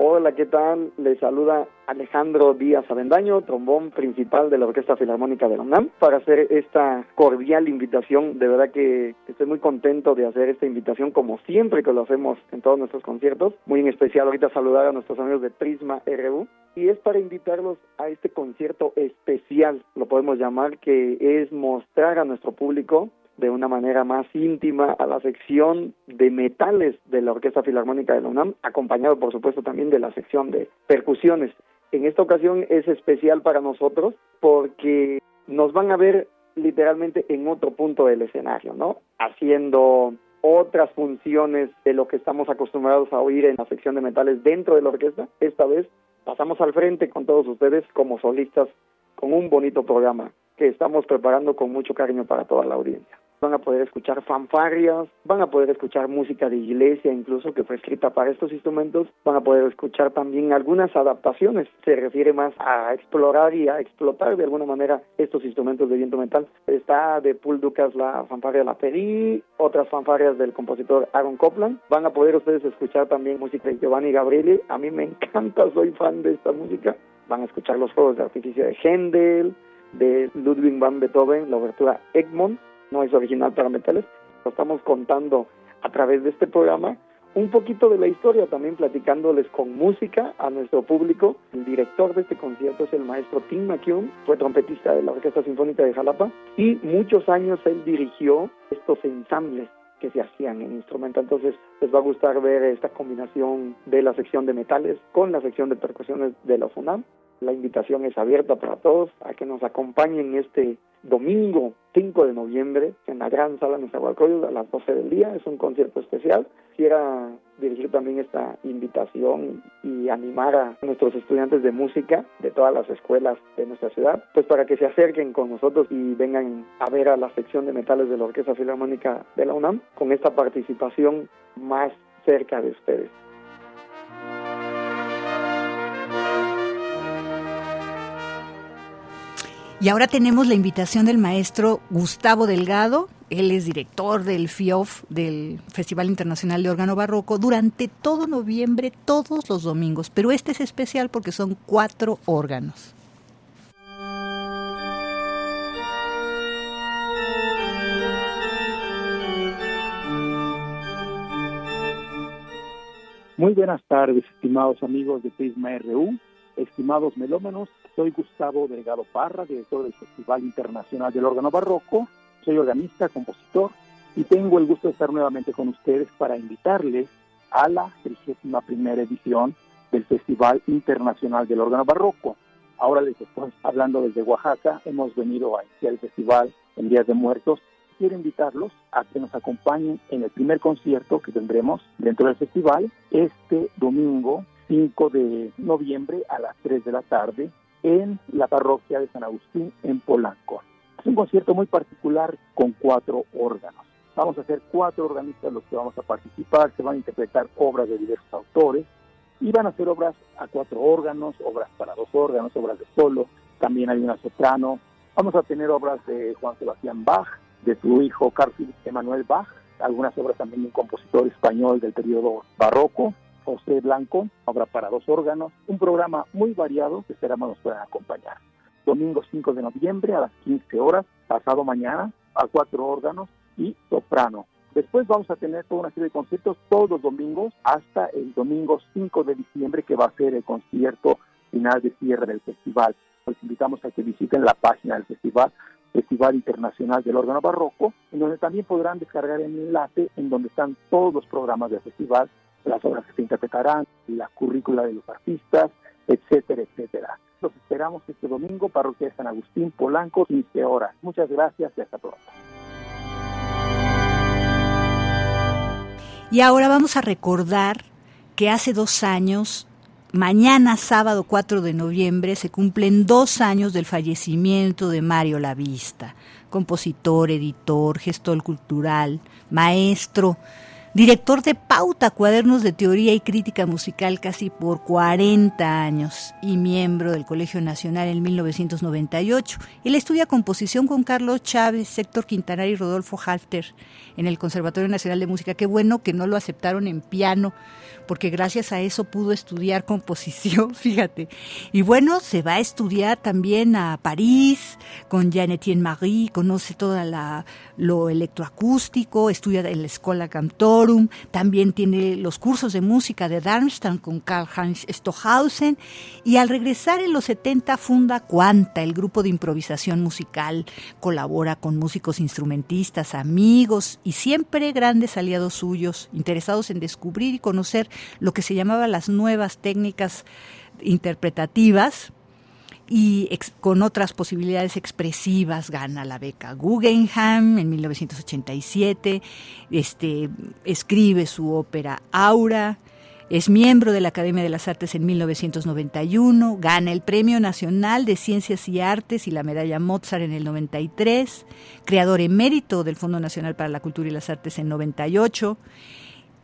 Hola, ¿qué tal? Le saluda Alejandro Díaz Avendaño, trombón principal de la Orquesta Filarmónica de la UNAM, para hacer esta cordial invitación. De verdad que estoy muy contento de hacer esta invitación, como siempre que lo hacemos en todos nuestros conciertos. Muy en especial ahorita saludar a nuestros amigos de Prisma RU. Y es para invitarlos a este concierto especial, lo podemos llamar, que es mostrar a nuestro público de una manera más íntima a la sección de metales de la Orquesta Filarmónica de la UNAM, acompañado por supuesto también de la sección de percusiones. En esta ocasión es especial para nosotros porque nos van a ver literalmente en otro punto del escenario, ¿no? Haciendo otras funciones de lo que estamos acostumbrados a oír en la sección de metales dentro de la orquesta. Esta vez pasamos al frente con todos ustedes como solistas con un bonito programa que estamos preparando con mucho cariño para toda la audiencia. Van a poder escuchar fanfarrias, van a poder escuchar música de iglesia incluso que fue escrita para estos instrumentos, van a poder escuchar también algunas adaptaciones, se refiere más a explorar y a explotar de alguna manera estos instrumentos de viento metal. Está de Paul Ducas la fanfarria La Peri, otras fanfarrias del compositor Aaron Copland, van a poder ustedes escuchar también música de Giovanni Gabrieli, a mí me encanta, soy fan de esta música, van a escuchar los juegos de artificio de Händel, de Ludwig van Beethoven, la obertura Egmont, no es original para metales. Lo estamos contando a través de este programa un poquito de la historia, también platicándoles con música a nuestro público. El director de este concierto es el maestro Tim McCune, fue trompetista de la Orquesta Sinfónica de Jalapa y muchos años él dirigió estos ensambles que se hacían en instrumento. Entonces les va a gustar ver esta combinación de la sección de metales con la sección de percusiones de la FUNAM. La invitación es abierta para todos a que nos acompañen este domingo 5 de noviembre en la gran sala de Nezahualcóyotl a las 12 del día. Es un concierto especial. Quisiera dirigir también esta invitación y animar a nuestros estudiantes de música de todas las escuelas de nuestra ciudad, pues para que se acerquen con nosotros y vengan a ver a la sección de metales de la Orquesta Filarmónica de la UNAM con esta participación más cerca de ustedes. Y ahora tenemos la invitación del maestro Gustavo Delgado. Él es director del FIOF, del Festival Internacional de Órgano Barroco, durante todo noviembre, todos los domingos. Pero este es especial porque son cuatro órganos. Muy buenas tardes, estimados amigos de Prisma RU, estimados melómanos. Soy Gustavo Delgado Parra, director del Festival Internacional del Órgano Barroco. Soy organista, compositor y tengo el gusto de estar nuevamente con ustedes para invitarles a la 31 primera edición del Festival Internacional del Órgano Barroco. Ahora les estoy hablando desde Oaxaca. Hemos venido a iniciar el festival en Días de Muertos quiero invitarlos a que nos acompañen en el primer concierto que tendremos dentro del festival este domingo 5 de noviembre a las 3 de la tarde en la parroquia de San Agustín en Polanco. Es un concierto muy particular con cuatro órganos. Vamos a ser cuatro organistas los que vamos a participar, se van a interpretar obras de diversos autores y van a ser obras a cuatro órganos, obras para dos órganos, obras de solo, también hay una soprano. Vamos a tener obras de Juan Sebastián Bach, de su hijo Carl Emanuel Bach, algunas obras también de un compositor español del periodo barroco, José Blanco, obra para dos órganos, un programa muy variado que esperamos nos puedan acompañar. Domingo 5 de noviembre a las 15 horas, pasado mañana a cuatro órganos y soprano. Después vamos a tener toda una serie de conciertos todos los domingos hasta el domingo 5 de diciembre que va a ser el concierto final de cierre del festival. Les invitamos a que visiten la página del festival Festival Internacional del Órgano Barroco, en donde también podrán descargar el enlace en donde están todos los programas del festival, las obras que se interpretarán, la currícula de los artistas, etcétera, etcétera. Los esperamos este domingo, Parroquia de San Agustín, Polanco, 15 horas. Muchas gracias y hasta pronto. Y ahora vamos a recordar que hace dos años Mañana, sábado 4 de noviembre, se cumplen dos años del fallecimiento de Mario Lavista, compositor, editor, gestor cultural, maestro, director de Pauta, cuadernos de teoría y crítica musical casi por 40 años y miembro del Colegio Nacional en 1998. Él estudia composición con Carlos Chávez, Héctor Quintanar y Rodolfo Halfter en el Conservatorio Nacional de Música. Qué bueno que no lo aceptaron en piano porque gracias a eso pudo estudiar composición, *laughs* fíjate. Y bueno, se va a estudiar también a París con Jean Etienne Marie, conoce toda la lo electroacústico, estudia en la Escuela También tiene los cursos de música de Darmstadt con Karl-Heinz Stohausen y al regresar en los 70 funda Quanta, el grupo de improvisación musical, colabora con músicos instrumentistas, amigos y siempre grandes aliados suyos, interesados en descubrir y conocer lo que se llamaba las nuevas técnicas interpretativas y con otras posibilidades expresivas gana la beca Guggenheim en 1987, este, escribe su ópera Aura, Es miembro de la Academia de las Artes en 1991, gana el Premio Nacional de Ciencias y Artes y la Medalla Mozart en el 93, creador emérito del Fondo Nacional para la Cultura y las Artes en 98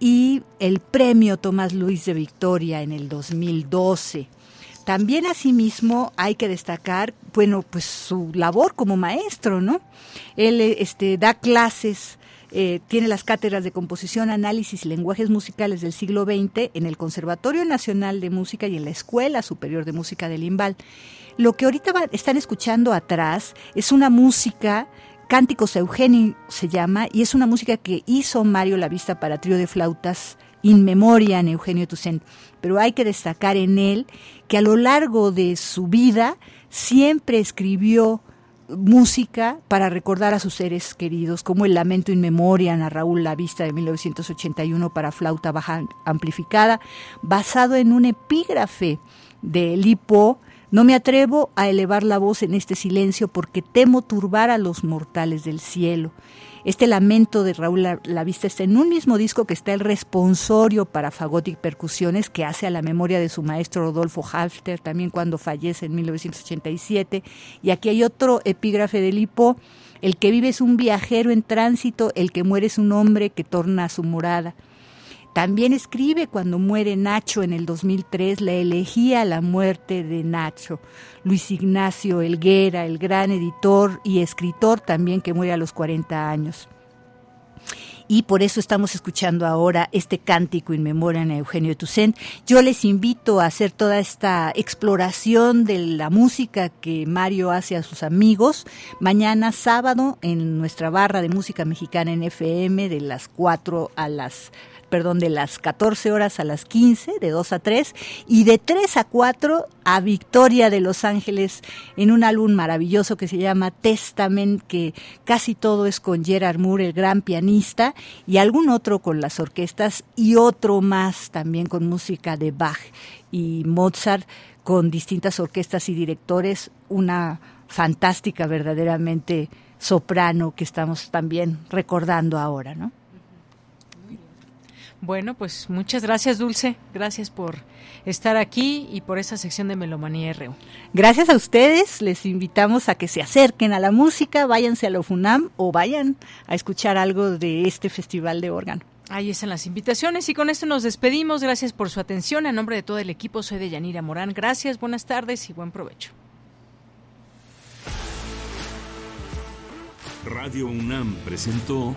y el Premio Tomás Luis de Victoria en el 2012. También asimismo hay que destacar, bueno, pues su labor como maestro, ¿no? Él este, da clases eh, tiene las cátedras de composición, análisis y lenguajes musicales del siglo XX en el Conservatorio Nacional de Música y en la Escuela Superior de Música del Imbal. Lo que ahorita están escuchando atrás es una música Cánticos Eugenio se llama, y es una música que hizo Mario La Vista para trío de flautas in memoria en Eugenio Toussaint. Pero hay que destacar en él que a lo largo de su vida siempre escribió música para recordar a sus seres queridos, como el Lamento in Memoria a Raúl La Vista de 1981 para flauta baja amplificada, basado en un epígrafe de Lipo. No me atrevo a elevar la voz en este silencio porque temo turbar a los mortales del cielo. Este lamento de Raúl la, Vista está en un mismo disco que está el responsorio para fagot y percusiones que hace a la memoria de su maestro Rodolfo Halfter, también cuando fallece en 1987. Y aquí hay otro epígrafe de Lipo, el que vive es un viajero en tránsito, el que muere es un hombre que torna a su morada. También escribe cuando muere Nacho en el 2003 la elegía la muerte de Nacho. Luis Ignacio Elguera, el gran editor y escritor también que muere a los 40 años. Y por eso estamos escuchando ahora este cántico in memoria a Eugenio Toussaint. Yo les invito a hacer toda esta exploración de la música que Mario hace a sus amigos mañana sábado en nuestra barra de música mexicana en FM de las 4 a las perdón, de las 14 horas a las 15, de 2 a 3, y de 3 a 4 a Victoria de Los Ángeles en un álbum maravilloso que se llama Testament, que casi todo es con Gerard Moore, el gran pianista, y algún otro con las orquestas, y otro más también con música de Bach y Mozart, con distintas orquestas y directores, una fantástica verdaderamente soprano que estamos también recordando ahora, ¿no? Bueno, pues muchas gracias, Dulce. Gracias por estar aquí y por esa sección de Melomanía RU. Gracias a ustedes. Les invitamos a que se acerquen a la música, váyanse a la FUNAM o vayan a escuchar algo de este festival de órgano. Ahí están las invitaciones y con esto nos despedimos. Gracias por su atención. A nombre de todo el equipo, soy de Yanira Morán. Gracias, buenas tardes y buen provecho. Radio UNAM presentó